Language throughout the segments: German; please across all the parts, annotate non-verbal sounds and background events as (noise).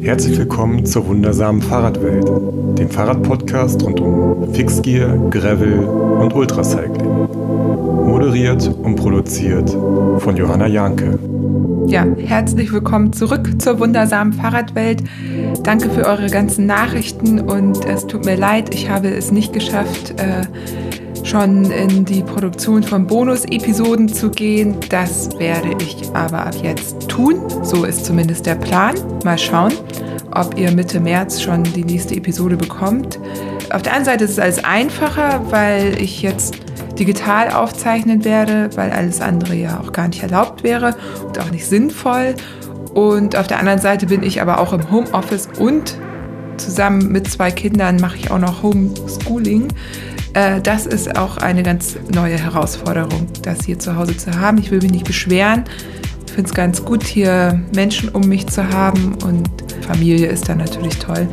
Herzlich willkommen zur wundersamen Fahrradwelt, dem Fahrradpodcast rund um Fixgear, Gravel und Ultracycling. Moderiert und produziert von Johanna Janke. Ja, herzlich willkommen zurück zur wundersamen Fahrradwelt. Danke für eure ganzen Nachrichten und es tut mir leid, ich habe es nicht geschafft, äh, schon in die Produktion von Bonus-Episoden zu gehen. Das werde ich aber ab jetzt tun. So ist zumindest der Plan. Mal schauen, ob ihr Mitte März schon die nächste Episode bekommt. Auf der einen Seite ist es alles einfacher, weil ich jetzt digital aufzeichnen werde, weil alles andere ja auch gar nicht erlaubt wäre und auch nicht sinnvoll. Und auf der anderen Seite bin ich aber auch im Homeoffice und zusammen mit zwei Kindern mache ich auch noch Homeschooling. Äh, das ist auch eine ganz neue Herausforderung, das hier zu Hause zu haben. Ich will mich nicht beschweren. Ich finde es ganz gut, hier Menschen um mich zu haben und Familie ist dann natürlich toll.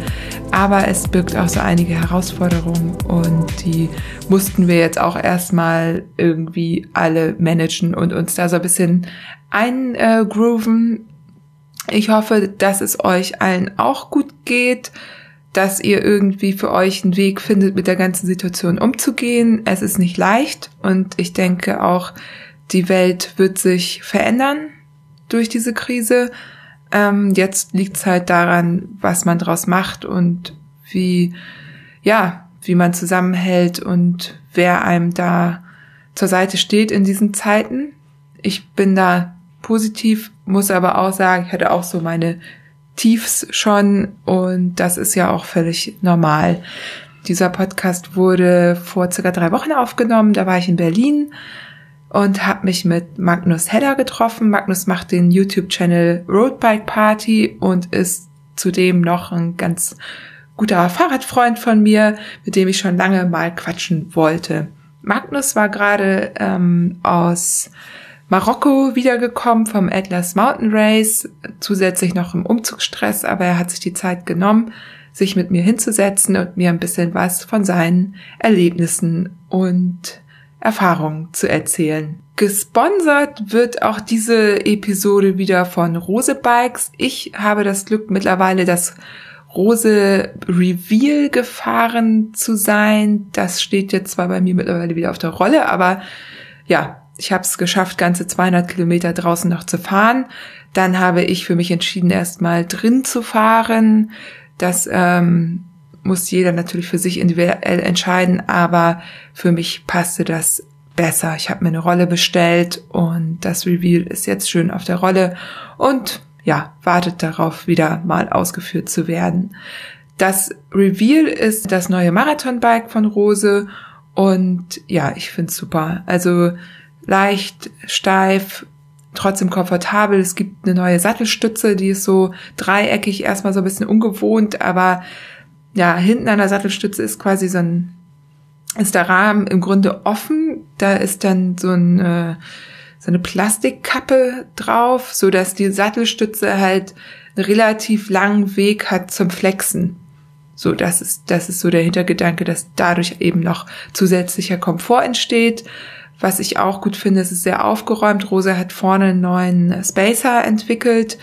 Aber es birgt auch so einige Herausforderungen und die mussten wir jetzt auch erstmal irgendwie alle managen und uns da so ein bisschen eingrooven. Ich hoffe, dass es euch allen auch gut geht dass ihr irgendwie für euch einen Weg findet, mit der ganzen Situation umzugehen. Es ist nicht leicht und ich denke auch, die Welt wird sich verändern durch diese Krise. Ähm, jetzt liegt es halt daran, was man draus macht und wie, ja, wie man zusammenhält und wer einem da zur Seite steht in diesen Zeiten. Ich bin da positiv, muss aber auch sagen, ich hatte auch so meine Tiefs schon und das ist ja auch völlig normal. Dieser Podcast wurde vor circa drei Wochen aufgenommen. Da war ich in Berlin und habe mich mit Magnus Hedder getroffen. Magnus macht den YouTube-Channel Roadbike Party und ist zudem noch ein ganz guter Fahrradfreund von mir, mit dem ich schon lange mal quatschen wollte. Magnus war gerade ähm, aus Marokko wiedergekommen vom Atlas Mountain Race, zusätzlich noch im Umzugsstress, aber er hat sich die Zeit genommen, sich mit mir hinzusetzen und mir ein bisschen was von seinen Erlebnissen und Erfahrungen zu erzählen. Gesponsert wird auch diese Episode wieder von Rose Bikes. Ich habe das Glück mittlerweile das Rose Reveal gefahren zu sein. Das steht jetzt zwar bei mir mittlerweile wieder auf der Rolle, aber ja, ich habe es geschafft, ganze 200 Kilometer draußen noch zu fahren. Dann habe ich für mich entschieden, erstmal drin zu fahren. Das ähm, muss jeder natürlich für sich individuell entscheiden, aber für mich passte das besser. Ich habe mir eine Rolle bestellt und das Reveal ist jetzt schön auf der Rolle und ja, wartet darauf, wieder mal ausgeführt zu werden. Das Reveal ist das neue Marathonbike von Rose und ja, ich find's super. Also leicht, steif, trotzdem komfortabel. Es gibt eine neue Sattelstütze, die ist so dreieckig, erstmal so ein bisschen ungewohnt, aber ja, hinten an der Sattelstütze ist quasi so ein, ist der Rahmen im Grunde offen. Da ist dann so ein, so eine Plastikkappe drauf, so dass die Sattelstütze halt einen relativ langen Weg hat zum Flexen. So, das ist, das ist so der Hintergedanke, dass dadurch eben noch zusätzlicher Komfort entsteht. Was ich auch gut finde, es ist sehr aufgeräumt. Rosa hat vorne einen neuen Spacer entwickelt,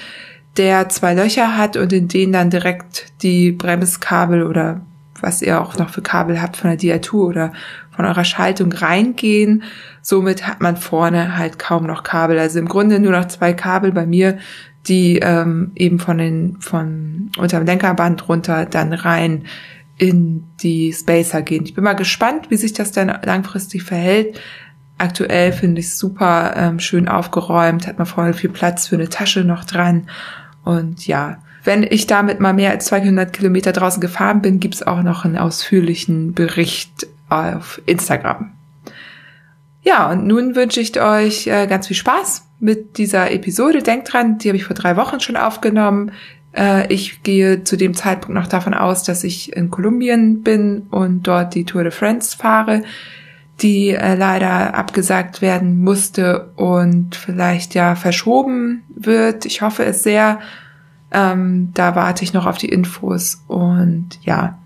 der zwei Löcher hat und in denen dann direkt die Bremskabel oder was ihr auch noch für Kabel habt von der Diatur oder von eurer Schaltung reingehen. Somit hat man vorne halt kaum noch Kabel. Also im Grunde nur noch zwei Kabel bei mir, die ähm, eben von den von unterm Lenkerband runter dann rein in die Spacer gehen. Ich bin mal gespannt, wie sich das dann langfristig verhält. Aktuell finde ich es super ähm, schön aufgeräumt, hat man vorne viel Platz für eine Tasche noch dran. Und ja, wenn ich damit mal mehr als 200 Kilometer draußen gefahren bin, gibt's auch noch einen ausführlichen Bericht auf Instagram. Ja, und nun wünsche ich euch äh, ganz viel Spaß mit dieser Episode. Denkt dran, die habe ich vor drei Wochen schon aufgenommen. Äh, ich gehe zu dem Zeitpunkt noch davon aus, dass ich in Kolumbien bin und dort die Tour de France fahre die äh, leider abgesagt werden musste und vielleicht ja verschoben wird. Ich hoffe es sehr. Ähm, da warte ich noch auf die Infos und ja,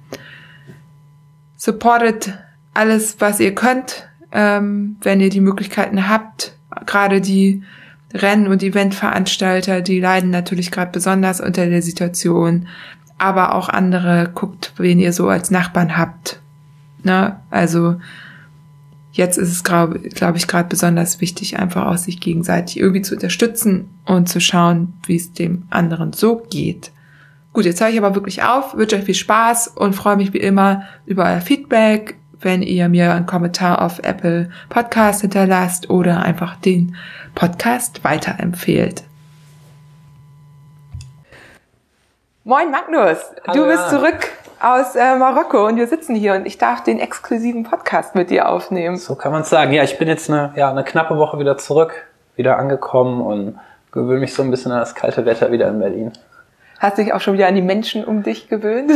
supportet alles, was ihr könnt, ähm, wenn ihr die Möglichkeiten habt. Gerade die Rennen- und Eventveranstalter, die leiden natürlich gerade besonders unter der Situation, aber auch andere, guckt, wen ihr so als Nachbarn habt. Ne? Also jetzt ist es, glaube glaub ich, gerade besonders wichtig, einfach auch sich gegenseitig irgendwie zu unterstützen und zu schauen, wie es dem anderen so geht. Gut, jetzt höre ich aber wirklich auf, wünsche euch viel Spaß und freue mich wie immer über euer Feedback, wenn ihr mir einen Kommentar auf Apple Podcast hinterlasst oder einfach den Podcast weiterempfehlt. Moin Magnus, Hallo. du bist zurück aus äh, Marokko und wir sitzen hier und ich darf den exklusiven Podcast mit dir aufnehmen. So kann man sagen. Ja, ich bin jetzt eine, ja, eine knappe Woche wieder zurück, wieder angekommen und gewöhne mich so ein bisschen an das kalte Wetter wieder in Berlin. Hast du dich auch schon wieder an die Menschen um dich gewöhnt?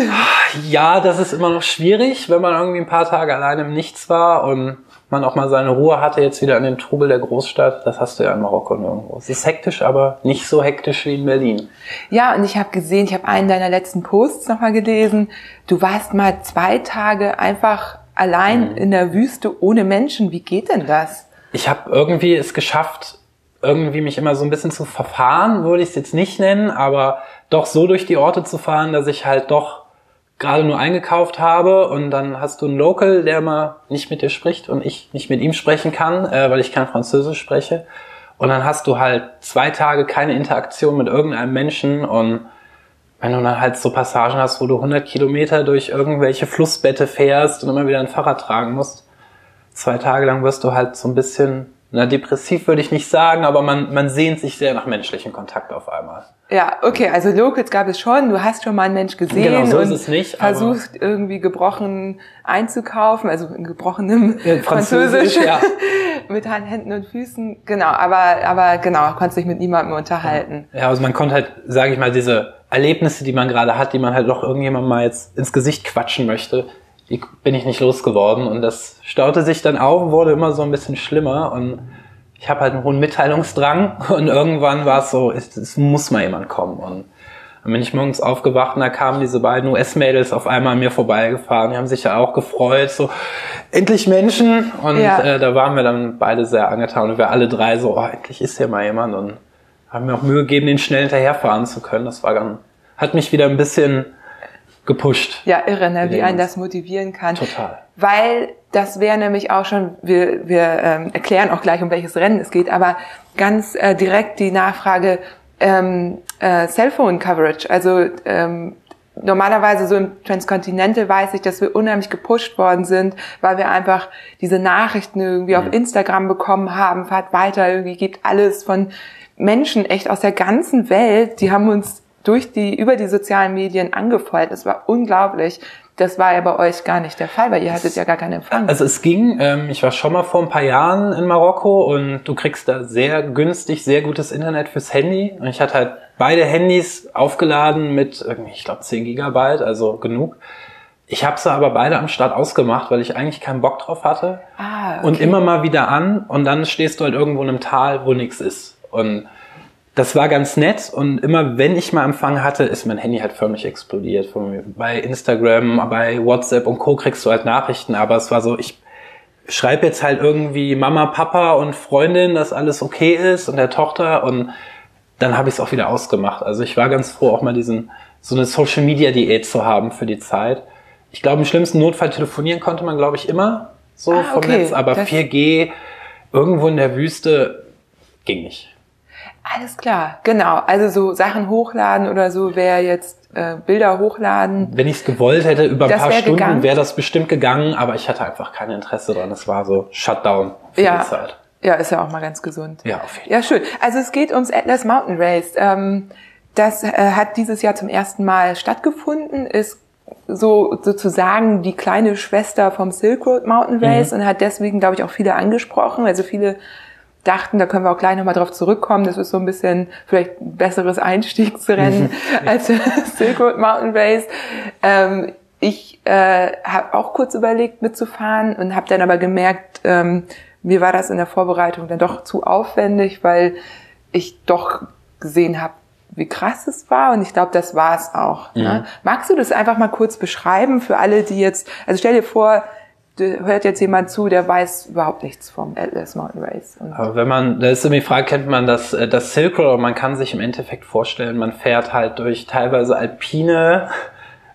Ja, das ist immer noch schwierig, wenn man irgendwie ein paar Tage alleine im Nichts war und man auch mal seine Ruhe hatte, jetzt wieder an den Trubel der Großstadt. Das hast du ja in Marokko nirgendwo. Es ist hektisch, aber nicht so hektisch wie in Berlin. Ja, und ich habe gesehen, ich habe einen deiner letzten Posts nochmal gelesen. Du warst mal zwei Tage einfach allein mhm. in der Wüste ohne Menschen. Wie geht denn das? Ich habe irgendwie es geschafft, irgendwie mich immer so ein bisschen zu verfahren, würde ich es jetzt nicht nennen, aber doch so durch die Orte zu fahren, dass ich halt doch gerade nur eingekauft habe und dann hast du einen Local, der mal nicht mit dir spricht und ich nicht mit ihm sprechen kann, äh, weil ich kein Französisch spreche. Und dann hast du halt zwei Tage keine Interaktion mit irgendeinem Menschen und wenn du dann halt so Passagen hast, wo du 100 Kilometer durch irgendwelche Flussbette fährst und immer wieder ein Fahrrad tragen musst, zwei Tage lang wirst du halt so ein bisschen na, depressiv würde ich nicht sagen, aber man, man sehnt sich sehr nach menschlichem Kontakt auf einmal. Ja, okay, also Locals gab es schon. Du hast schon mal einen Mensch gesehen genau, so und ist es nicht, versucht irgendwie gebrochen einzukaufen, also in gebrochenem ja, Französisch, Französisch ja. (laughs) mit Händen und Füßen. Genau, aber aber genau, konntest dich mit niemandem unterhalten. Ja, also man konnte halt, sage ich mal, diese Erlebnisse, die man gerade hat, die man halt doch irgendjemand mal jetzt ins Gesicht quatschen möchte, die bin ich nicht losgeworden. Und das staute sich dann auf und wurde immer so ein bisschen schlimmer. Und ich habe halt einen hohen Mitteilungsdrang. (laughs) Und irgendwann war es so, es, es muss mal jemand kommen. Und dann bin ich morgens aufgewacht und da kamen diese beiden US-Mädels auf einmal an mir vorbeigefahren. Die haben sich ja auch gefreut, so endlich Menschen. Und ja. äh, da waren wir dann beide sehr angetan und wir alle drei so, oh, endlich ist hier mal jemand. Und haben mir auch Mühe gegeben, den schnell hinterherfahren zu können. Das war dann, hat mich wieder ein bisschen gepusht. Ja, irre, ne? wie einen das motivieren kann. Total. Weil das wäre nämlich auch schon, wir, wir ähm, erklären auch gleich, um welches Rennen es geht, aber ganz äh, direkt die Nachfrage ähm, äh, Cellphone Coverage. Also ähm, normalerweise so im Transcontinental weiß ich, dass wir unheimlich gepusht worden sind, weil wir einfach diese Nachrichten irgendwie mhm. auf Instagram bekommen haben, fahrt weiter, irgendwie gibt alles von Menschen echt aus der ganzen Welt, die haben uns durch die, über die sozialen Medien angefeuert. Es war unglaublich. Das war ja bei euch gar nicht der Fall, weil ihr hattet ja gar keinen Empfang. Also es ging, ähm, ich war schon mal vor ein paar Jahren in Marokko und du kriegst da sehr günstig, sehr gutes Internet fürs Handy. Und ich hatte halt beide Handys aufgeladen mit irgendwie, ich glaube, 10 Gigabyte, also genug. Ich habe sie aber beide am Start ausgemacht, weil ich eigentlich keinen Bock drauf hatte. Ah, okay. Und immer mal wieder an und dann stehst du halt irgendwo in einem Tal, wo nichts ist. Und das war ganz nett und immer wenn ich mal Empfang hatte, ist mein Handy halt förmlich explodiert. Bei Instagram, bei WhatsApp und Co. kriegst du halt Nachrichten, aber es war so, ich schreibe jetzt halt irgendwie Mama, Papa und Freundin, dass alles okay ist und der Tochter und dann habe ich es auch wieder ausgemacht. Also ich war ganz froh, auch mal diesen so eine Social Media Diät zu haben für die Zeit. Ich glaube, im schlimmsten Notfall telefonieren konnte man, glaube ich, immer so ah, vom okay. Netz, aber das 4G irgendwo in der Wüste ging nicht. Alles klar, genau. Also so Sachen hochladen oder so wäre jetzt äh, Bilder hochladen. Wenn ich es gewollt hätte, über ein paar wär Stunden wäre das bestimmt gegangen, aber ich hatte einfach kein Interesse dran. Es war so Shutdown für ja. die Zeit. Ja, ist ja auch mal ganz gesund. Ja, auf jeden Fall. Ja, schön. Also es geht ums Atlas Mountain Race. Ähm, das äh, hat dieses Jahr zum ersten Mal stattgefunden, ist so sozusagen die kleine Schwester vom Silk Road Mountain Race mhm. und hat deswegen, glaube ich, auch viele angesprochen. Also viele dachten, da können wir auch gleich nochmal drauf zurückkommen, das ist so ein bisschen vielleicht ein besseres Einstiegsrennen (laughs) (laughs) als Silk Road Mountain Race. Ähm, ich äh, habe auch kurz überlegt mitzufahren und habe dann aber gemerkt, ähm, mir war das in der Vorbereitung dann doch zu aufwendig, weil ich doch gesehen habe, wie krass es war und ich glaube, das war es auch. Mhm. Ne? Magst du das einfach mal kurz beschreiben für alle, die jetzt, also stell dir vor, hört jetzt jemand zu, der weiß überhaupt nichts vom Atlas Mountain Race. Und Aber wenn man, da ist immer die Frage, kennt man das, äh, das Silk Road, man kann sich im Endeffekt vorstellen, man fährt halt durch teilweise alpine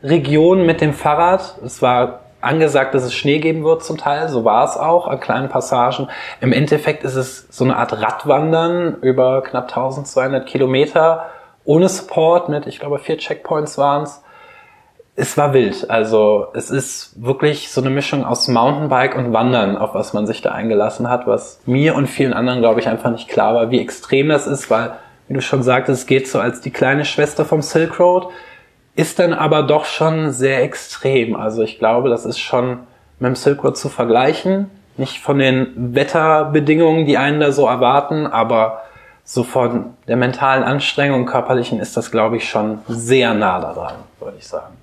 Regionen mit dem Fahrrad. Es war angesagt, dass es Schnee geben wird zum Teil, so war es auch an kleinen Passagen. Im Endeffekt ist es so eine Art Radwandern über knapp 1200 Kilometer ohne Support mit, ich glaube, vier Checkpoints waren es es war wild. Also es ist wirklich so eine Mischung aus Mountainbike und Wandern, auf was man sich da eingelassen hat, was mir und vielen anderen, glaube ich, einfach nicht klar war, wie extrem das ist, weil, wie du schon sagtest, es geht so als die kleine Schwester vom Silk Road, ist dann aber doch schon sehr extrem. Also ich glaube, das ist schon mit dem Silk Road zu vergleichen. Nicht von den Wetterbedingungen, die einen da so erwarten, aber so von der mentalen Anstrengung, körperlichen ist das, glaube ich, schon sehr nah daran, würde ich sagen.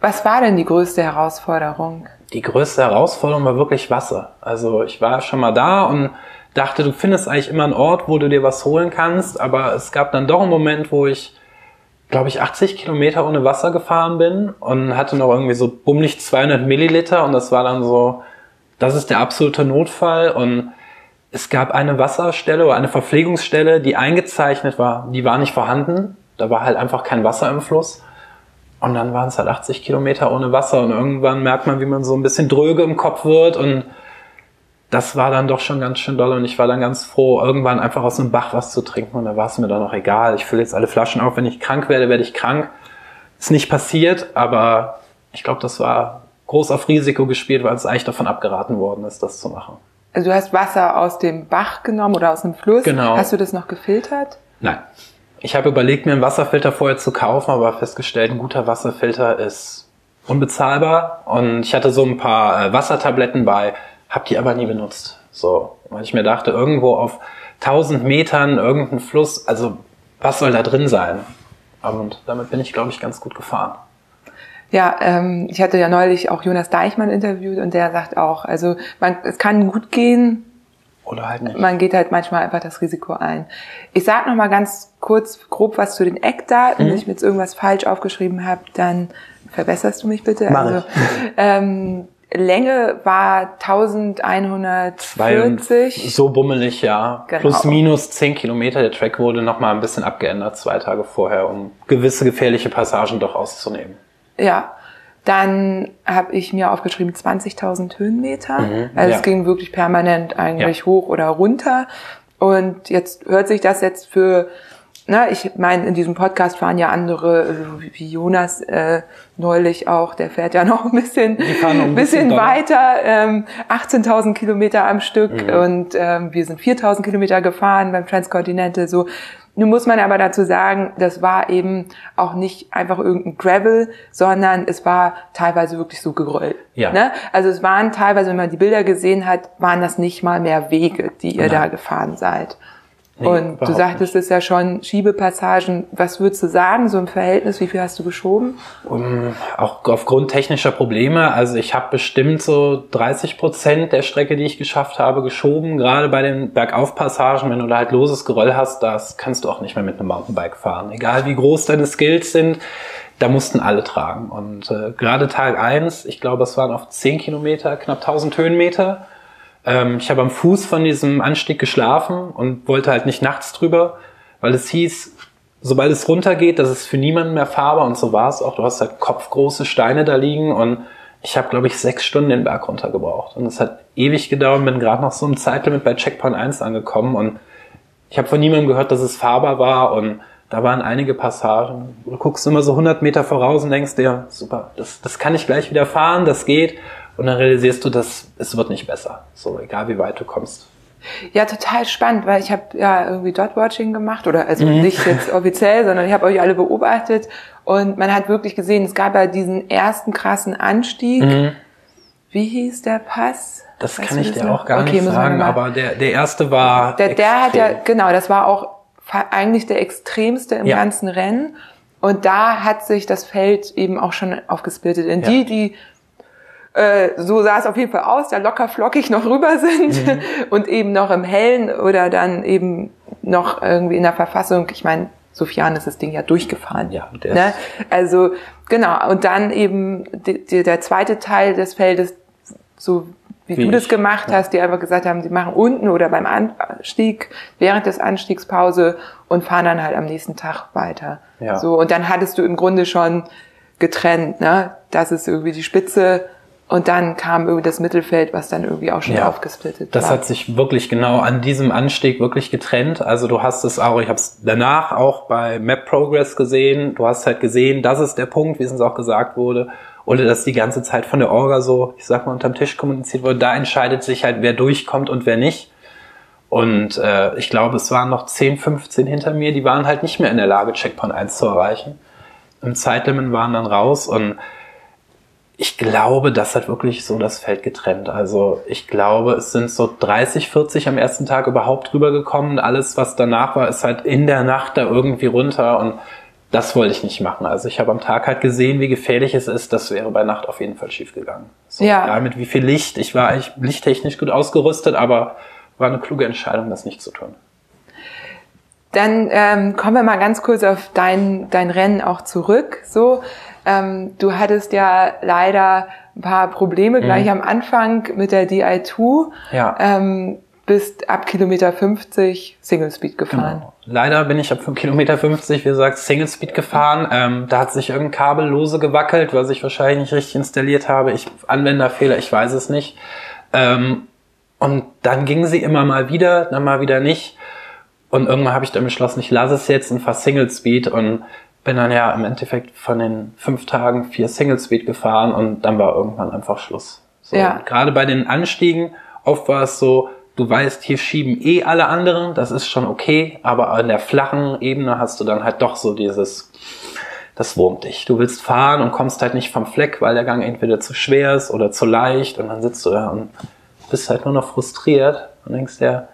Was war denn die größte Herausforderung? Die größte Herausforderung war wirklich Wasser. Also ich war schon mal da und dachte, du findest eigentlich immer einen Ort, wo du dir was holen kannst, aber es gab dann doch einen Moment, wo ich, glaube ich, 80 Kilometer ohne Wasser gefahren bin und hatte noch irgendwie so bummelig 200 Milliliter und das war dann so, das ist der absolute Notfall und es gab eine Wasserstelle oder eine Verpflegungsstelle, die eingezeichnet war, die war nicht vorhanden. Da war halt einfach kein Wasser im Fluss. Und dann waren es halt 80 Kilometer ohne Wasser und irgendwann merkt man, wie man so ein bisschen dröge im Kopf wird und das war dann doch schon ganz schön doll und ich war dann ganz froh, irgendwann einfach aus dem Bach was zu trinken und da war es mir dann auch egal. Ich fülle jetzt alle Flaschen auf, wenn ich krank werde, werde ich krank. Ist nicht passiert, aber ich glaube, das war groß auf Risiko gespielt, weil es eigentlich davon abgeraten worden ist, das zu machen. Also du hast Wasser aus dem Bach genommen oder aus dem Fluss. Genau. Hast du das noch gefiltert? Nein. Ich habe überlegt, mir einen Wasserfilter vorher zu kaufen, aber festgestellt, ein guter Wasserfilter ist unbezahlbar. Und ich hatte so ein paar äh, Wassertabletten bei, habe die aber nie benutzt. So, weil ich mir dachte, irgendwo auf 1000 Metern irgendein Fluss, also was soll da drin sein? Und damit bin ich, glaube ich, ganz gut gefahren. Ja, ähm, ich hatte ja neulich auch Jonas Deichmann interviewt und der sagt auch, also man, es kann gut gehen, oder halt nicht. Man geht halt manchmal einfach das Risiko ein. Ich sag noch mal ganz kurz grob was zu den Eckdaten. Mhm. Wenn ich mir jetzt irgendwas falsch aufgeschrieben habe, dann verbesserst du mich bitte. Mach also, (laughs) ähm, Länge war 1140. So bummelig, ja. Genau. Plus minus 10 Kilometer. Der Track wurde noch mal ein bisschen abgeändert zwei Tage vorher, um gewisse gefährliche Passagen doch auszunehmen. Ja, dann habe ich mir aufgeschrieben 20.000 Höhenmeter. Mhm, also ja. es ging wirklich permanent eigentlich ja. hoch oder runter. Und jetzt hört sich das jetzt für, na, ich meine, in diesem Podcast fahren ja andere, wie Jonas äh, neulich auch, der fährt ja (laughs) noch ein bisschen, ein bisschen, bisschen weiter, ähm, 18.000 Kilometer am Stück mhm. und ähm, wir sind 4.000 Kilometer gefahren beim Transcontinental. So, nun muss man aber dazu sagen, das war eben auch nicht einfach irgendein Gravel, sondern es war teilweise wirklich so Geröll. Ja. Ne? Also es waren teilweise, wenn man die Bilder gesehen hat, waren das nicht mal mehr Wege, die ihr Nein. da gefahren seid. Nee, und du sagtest es ja schon, Schiebepassagen. Was würdest du sagen, so im Verhältnis, wie viel hast du geschoben? Um, auch aufgrund technischer Probleme. Also ich habe bestimmt so 30 Prozent der Strecke, die ich geschafft habe, geschoben. Gerade bei den Bergaufpassagen, wenn du da halt loses Geröll hast, das kannst du auch nicht mehr mit einem Mountainbike fahren. Egal wie groß deine Skills sind, da mussten alle tragen. Und äh, gerade Tag eins, ich glaube, es waren auf 10 Kilometer, knapp 1000 Höhenmeter ähm, ich habe am Fuß von diesem Anstieg geschlafen und wollte halt nicht nachts drüber, weil es hieß, sobald es runtergeht, das ist für niemanden mehr fahrbar und so war es auch. Du hast halt kopfgroße Steine da liegen und ich habe, glaube ich, sechs Stunden den Berg runter gebraucht. Und es hat ewig gedauert, bin gerade noch so im Zeitlimit bei Checkpoint 1 angekommen und ich habe von niemandem gehört, dass es fahrbar war und da waren einige Passagen. Du guckst immer so 100 Meter voraus und denkst dir, super, das, das kann ich gleich wieder fahren, das geht. Und dann realisierst du, dass es wird nicht besser. So, egal wie weit du kommst. Ja, total spannend, weil ich habe ja irgendwie Dot-Watching gemacht oder also mhm. nicht jetzt (laughs) offiziell, sondern ich habe euch alle beobachtet und man hat wirklich gesehen, es gab ja diesen ersten krassen Anstieg. Mhm. Wie hieß der Pass? Das weißt kann ich dir noch? auch gar okay, nicht sagen, aber der, der erste war. Der, der hat ja, genau, das war auch eigentlich der extremste im ja. ganzen Rennen. Und da hat sich das Feld eben auch schon aufgesplittet in ja. die, die so sah es auf jeden Fall aus, da locker flockig noch rüber sind mhm. (laughs) und eben noch im Hellen oder dann eben noch irgendwie in der Verfassung. Ich meine, Sofian ist das Ding ja durchgefahren. Ja, der ne? Also genau. Und dann eben die, die, der zweite Teil des Feldes so wie, Wie du das ich, gemacht ja. hast, die einfach gesagt haben, sie machen unten oder beim Anstieg, während des Anstiegspause und fahren dann halt am nächsten Tag weiter. Ja. So, und dann hattest du im Grunde schon getrennt, ne? Das ist irgendwie die Spitze und dann kam irgendwie das Mittelfeld, was dann irgendwie auch schon Ja. aufgesplittet Das war. hat sich wirklich genau an diesem Anstieg wirklich getrennt. Also du hast es auch, ich habe es danach auch bei Map Progress gesehen. Du hast halt gesehen, das ist der Punkt, wie es uns auch gesagt wurde. Oder dass die ganze Zeit von der Orga so, ich sag mal, unterm Tisch kommuniziert wurde. Da entscheidet sich halt, wer durchkommt und wer nicht. Und äh, ich glaube, es waren noch 10, 15 hinter mir, die waren halt nicht mehr in der Lage, Checkpoint 1 zu erreichen. Im Zeitlimit waren dann raus und ich glaube, das hat wirklich so das Feld getrennt. Also ich glaube, es sind so 30, 40 am ersten Tag überhaupt rübergekommen. Alles, was danach war, ist halt in der Nacht da irgendwie runter und das wollte ich nicht machen. Also ich habe am Tag halt gesehen, wie gefährlich es ist. Das wäre bei Nacht auf jeden Fall schief gegangen. So, Ja. mit wie viel Licht. Ich war eigentlich lichttechnisch gut ausgerüstet, aber war eine kluge Entscheidung, das nicht zu tun. Dann ähm, kommen wir mal ganz kurz auf dein, dein Rennen auch zurück. So, ähm, du hattest ja leider ein paar Probleme gleich am Anfang mit der DI2. Mhm. Ja. Ähm, bist ab Kilometer 50 Single Speed gefahren. Genau. Leider bin ich ab 5 Kilometer 50, wie gesagt, Single Speed gefahren. Ähm, da hat sich irgendein Kabel lose gewackelt, was ich wahrscheinlich nicht richtig installiert habe. Ich Anwenderfehler, ich weiß es nicht. Ähm, und dann ging sie immer mal wieder, dann mal wieder nicht. Und irgendwann habe ich dann beschlossen, ich lasse es jetzt und fahre Single Speed und bin dann ja im Endeffekt von den fünf Tagen vier Single Speed gefahren und dann war irgendwann einfach Schluss. So, Ja. Gerade bei den Anstiegen, oft war es so, du weißt, hier schieben eh alle anderen, das ist schon okay, aber an der flachen Ebene hast du dann halt doch so dieses, das wurmt dich. Du willst fahren und kommst halt nicht vom Fleck, weil der Gang entweder zu schwer ist oder zu leicht und dann sitzt du da und bist halt nur noch frustriert und denkst dir,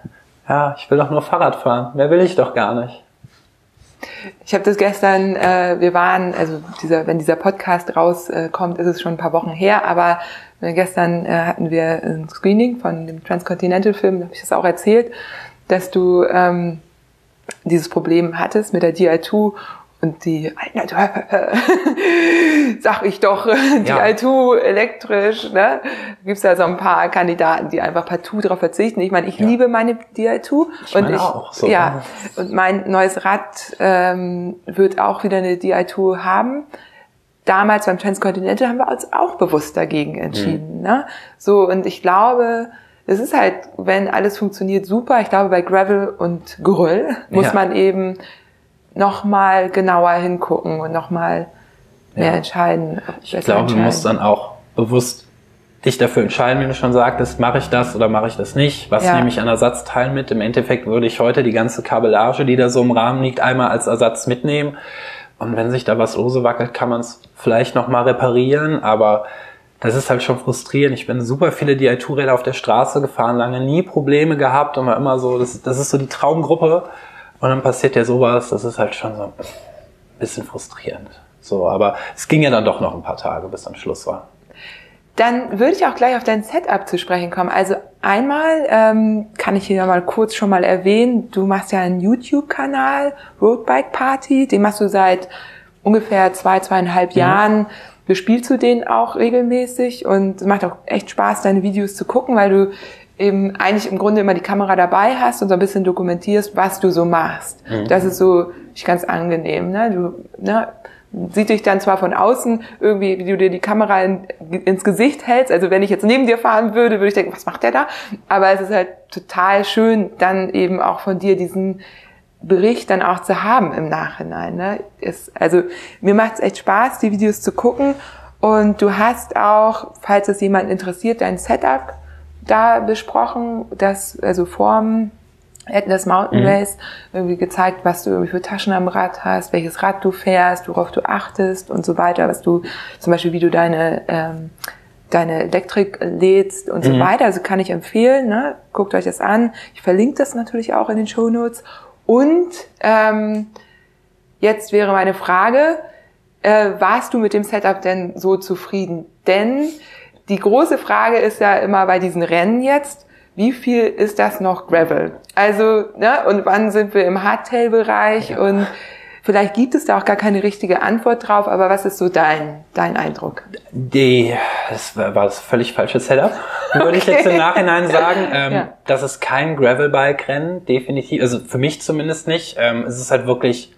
ja, ich will doch nur Fahrrad fahren, mehr will ich doch gar nicht. Ich habe das gestern, äh, wir waren, also dieser, wenn dieser Podcast rauskommt, ist es schon ein paar Wochen her, aber äh, gestern äh, hatten wir ein Screening von dem Transcontinental-Film, da habe ich das auch erzählt, dass du ähm, dieses Problem hattest mit der DI2 und die, (laughs) sag ich doch, DI2 elektrisch, ne? Gibt's da so ein paar Kandidaten, die einfach partout darauf verzichten. Ich meine, ich Ja. liebe meine DI2 Ich meine auch, so. ja, und mein neues Rad ähm, wird auch wieder eine DI2 haben. Damals beim Transcontinental haben wir uns auch bewusst dagegen Mhm. entschieden. Ne? So, und ich glaube, es ist halt, wenn alles funktioniert, super. Ich glaube, bei Gravel und Geröll muss Ja. man eben noch mal genauer hingucken und noch mal mehr Ja. entscheiden. Ich glaube, du musst dann auch bewusst dich dafür entscheiden, wie du schon sagtest, mache ich das oder mache ich das nicht? Was Ja. nehme ich an Ersatzteilen mit? Im Endeffekt würde ich heute die ganze Kabellage, die da so im Rahmen liegt, einmal als Ersatz mitnehmen. Und wenn sich da was lose wackelt, kann man es vielleicht nochmal reparieren, aber das ist halt schon frustrierend. Ich bin super viele DI2-Räder auf der Straße gefahren, lange nie Probleme gehabt und war immer so, das, das ist so die Traumgruppe. Und dann passiert ja sowas, das ist halt schon so ein bisschen frustrierend. So, aber es ging ja dann doch noch ein paar Tage, bis dann Schluss war. Dann würde ich auch gleich auf dein Setup zu sprechen kommen. Also einmal ähm, kann ich hier mal kurz schon mal erwähnen, du machst ja einen YouTube-Kanal, Roadbike Party, den machst du seit ungefähr zwei, zweieinhalb Jahren. Bespielst du den auch regelmäßig und es macht auch echt Spaß, deine Videos zu gucken, weil du eben eigentlich im Grunde immer die Kamera dabei hast und so ein bisschen dokumentierst, was du so machst. Das ist so ich ganz angenehm. Ne? Du ne, sieht dich dann zwar von außen irgendwie, wie du dir die Kamera in, ins Gesicht hältst. Also wenn ich jetzt neben dir fahren würde, würde ich denken, was macht der da? Aber es ist halt total schön, dann eben auch von dir diesen Bericht dann auch zu haben im Nachhinein. Ne? Es, also mir macht es echt Spaß, die Videos zu gucken. Und du hast auch, falls es jemand interessiert, dein Setup da besprochen, das also vorm Atlas Mountain Mhm. Race irgendwie gezeigt, was du irgendwie für Taschen am Rad hast, welches Rad du fährst, worauf du achtest und so weiter, was du zum Beispiel, wie du deine ähm, deine Elektrik lädst und so Mhm. weiter. Also kann ich empfehlen, ne? guckt euch das an. Ich verlinke das natürlich auch in den Show Notes. Und ähm, jetzt wäre meine Frage, äh, warst du mit dem Setup denn so zufrieden? Denn die große Frage ist ja immer bei diesen Rennen jetzt, wie viel ist das noch Gravel? Also, ne, und wann sind wir im Hardtail-Bereich? Und vielleicht gibt es da auch gar keine richtige Antwort drauf, aber was ist so dein, dein Eindruck? Die, das war, war das völlig falsche Setup, (laughs) würde okay. ich jetzt im Nachhinein sagen. Ähm, ja. Das ist kein Gravelbike-Rennen, definitiv. Also für mich zumindest nicht. Ähm, es ist halt wirklich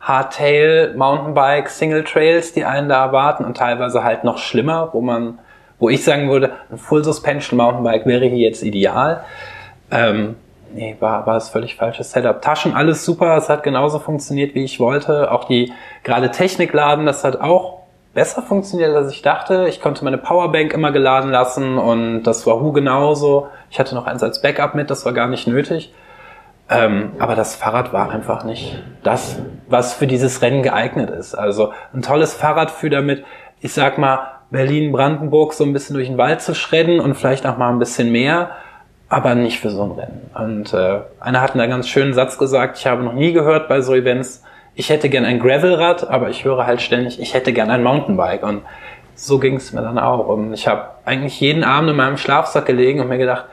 Hardtail, Mountainbike, Single Trails, die einen da erwarten und teilweise halt noch schlimmer, wo man, wo ich sagen würde, ein Full Suspension Mountainbike wäre hier jetzt ideal. Ähm, nee, war, war das völlig falsches Setup. Taschen, alles super, es hat genauso funktioniert, wie ich wollte. Auch die gerade Technikladen, das hat auch besser funktioniert, als ich dachte. Ich konnte meine Powerbank immer geladen lassen und das Wahoo genauso. Ich hatte noch eins als Backup mit, das war gar nicht nötig. Ähm, aber das Fahrrad war einfach nicht das, was für dieses Rennen geeignet ist. Also ein tolles Fahrrad für damit, ich sag mal, Berlin, Brandenburg so ein bisschen durch den Wald zu schredden und vielleicht auch mal ein bisschen mehr, aber nicht für so ein Rennen. Und äh, einer hat einen ganz schönen Satz gesagt, ich habe noch nie gehört bei so Events, ich hätte gern ein Gravelrad, aber ich höre halt ständig, ich hätte gern ein Mountainbike. Und so ging es mir dann auch. Und ich habe eigentlich jeden Abend in meinem Schlafsack gelegen und mir gedacht,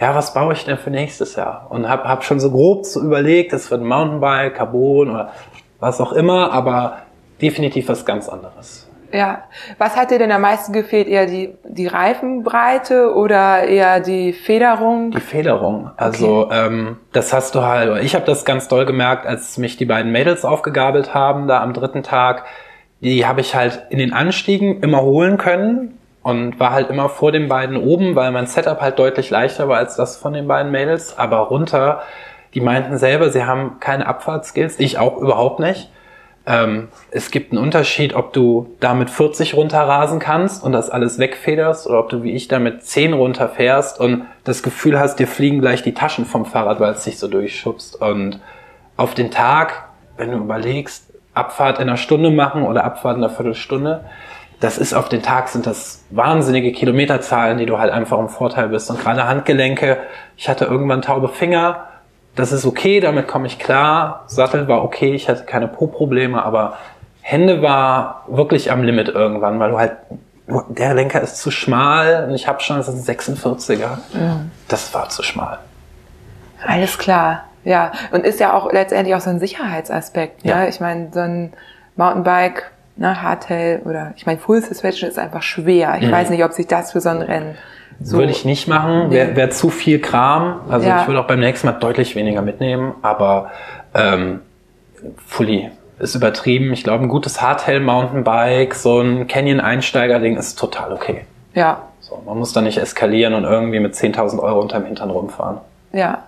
ja, was baue ich denn für nächstes Jahr? Und habe hab schon so grob so überlegt, es wird ein Mountainbike, Carbon oder was auch immer, aber definitiv was ganz anderes. Ja, was hat dir denn am meisten gefehlt? Eher die, die Reifenbreite oder eher die Federung? Die Federung. Also okay. ähm, das hast du halt, ich habe das ganz doll gemerkt, als mich die beiden Mädels aufgegabelt haben, da am dritten Tag. Die habe ich halt in den Anstiegen immer holen können und war halt immer vor den beiden oben, weil mein Setup halt deutlich leichter war als das von den beiden Mädels. Aber runter, die meinten selber, sie haben keine Abfahrtskills, ich auch überhaupt nicht. Ähm, es gibt einen Unterschied, ob du damit 40 runterrasen kannst und das alles wegfederst oder ob du wie ich damit 10 runterfährst und das Gefühl hast, dir fliegen gleich die Taschen vom Fahrrad, weil es dich so durchschubst. Und auf den Tag, wenn du überlegst, Abfahrt in einer Stunde machen oder Abfahrt in einer Viertelstunde, das ist auf den Tag sind das wahnsinnige Kilometerzahlen, die du halt einfach im Vorteil bist. Und gerade Handgelenke, ich hatte irgendwann taube Finger, das ist okay, damit komme ich klar. Sattel war okay, ich hatte keine Po-Probleme, aber Hände war wirklich am Limit irgendwann, weil du halt, der Lenker ist zu schmal und ich habe schon, das ist ein 46er. Mhm. Das war zu schmal. Alles klar, ja. Und ist ja auch letztendlich auch so ein Sicherheitsaspekt. Ne? Ja. Ich meine, so ein Mountainbike, ne, Hardtail oder ich meine, Full Suspension ist einfach schwer. Ich mhm. weiß nicht, ob sich das für so ein Rennen so. Würde ich nicht machen, wäre wär zu viel Kram. Also ja. ich würde auch beim nächsten Mal deutlich weniger mitnehmen, aber ähm, Fully ist übertrieben. Ich glaube, ein gutes Hardtail Mountainbike, so ein Canyon-Einsteiger-Ding ist total okay. Ja. So, man muss da nicht eskalieren und irgendwie mit 10.000 Euro unterm Hintern rumfahren. Ja.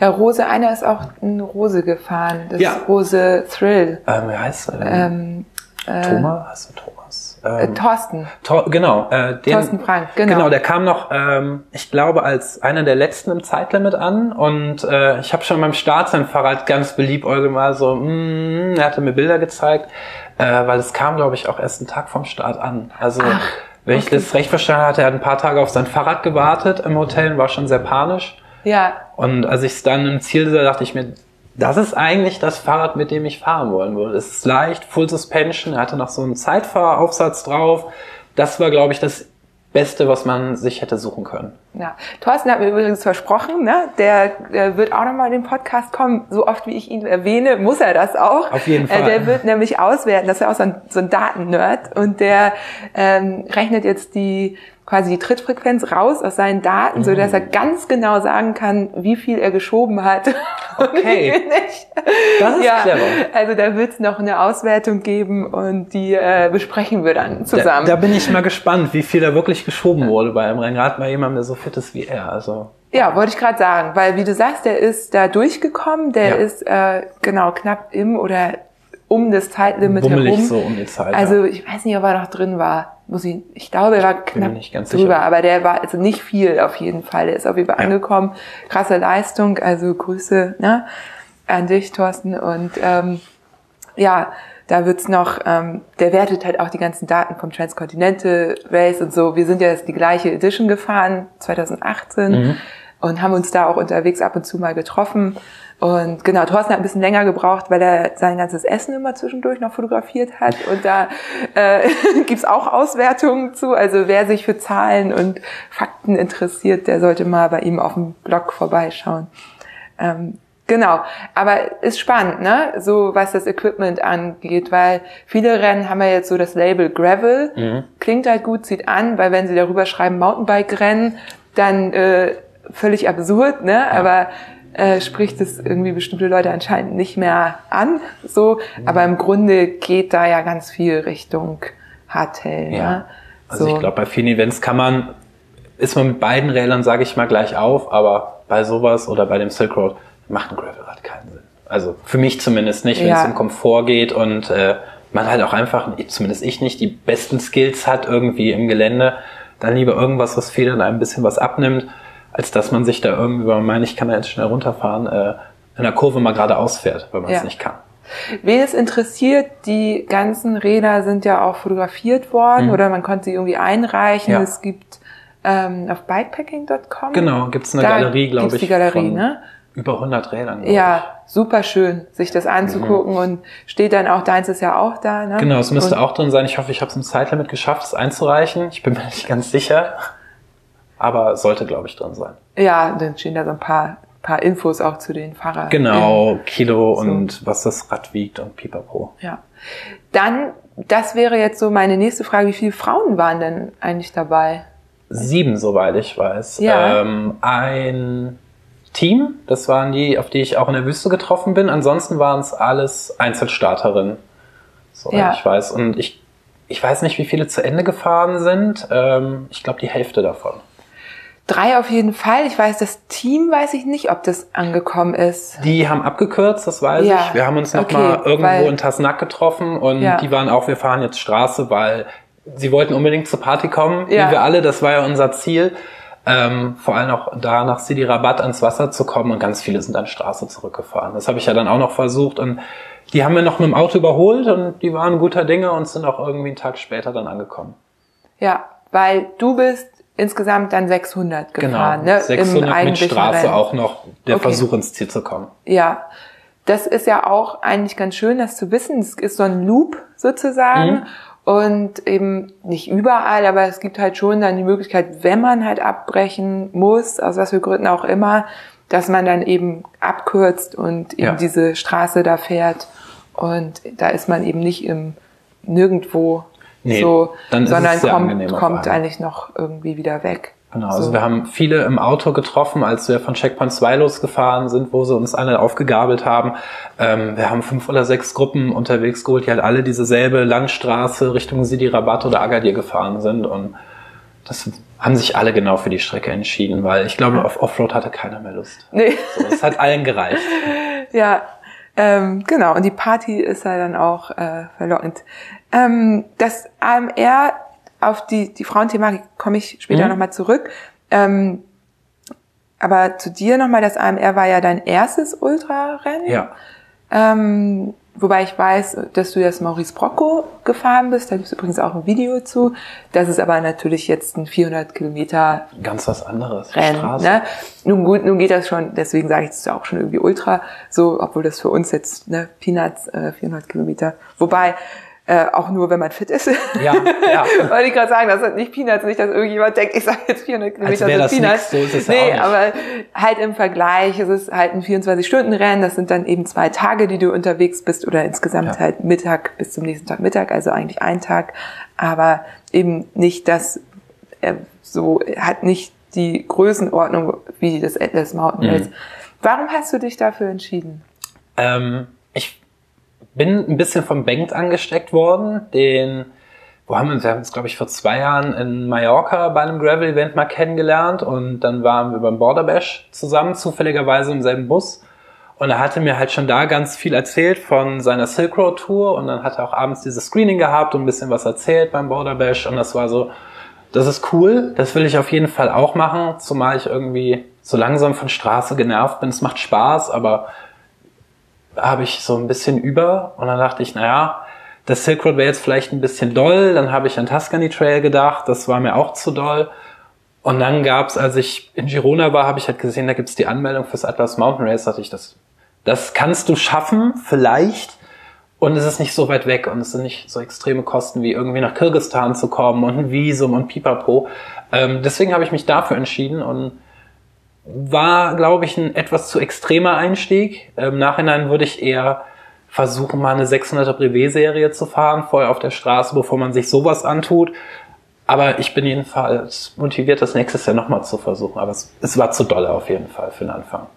Ja, Rose, einer ist auch eine Rose gefahren. Das ja. Rose Thrill. Ähm, wie heißt er denn? Ähm, äh, Thomas? Heißt du Thomas? Äh, ähm, Thorsten. Tor, genau. Äh, den, Thorsten Frank, genau. Genau, der kam noch, ähm, ich glaube, als einer der letzten im Zeitlimit an und äh, ich habe schon beim Start sein Fahrrad ganz beliebt mal so, mm, er hatte mir Bilder gezeigt, äh, weil es kam, glaube ich, auch erst einen Tag vom Start an. Also Ach, wenn okay. ich das recht verstanden hatte, er hat ein paar Tage auf sein Fahrrad gewartet im Hotel und war schon sehr panisch. Ja. Und als ich es dann im Ziel sah, dachte ich mir, das ist eigentlich das Fahrrad, mit dem ich fahren wollen würde. Es ist leicht, Full Suspension, er hatte noch so einen Zeitfahraufsatz drauf. Das war, glaube ich, das Beste, was man sich hätte suchen können. Ja, Thorsten hat mir übrigens versprochen, ne? der, der wird auch nochmal in den Podcast kommen. So oft wie ich ihn erwähne, muss er das auch. Auf jeden Fall. Äh, der wird nämlich auswerten, das ist ja auch so ein, so ein Daten-Nerd und der ähm, rechnet jetzt die quasi die Trittfrequenz raus aus seinen Daten, so dass er mhm. ganz genau sagen kann, wie viel er geschoben hat. (laughs) Okay. das ist ja, clever. Also da wird es noch eine Auswertung geben und die äh, besprechen wir dann zusammen. Da, da, bin ich mal gespannt, wie viel da wirklich geschoben wurde bei einem Rennrad bei jemandem, der so fit ist wie er. Also ja, wollte ich gerade sagen, weil wie du sagst, der ist da durchgekommen, der ja. ist äh, genau knapp im oder um das Zeitlimit Bummelig herum. so um die Zeit. Also ich weiß nicht, ob er noch drin war. Muss ich, ich glaube, er war knapp drüber, sicher. aber der war also nicht viel auf jeden Fall. Der ist auf jeden Fall ja. angekommen. Krasse Leistung, also Grüße ne, an dich, Thorsten. Und ähm, ja, da wird's noch, ähm, der wertet halt auch die ganzen Daten vom Transcontinental Race und so. Wir sind ja jetzt die gleiche Edition gefahren, 2018, mhm. und haben uns da auch unterwegs ab und zu mal getroffen. Und genau, Thorsten hat ein bisschen länger gebraucht, weil er sein ganzes Essen immer zwischendurch noch fotografiert hat. Und da äh, (laughs) gibt's auch Auswertungen zu. Also wer sich für Zahlen und Fakten interessiert, der sollte mal bei ihm auf dem Blog vorbeischauen. Ähm, Genau, aber ist spannend, ne? So was das Equipment angeht, weil viele Rennen haben ja jetzt so das Label Gravel, Mhm. klingt halt gut, zieht an, weil wenn sie darüber schreiben Mountainbike-Rennen, dann äh, völlig absurd, ne? Aber äh, spricht es irgendwie bestimmte Leute anscheinend nicht mehr an, so. Aber im Grunde geht da ja ganz viel Richtung Hardtail, Ja. ne? Also so. ich glaube, bei vielen Events kann man, ist man mit beiden Rädern, sage ich mal, gleich auf, aber bei sowas oder bei dem Silk Road macht ein Gravelrad keinen Sinn. Also für mich zumindest nicht, wenn Ja. es um Komfort geht und äh, man halt auch einfach, zumindest ich nicht, die besten Skills hat irgendwie im Gelände, dann lieber irgendwas, was Federn ein bisschen was abnimmt, als dass man sich da irgendwie, man meint, ich kann da jetzt schnell runterfahren, äh, in der Kurve mal geradeaus fährt, weil man es Ja. nicht kann. Wen es interessiert, die ganzen Räder sind ja auch fotografiert worden Mhm. oder man konnte sie irgendwie einreichen. Ja. Es gibt ähm, auf bikepacking.com. Genau, gibt's eine Galerie, glaube ich. die Galerie, ne? Über 100 Rädern. Ja, super schön, sich das anzugucken Mhm. und steht dann auch, deins ist ja auch da, ne? Genau, es müsste und, auch drin sein. Ich hoffe, ich habe es im Zeitlimit geschafft, es einzureichen. Ich bin mir (laughs) nicht ganz sicher. Aber sollte, glaube ich, drin sein. Ja, dann stehen da so ein paar, paar Infos auch zu den Fahrern. Genau, Kilo So. und was das Rad wiegt und pipapo. Ja. Dann, das wäre jetzt so meine nächste Frage, wie viele Frauen waren denn eigentlich dabei? Sieben, soweit ich weiß. Ja. Ähm, ein Team, das waren die, auf die ich auch in der Wüste getroffen bin. Ansonsten waren es alles Einzelstarterinnen, soweit Ja. ich weiß. Und ich, ich weiß nicht, wie viele zu Ende gefahren sind. Ähm, ich glaube, die Hälfte davon. Drei auf jeden Fall. Ich weiß, das Team weiß ich nicht, ob das angekommen ist. Die haben abgekürzt, das weiß Ja, ich. Wir haben uns noch okay, irgendwo weil- in Tasnack getroffen und Ja. die waren auch, wir fahren jetzt Straße, weil sie wollten unbedingt zur Party kommen, Ja. wie wir alle, das war ja unser Ziel. Ähm, vor allem auch da nach Sidi Rabat ans Wasser zu kommen und ganz viele sind dann Straße zurückgefahren. Das habe ich ja dann auch noch versucht und die haben wir noch mit dem Auto überholt und die waren guter Dinge und sind auch irgendwie einen Tag später dann angekommen. Ja, weil du bist insgesamt dann 600 gefahren, genau, ne? 600 mit Straße Rennen. auch noch der Okay. Versuch ins Ziel zu kommen. Ja, das ist ja auch eigentlich ganz schön, das zu wissen. Es ist so ein Loop sozusagen. Mhm. Und eben nicht überall, aber es gibt halt schon dann die Möglichkeit, wenn man halt abbrechen muss, aus was für Gründen auch immer, dass man dann eben abkürzt und eben Ja. diese Straße da fährt. Und da ist man eben nicht im nirgendwo Nee, so, sondern kommt, kommt eigentlich noch irgendwie wieder weg. Genau, so. also wir haben viele im Auto getroffen, als wir von Checkpoint 2 losgefahren sind, wo sie uns alle aufgegabelt haben. Ähm, wir haben fünf oder sechs Gruppen unterwegs geholt, die halt alle dieselbe Langstraße Richtung Sidi Rabat oder Agadir gefahren sind und das haben sich alle genau für die Strecke entschieden, weil ich glaube, auf Offroad hatte keiner mehr Lust. Nee. So, es hat allen gereicht. (laughs) Ja, ähm, genau. Und die Party ist ja dann auch äh, verlockend. Ähm, das AMR, auf die, die Frauenthematik komme ich später Mhm. nochmal zurück. Ähm, aber zu dir nochmal, das AMR war ja dein erstes Ultrarennen. Ja. Ähm, wobei ich weiß, dass du das Maurice Brocco gefahren bist. Da gibt es übrigens auch ein Video zu. Das ist aber natürlich jetzt ein 400 Kilometer Ganz was anderes. Rennen. Straße. Ne? Nun gut, nun geht das schon, deswegen sage ich es ja auch schon irgendwie Ultra, so, obwohl das für uns jetzt ne, Peanuts, äh, 400 Kilometer. Wobei, äh, auch nur, wenn man fit ist. Ja, ja. (laughs) Wollte ich gerade sagen, das sind nicht Peanuts, nicht, dass irgendjemand denkt, ich sage jetzt 400 Kilometer sind das Peanuts. nix, so ist es ja nee, nicht. aber halt im Vergleich, es ist halt ein 24-Stunden-Rennen, das sind dann eben zwei Tage, die du unterwegs bist oder insgesamt Ja. halt Mittag bis zum nächsten Tag Mittag, also eigentlich ein Tag, aber eben nicht das, äh, so, hat nicht die Größenordnung wie das Atlas Mountain Race. Mhm. Warum hast du dich dafür entschieden? Ähm, ich bin ein bisschen vom Bengt angesteckt worden, den, wo haben wir uns, wir haben uns, glaube ich, vor zwei Jahren in Mallorca bei einem Gravel-Event mal kennengelernt und dann waren wir beim Border Bash zusammen, zufälligerweise im selben Bus. Und er hatte mir halt schon da ganz viel erzählt von seiner Silk Road Tour und dann hat er auch abends dieses Screening gehabt und ein bisschen was erzählt beim Border Bash und das war so, das ist cool, das will ich auf jeden Fall auch machen, zumal ich irgendwie so langsam von Straße genervt bin. Es macht Spaß, aber habe ich so ein bisschen über und dann dachte ich, naja, das Silk Road wäre jetzt vielleicht ein bisschen doll, dann habe ich an Tuscany Trail gedacht, das war mir auch zu doll. Und dann gab's, als ich in Girona war, habe ich halt gesehen, da gibt's die Anmeldung fürs Atlas Mountain Race, dachte ich, das, das kannst du schaffen, vielleicht. Und es ist nicht so weit weg und es sind nicht so extreme Kosten wie irgendwie nach Kirgistan zu kommen und ein Visum und Pipapo. Ähm, deswegen habe ich mich dafür entschieden und war, glaube ich, ein etwas zu extremer Einstieg. Im Nachhinein würde ich eher versuchen, mal eine 600er Privé-Serie zu fahren, vorher auf der Straße, bevor man sich sowas antut. Aber ich bin jedenfalls motiviert, das nächstes Jahr nochmal zu versuchen. Aber es, es war zu dolle auf jeden Fall für den Anfang.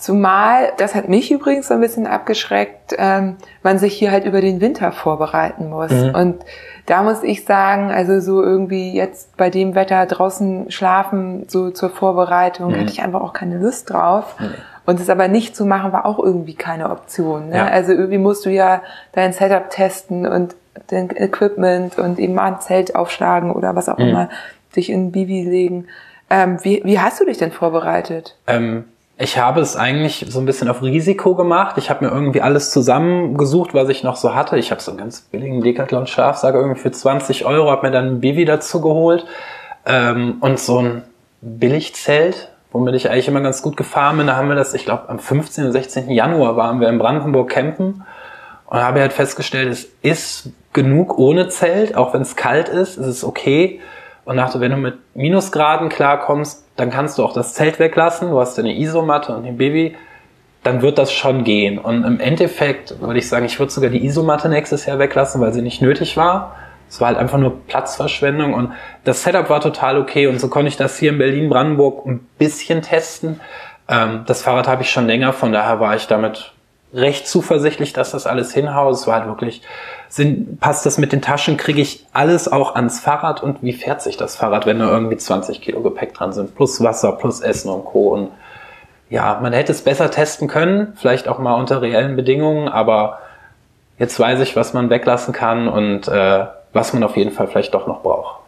Zumal, das hat mich übrigens so ein bisschen abgeschreckt, ähm, man sich hier halt über den Winter vorbereiten muss. Mhm. Und da muss ich sagen, also so irgendwie jetzt bei dem Wetter draußen schlafen, so zur Vorbereitung, mhm. hatte ich einfach auch keine Lust drauf. Mhm. Und es aber nicht zu machen, war auch irgendwie keine Option. Ne? Ja. Also irgendwie musst du ja dein Setup testen und dein Equipment und eben mal ein Zelt aufschlagen oder was auch mhm. immer, dich in Bibi legen. Ähm, wie, wie hast du dich denn vorbereitet? Ähm ich habe es eigentlich so ein bisschen auf Risiko gemacht. Ich habe mir irgendwie alles zusammengesucht, was ich noch so hatte. Ich habe so einen ganz billigen Decathlon Schafsack irgendwie für 20 Euro, habe mir dann ein Bivi dazu geholt ähm, und so ein Billigzelt, womit ich eigentlich immer ganz gut gefahren bin. Da haben wir das, ich glaube, am 15. und 16. Januar waren wir in Brandenburg campen und habe halt festgestellt, es ist genug ohne Zelt, auch wenn es kalt ist, ist es okay. Und dachte, wenn du mit Minusgraden klarkommst, dann kannst du auch das Zelt weglassen, du hast eine Isomatte und ein Baby, dann wird das schon gehen. Und im Endeffekt würde ich sagen, ich würde sogar die Isomatte nächstes Jahr weglassen, weil sie nicht nötig war. Es war halt einfach nur Platzverschwendung und das Setup war total okay und so konnte ich das hier in Berlin-Brandenburg ein bisschen testen. Ähm, das Fahrrad habe ich schon länger, von daher war ich damit recht zuversichtlich, dass das alles hinhaut. Es war halt wirklich, sind, passt das mit den Taschen, kriege ich alles auch ans Fahrrad und wie fährt sich das Fahrrad, wenn da irgendwie 20 Kilo Gepäck dran sind, plus Wasser, plus Essen und Co. Und ja, man hätte es besser testen können, vielleicht auch mal unter reellen Bedingungen, aber jetzt weiß ich, was man weglassen kann und äh, was man auf jeden Fall vielleicht doch noch braucht.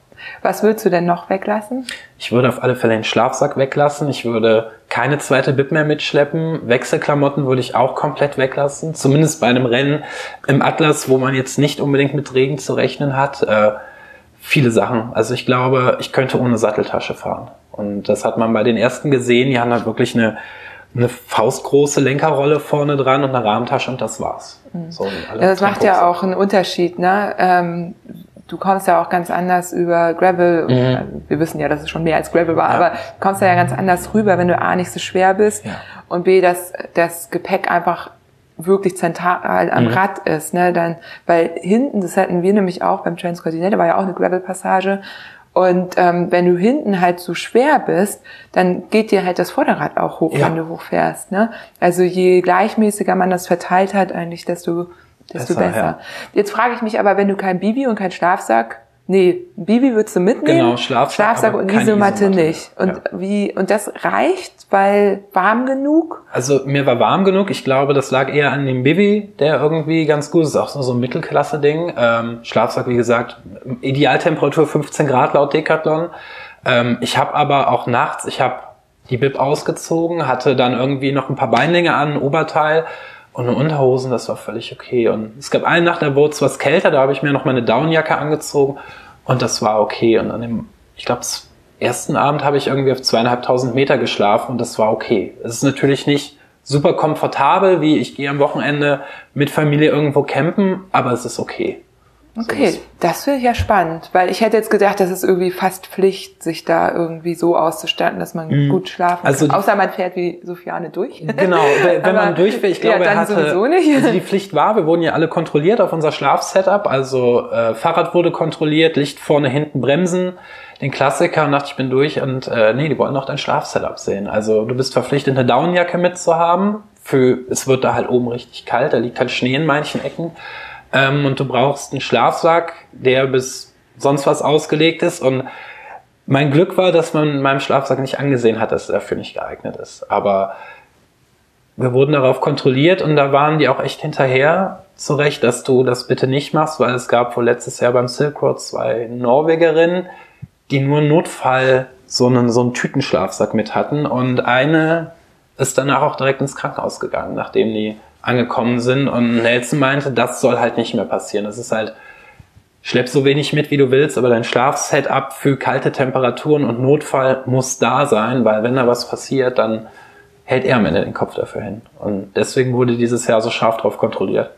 Was würdest du denn noch weglassen? Ich würde auf alle Fälle den Schlafsack weglassen. Ich würde keine zweite Bib mehr mitschleppen. Wechselklamotten würde ich auch komplett weglassen. Zumindest bei einem Rennen im Atlas, wo man jetzt nicht unbedingt mit Regen zu rechnen hat. Äh, viele Sachen. Also ich glaube, ich könnte ohne Satteltasche fahren. Und das hat man bei den ersten gesehen. Die haben halt wirklich eine eine faustgroße Lenkerrolle vorne dran und eine Rahmentasche und das war's. Mhm. So, ja, das macht ja auch einen Unterschied, ne? Ähm, du kommst ja auch ganz anders über Gravel. Mhm. Wir wissen ja, dass es schon mehr als Gravel war, ja. aber du kommst ja ganz anders rüber, wenn du A nicht so schwer bist ja. und B, dass das Gepäck einfach wirklich zentral am mhm. Rad ist, ne, dann, weil hinten, das hatten wir nämlich auch beim Transcontinental, war ja auch eine Gravel-Passage und ähm, wenn du hinten halt so schwer bist, dann geht dir halt das Vorderrad auch hoch, ja. wenn du hochfährst. Ne? Also je gleichmäßiger man das verteilt hat, eigentlich, desto desto besser. besser. Ja. Jetzt frage ich mich aber, wenn du kein Bibi und kein Schlafsack Nee, Bibi würdest du mitnehmen. Genau, Schlafsack, Schlafsack und Isomatte, nicht. Und ja. wie, und das reicht, weil warm genug? Also, mir war warm genug. Ich glaube, das lag eher an dem Bibi, der irgendwie ganz gut ist. Auch so ein Mittelklasse-Ding. Ähm, Schlafsack, wie gesagt, Idealtemperatur 15 Grad laut Decathlon. Ähm, ich habe aber auch nachts, ich habe die Bib ausgezogen, hatte dann irgendwie noch ein paar Beinlänge an, Oberteil und eine Unterhosen, das war völlig okay. Und es gab eine Nacht, da wurde es was kälter, da habe ich mir noch meine Downjacke angezogen und das war okay. Und an dem, ich glaube, ersten Abend habe ich irgendwie auf zweieinhalbtausend Meter geschlafen und das war okay. Es ist natürlich nicht super komfortabel, wie ich gehe am Wochenende mit Familie irgendwo campen, aber es ist okay. Okay, so das finde ich ja spannend, weil ich hätte jetzt gedacht, das ist irgendwie fast Pflicht, sich da irgendwie so auszustatten, dass man mhm. gut schlafen also kann. Außer man fährt wie Sofiane durch. Genau, wenn man (laughs) durchfährt, ich glaube, ja, er hatte, sowieso nicht. also die Pflicht war, wir wurden ja alle kontrolliert auf unser Schlafsetup, also äh, Fahrrad wurde kontrolliert, Licht vorne, hinten, Bremsen, den Klassiker und dachte, ich bin durch und äh, nee, die wollen noch dein Schlafsetup sehen. Also du bist verpflichtet, eine Downjacke mitzuhaben, für, es wird da halt oben richtig kalt, da liegt halt Schnee in manchen Ecken. Ähm, und du brauchst einen Schlafsack, der bis sonst was ausgelegt ist. Und mein Glück war, dass man meinem Schlafsack nicht angesehen hat, dass er dafür nicht geeignet ist. Aber wir wurden darauf kontrolliert und da waren die auch echt hinterher zurecht, dass du das bitte nicht machst, weil es gab wohl letztes Jahr beim Silk Road zwei Norwegerinnen, die nur Notfall so einen, so einen Tütenschlafsack mit hatten und eine ist danach auch direkt ins Krankenhaus gegangen, nachdem die angekommen sind. Und Nelson meinte, das soll halt nicht mehr passieren. Das ist halt, schlepp so wenig mit, wie du willst, aber dein Schlafsetup für kalte Temperaturen und Notfall muss da sein, weil wenn da was passiert, dann hält er am Ende den Kopf dafür hin. Und deswegen wurde dieses Jahr so scharf drauf kontrolliert.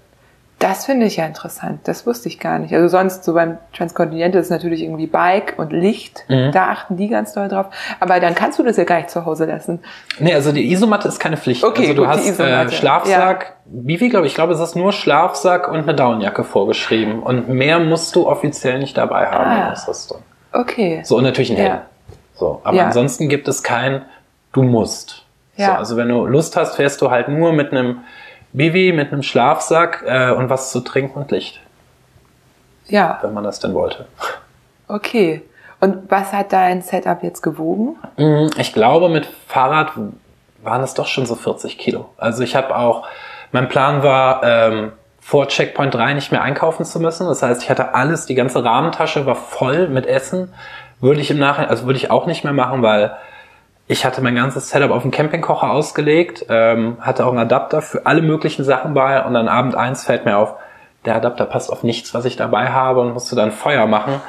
Das finde ich ja interessant. Das wusste ich gar nicht. Also sonst so beim Transcontinental ist natürlich irgendwie Bike und Licht. Mhm. Da achten die ganz doll drauf. Aber dann kannst du das ja gar nicht zu Hause lassen. Nee, also die Isomatte ist keine Pflicht. Okay, also du gut, hast äh. Schlafsack, wie viel glaube ich? Ich glaube, es ist nur Schlafsack und eine Downjacke vorgeschrieben. Und mehr musst du offiziell nicht dabei haben Ah. in der Ausrüstung. Okay. So, und natürlich ein Helm. Ja. So, aber Ja. ansonsten gibt es kein, du musst. So, Ja. also wenn du Lust hast, fährst du halt nur mit einem Bivi, mit einem Schlafsack äh, und was zu trinken und Licht, Ja, wenn man das denn wollte. okay. Und was hat dein Setup jetzt gewogen? Mm, Ich glaube, mit Fahrrad waren es doch schon so 40 Kilo. Also ich habe auch, mein Plan war, ähm, vor Checkpoint 3 nicht mehr einkaufen zu müssen. Das heißt, ich hatte alles, die ganze Rahmentasche war voll mit Essen. Würde ich im Nachhinein, also würde ich auch nicht mehr machen, weil ich hatte mein ganzes Setup auf den Campingkocher ausgelegt, ähm, hatte auch einen Adapter für alle möglichen Sachen bei und dann Abend eins fällt mir auf, der Adapter passt auf nichts, was ich dabei habe und musste dann Feuer machen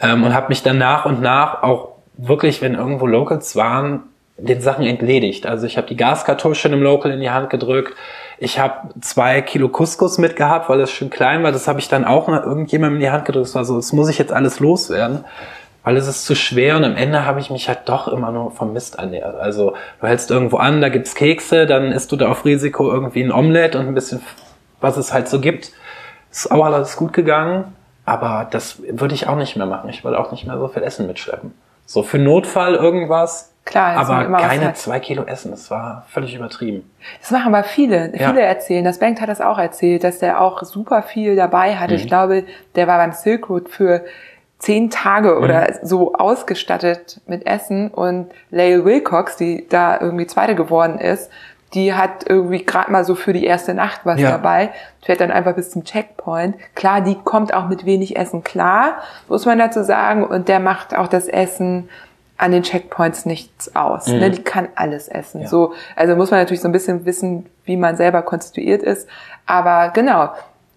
ähm, und habe mich dann nach und nach auch wirklich, wenn irgendwo Locals waren, den Sachen entledigt. Also ich habe die Gaskartusche im Local in die Hand gedrückt. Ich habe zwei Kilo Couscous mitgehabt, weil das schön klein war. Das habe ich dann auch irgendjemandem in die Hand gedrückt. Es war so, das muss ich jetzt alles loswerden, weil es ist zu schwer und am Ende habe ich mich halt doch immer nur vom Mist ernährt. Also du hältst irgendwo an, da gibt's Kekse, dann isst du da auf Risiko irgendwie ein Omelett und ein bisschen, was es halt so gibt. Ist auch alles gut gegangen, aber das würde ich auch nicht mehr machen. Ich würde auch nicht mehr so viel Essen mitschleppen. So für Notfall irgendwas, Klar, aber keine zwei Kilo Essen. Das war völlig übertrieben. Das machen aber viele. Ja. Viele erzählen. Das Bengt hat das auch erzählt, dass der auch super viel dabei hatte. Mhm. Ich glaube, der war beim Silk Road für zehn Tage Mhm. oder so ausgestattet mit Essen und Lael Wilcox, die da irgendwie Zweite geworden ist, die hat irgendwie gerade mal so für die erste Nacht was Ja. dabei, fährt dann einfach bis zum Checkpoint. Klar, die kommt auch mit wenig Essen klar, muss man dazu sagen, und der macht auch das Essen an den Checkpoints nichts aus. Ne? Die kann alles essen. Mhm. Ja. So, also muss man natürlich so ein bisschen wissen, wie man selber konstituiert ist. Aber genau,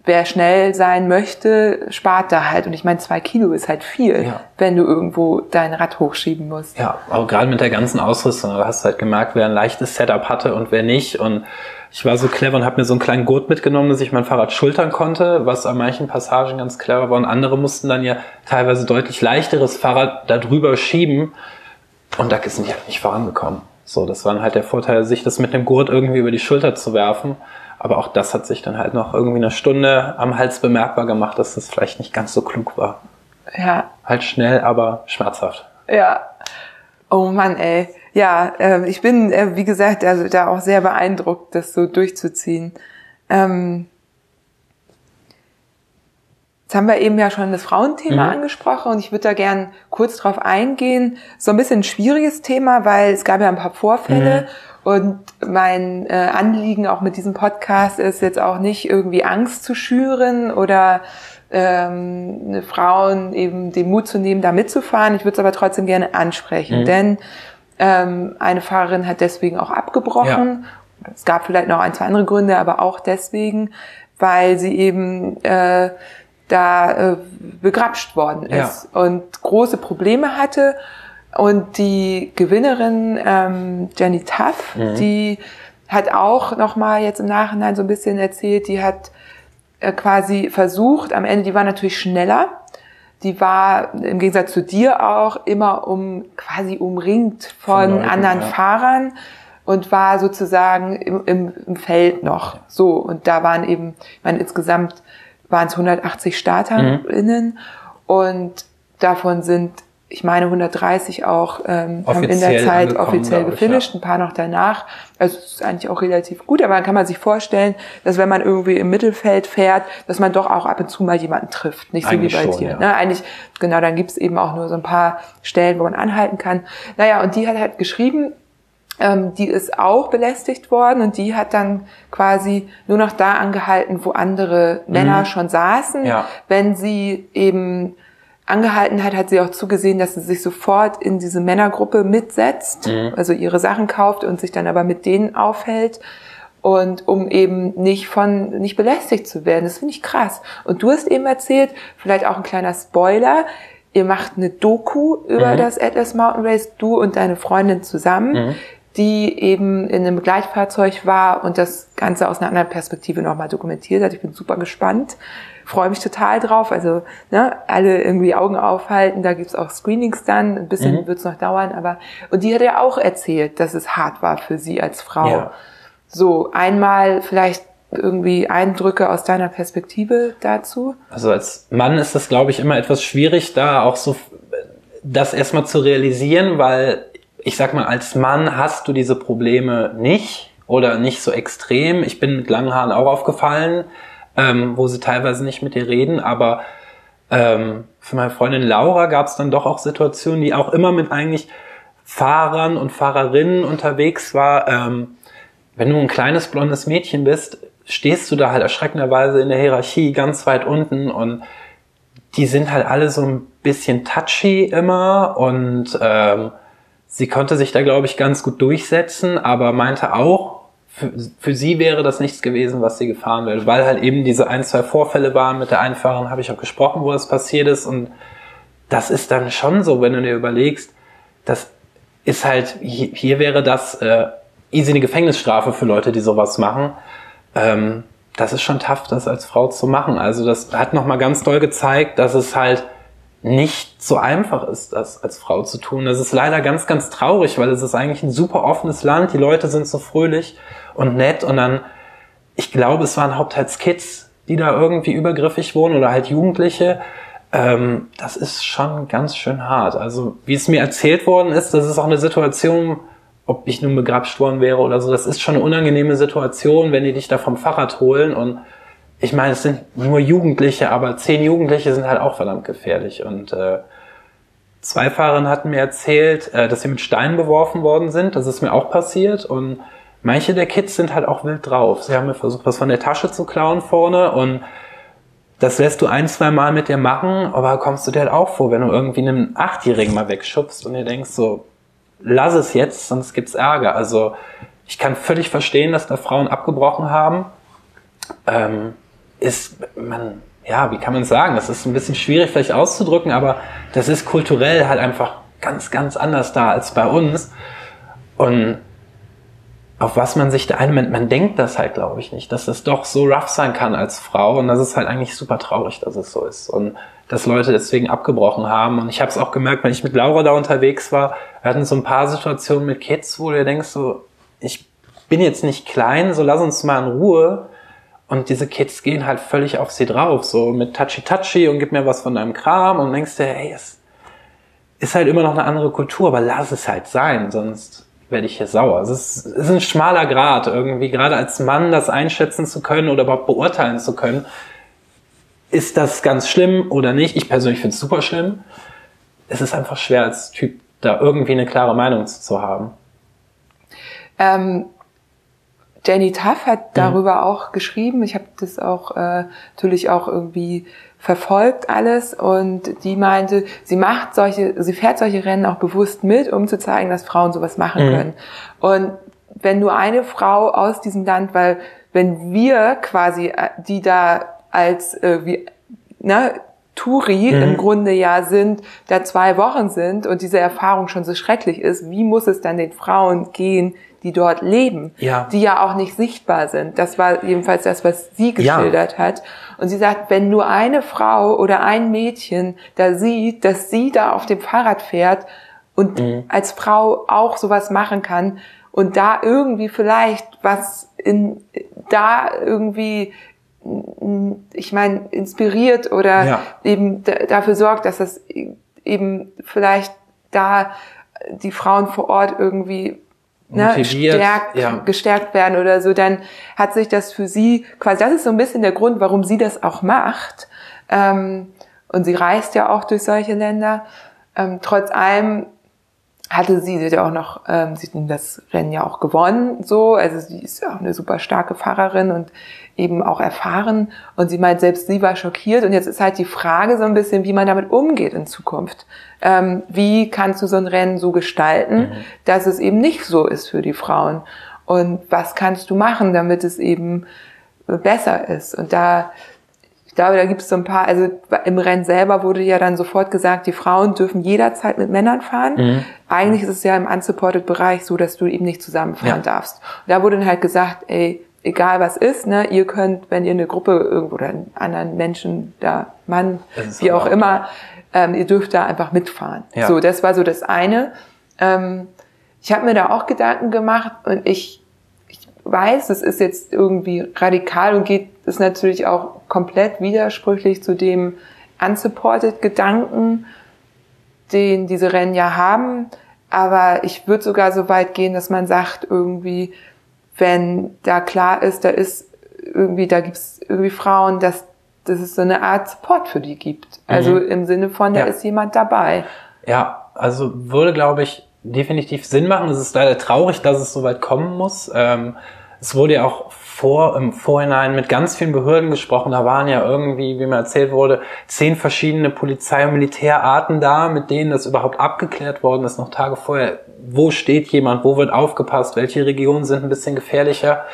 wer schnell sein möchte, spart da halt. Und ich meine, zwei Kilo ist halt viel, Ja. wenn du irgendwo dein Rad hochschieben musst. Ja, aber gerade mit der ganzen Ausrüstung, du hast halt gemerkt, wer ein leichtes Setup hatte und wer nicht. Und ich war so clever und habe mir so einen kleinen Gurt mitgenommen, dass ich mein Fahrrad schultern konnte, was an manchen Passagen ganz clever war. Und andere mussten dann ja teilweise deutlich leichteres Fahrrad da drüber schieben. Und da sind die halt nicht vorangekommen. So, das war halt der Vorteil, sich das mit dem Gurt irgendwie über die Schulter zu werfen. Aber auch das hat sich dann halt noch irgendwie eine Stunde am Hals bemerkbar gemacht, dass das vielleicht nicht ganz so klug war. Ja, Halt schnell, aber schmerzhaft. ja. Oh Mann, ey. Ja, äh, ich bin, äh, wie gesagt, also da auch sehr beeindruckt, das so durchzuziehen. Ähm, Jetzt haben wir eben ja schon das Frauenthema Mhm. angesprochen und ich würde da gern kurz drauf eingehen. So ein bisschen ein schwieriges Thema, weil es gab ja ein paar Vorfälle und mein äh, Anliegen auch mit diesem Podcast ist jetzt auch nicht irgendwie Angst zu schüren oder ähm, Frauen eben den Mut zu nehmen, da mitzufahren. Ich würde es aber trotzdem gerne ansprechen, Mhm. denn ähm, eine Fahrerin hat deswegen auch abgebrochen. Es gab vielleicht noch ein, zwei andere Gründe, aber auch deswegen, weil sie eben äh, da äh, begrapscht worden Ja. ist und große Probleme hatte. Und die Gewinnerin ähm, Jenny Tuff, Mhm. die hat auch noch mal jetzt im Nachhinein so ein bisschen erzählt, die hat äh, quasi versucht, am Ende, die war natürlich schneller, die war im Gegensatz zu dir auch immer um quasi umringt von, Von Leuten, anderen ja. Fahrern und war sozusagen im, im, im Feld noch so und da waren eben, ich meine insgesamt waren es 180 StarterInnen und davon sind ich meine 130 auch ähm, haben in der Zeit offiziell gefinisht, ein paar noch danach. Also es ist eigentlich auch relativ gut, aber dann kann man sich vorstellen, dass wenn man irgendwie im Mittelfeld fährt, dass man doch auch ab und zu mal jemanden trifft. Nicht so Eigentlich wie bei schon, dir. ja. Ne? Eigentlich, genau, dann gibt's eben auch nur so ein paar Stellen, wo man anhalten kann. Naja, und die hat halt geschrieben, ähm, die ist auch belästigt worden und die hat dann quasi nur noch da angehalten, wo andere Männer schon saßen. Mhm. Ja. Wenn sie eben angehalten hat, hat sie auch zugesehen, dass sie sich sofort in diese Männergruppe mitsetzt, Mhm. also ihre Sachen kauft und sich dann aber mit denen aufhält. Und um eben nicht von, nicht belästigt zu werden. Das finde ich krass. Und du hast eben erzählt, vielleicht auch ein kleiner Spoiler, ihr macht eine Doku über Mhm. das Atlas Mountain Race, du und deine Freundin zusammen. die eben in einem Begleitfahrzeug war und das Ganze aus einer anderen Perspektive nochmal dokumentiert hat. Ich bin super gespannt, freue mich total drauf. Also ne, alle irgendwie Augen aufhalten, da gibt's auch Screenings dann, ein bisschen mhm. wird's noch dauern, aber und die hat ja auch erzählt, dass es hart war für sie als Frau. Ja. So, einmal vielleicht irgendwie Eindrücke aus deiner Perspektive dazu? Also als Mann ist das, glaube ich, immer etwas schwierig, da auch so das erstmal zu realisieren, weil ich sag mal, als Mann hast du diese Probleme nicht oder nicht so extrem. Ich bin mit langen Haaren auch aufgefallen, ähm, wo sie teilweise nicht mit dir reden, aber ähm, für meine Freundin Laura gab es dann doch auch Situationen, die auch immer mit eigentlich Fahrern und Fahrerinnen unterwegs war. Ähm, wenn du ein kleines blondes Mädchen bist, stehst du da halt erschreckenderweise in der Hierarchie ganz weit unten und die sind halt alle so ein bisschen touchy immer und ähm, sie konnte sich da, glaube ich, ganz gut durchsetzen, aber meinte auch, für, für sie wäre das nichts gewesen, was sie gefahren will, weil halt eben diese ein, zwei Vorfälle waren. Mit der Einfahrerin habe ich auch gesprochen, wo das passiert ist und das ist dann schon so, wenn du dir überlegst, das ist halt, hier, hier wäre das äh, easy eine Gefängnisstrafe für Leute, die sowas machen ähm, das ist schon tough, das als Frau zu machen. Also das hat nochmal ganz doll gezeigt, dass es halt nicht so einfach ist, das als Frau zu tun. Das ist leider ganz, ganz traurig, weil es ist eigentlich ein super offenes Land. Die Leute sind so fröhlich und nett und dann, ich glaube, es waren hauptsächlich Kids, die da irgendwie übergriffig wurden oder halt Jugendliche. Ähm, das ist schon ganz schön hart. Also wie es mir erzählt worden ist, das ist auch eine Situation, ob ich nun begrapscht worden wäre oder so. Das ist schon eine unangenehme Situation, wenn die dich da vom Fahrrad holen. Und ich meine, es sind nur Jugendliche, aber zehn Jugendliche sind halt auch verdammt gefährlich. Und äh, zwei Fahrerinnen hatten mir erzählt, äh, dass sie mit Steinen beworfen worden sind. Das ist mir auch passiert. Und manche der Kids sind halt auch wild drauf. Sie haben mir versucht, was von der Tasche zu klauen vorne und das lässt du ein, zwei Mal mit dir machen, aber kommst du dir halt auch vor, wenn du irgendwie einen Achtjährigen mal wegschubst und dir denkst so, lass es jetzt, sonst gibt's Ärger. Also ich kann völlig verstehen, dass da Frauen abgebrochen haben. Ähm, ist man, ja, wie kann man sagen? Das ist ein bisschen schwierig vielleicht auszudrücken, aber das ist kulturell halt einfach ganz, ganz anders da als bei uns. Und auf was man sich da einwendet, man denkt das halt, glaube ich, nicht, dass es doch so rough sein kann als Frau. Und das ist halt eigentlich super traurig, dass es so ist. Und dass Leute deswegen abgebrochen haben. Und ich habe es auch gemerkt, wenn ich mit Laura da unterwegs war, wir hatten so ein paar Situationen mit Kids, wo du denkst so, ich bin jetzt nicht klein, so lass uns mal in Ruhe. Und diese Kids gehen halt völlig auf sie drauf, so mit touchy touchy und gib mir was von deinem Kram und denkst dir, hey, es ist halt immer noch eine andere Kultur, aber lass es halt sein, sonst werde ich hier sauer. Es ist, es ist ein schmaler Grad, irgendwie gerade als Mann das einschätzen zu können oder überhaupt beurteilen zu können ist das ganz schlimm oder nicht? Ich persönlich finde es super schlimm. Es ist einfach schwer als Typ da irgendwie eine klare Meinung zu haben. Ähm, Jenny Tuff hat mhm. darüber mhm. auch geschrieben. Ich habe das auch äh, natürlich auch irgendwie verfolgt alles und die meinte, sie macht solche, sie fährt solche Rennen auch bewusst mit, um zu zeigen, dass Frauen sowas machen mhm. können. Und wenn nur eine Frau aus diesem Land, weil wenn wir quasi, äh, die da als äh, wie, ne, Touri mhm. im Grunde ja sind, da zwei Wochen sind und diese Erfahrung schon so schrecklich ist, wie muss es dann den Frauen gehen, die dort leben, ja. die ja auch nicht sichtbar sind. Das war jedenfalls das, was sie geschildert ja. hat. Und sie sagt, wenn nur eine Frau oder ein Mädchen da sieht, dass sie da auf dem Fahrrad fährt und mhm. als Frau auch sowas machen kann und da irgendwie vielleicht was in, da irgendwie ich meine, inspiriert oder ja. eben dafür sorgt, dass das eben vielleicht da die Frauen vor Ort irgendwie ne, stärkt, ja. gestärkt werden oder so, dann hat sich das für sie quasi, das ist so ein bisschen der Grund, warum sie das auch macht. Ähm, und sie reist ja auch durch solche Länder. Ähm, trotz allem hatte sie, sie hat ja auch noch, ähm, sie hat das Rennen ja auch gewonnen, so, also sie ist ja auch eine super starke Fahrerin und eben auch erfahren. Und sie meint, selbst sie war schockiert. Und jetzt ist halt die Frage so ein bisschen, wie man damit umgeht in Zukunft. Ähm, wie kannst du so ein Rennen so gestalten, mhm. dass es eben nicht so ist für die Frauen? Und was kannst du machen, damit es eben besser ist? Und da glaube, da gibt es so ein paar, also im Rennen selber wurde ja dann sofort gesagt, die Frauen dürfen jederzeit mit Männern fahren. Mhm. Eigentlich ist es ja im unsupported-Bereich so, dass du eben nicht zusammenfahren ja. darfst. Und da wurde dann halt gesagt, ey, egal was ist, ne, ihr könnt, wenn ihr eine Gruppe irgendwo oder einen anderen Menschen, da Mann, wie auch immer, ähm, ihr dürft da einfach mitfahren. Ja. So, das war so das eine. Ähm, ich habe mir da auch Gedanken gemacht und ich, ich weiß, es ist jetzt irgendwie radikal und geht ist natürlich auch komplett widersprüchlich zu dem unsupported Gedanken, den diese Rennen ja haben. Aber ich würde sogar so weit gehen, dass man sagt, irgendwie, wenn da klar ist, da ist irgendwie, da gibt es irgendwie Frauen, dass, dass es so eine Art Support für die gibt. Also mhm. im Sinne von, da ja. ist jemand dabei. Ja, also würde, glaube ich, definitiv Sinn machen. Es ist leider traurig, dass es so weit kommen muss. Ähm, es wurde ja auch vor, im Vorhinein mit ganz vielen Behörden gesprochen. Da waren ja irgendwie, wie mir erzählt wurde, zehn verschiedene Polizei- und Militärarten da, mit denen das überhaupt abgeklärt worden ist, noch Tage vorher. Wo steht jemand? Wo wird aufgepasst? Welche Regionen sind ein bisschen gefährlicher?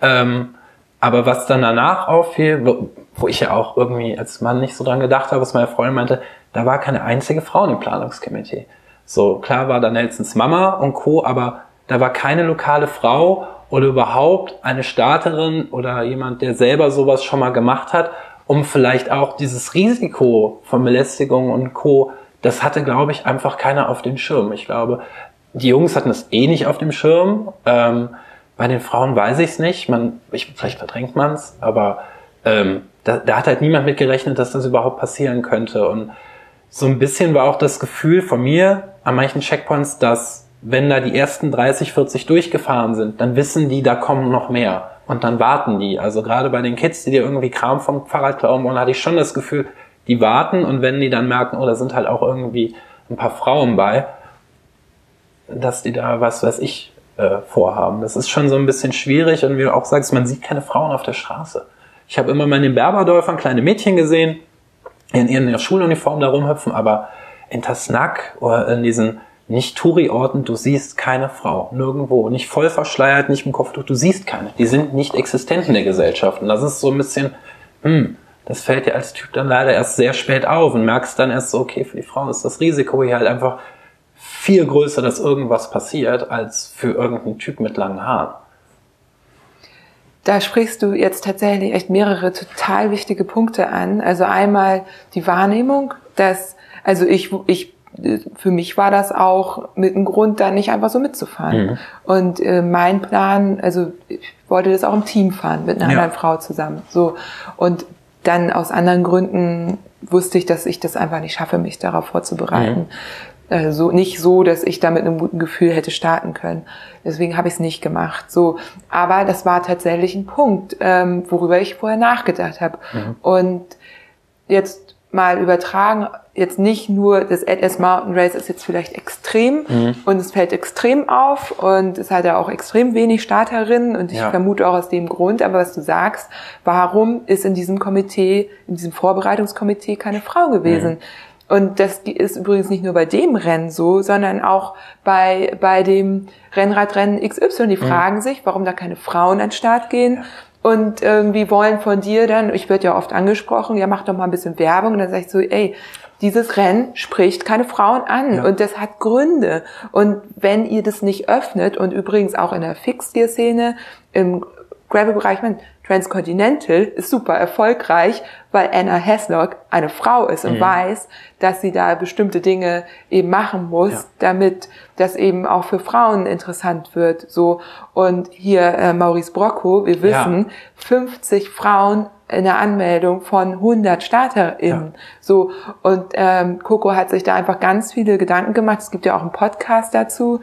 Ähm, aber was dann danach auffiel, wo, ich ja auch irgendwie als Mann nicht so dran gedacht habe, was meine Freundin meinte, da war keine einzige Frau im Planungskomitee. So, klar war da Nelsons Mama und Co., aber da war keine lokale Frau oder überhaupt eine Starterin oder jemand, der selber sowas schon mal gemacht hat, um vielleicht auch dieses Risiko von Belästigung und Co., das hatte, glaube ich, einfach keiner auf dem Schirm. Ich glaube, die Jungs hatten es eh nicht auf dem Schirm. Ähm, bei den Frauen weiß ich es nicht. Man, ich, vielleicht verdrängt man es, aber ähm, da, da hat halt niemand mit gerechnet, dass das überhaupt passieren könnte. Und so ein bisschen war auch das Gefühl von mir an manchen Checkpoints, dass wenn da die ersten 30, 40 durchgefahren sind, dann wissen die, da kommen noch mehr. Und dann warten die. Also gerade bei den Kids, die dir irgendwie Kram vom Fahrrad klauen wollen, hatte ich schon das Gefühl, die warten und wenn die dann merken, oh, da sind halt auch irgendwie ein paar Frauen bei, dass die da was weiß ich äh, vorhaben. Das ist schon so ein bisschen schwierig und wie du auch sagst, man sieht keine Frauen auf der Straße. Ich habe immer mal in den Berberdörfern kleine Mädchen gesehen, in ihren Schuluniformen da rumhüpfen, aber in Tasnak oder in diesen nicht Touri-Orten, du siehst keine Frau, nirgendwo, nicht voll verschleiert, nicht im Kopftuch, du siehst keine. Die sind nicht existent in der Gesellschaft. Und das ist so ein bisschen, hm, das fällt dir als Typ dann leider erst sehr spät auf und merkst dann erst so, okay, für die Frau ist das Risiko hier halt einfach viel größer, dass irgendwas passiert, als für irgendeinen Typ mit langen Haaren. Da sprichst du jetzt tatsächlich echt mehrere total wichtige Punkte an. Also einmal die Wahrnehmung, dass, also ich, ich für mich war das auch mit einem Grund, da nicht einfach so mitzufahren. Mhm. Und äh, mein Plan, also ich wollte das auch im Team fahren, mit einer ja. anderen Frau zusammen. So. Und dann aus anderen Gründen wusste ich, dass ich das einfach nicht schaffe, mich darauf vorzubereiten. Mhm. Also nicht so, dass ich da mit einem guten Gefühl hätte starten können. Deswegen habe ich es nicht gemacht. So, aber das war tatsächlich ein Punkt, ähm, worüber ich vorher nachgedacht habe. Mhm. Und jetzt mal übertragen jetzt nicht nur das AdS Mountain Race ist jetzt vielleicht extrem mhm. und es fällt extrem auf und es hat ja auch extrem wenig Starterinnen und ich ja. vermute auch aus dem Grund, aber was du sagst, warum ist in diesem Komitee, in diesem Vorbereitungskomitee keine Frau gewesen? Mhm. Und das ist übrigens nicht nur bei dem Rennen so, sondern auch bei, bei dem Rennradrennen XY. Die mhm. fragen sich, warum da keine Frauen an den Start gehen und irgendwie wollen von dir dann, ich werde ja oft angesprochen, ja mach doch mal ein bisschen Werbung und dann sag ich so, ey, dieses Rennen spricht keine Frauen an ja. und das hat Gründe. Und wenn ihr das nicht öffnet und übrigens auch in der Fixtier-Szene im Gravel-Bereich, man, Transcontinental ist super erfolgreich, weil Anna Heslock eine Frau ist und mhm. weiß, dass sie da bestimmte Dinge eben machen muss, ja. damit das eben auch für Frauen interessant wird. So und hier äh, Maurice Brocco, wir wissen, ja. 50 Frauen in der Anmeldung von 100 StarterInnen. Ja. So und ähm, Coco hat sich da einfach ganz viele Gedanken gemacht. Es gibt ja auch einen Podcast dazu,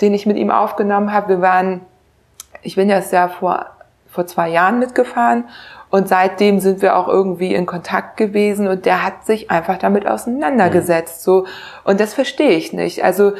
den ich mit ihm aufgenommen habe. Wir waren, ich bin jetzt ja vor vor zwei Jahren mitgefahren und seitdem sind wir auch irgendwie in Kontakt gewesen und der hat sich einfach damit auseinandergesetzt. So und das verstehe ich nicht. Also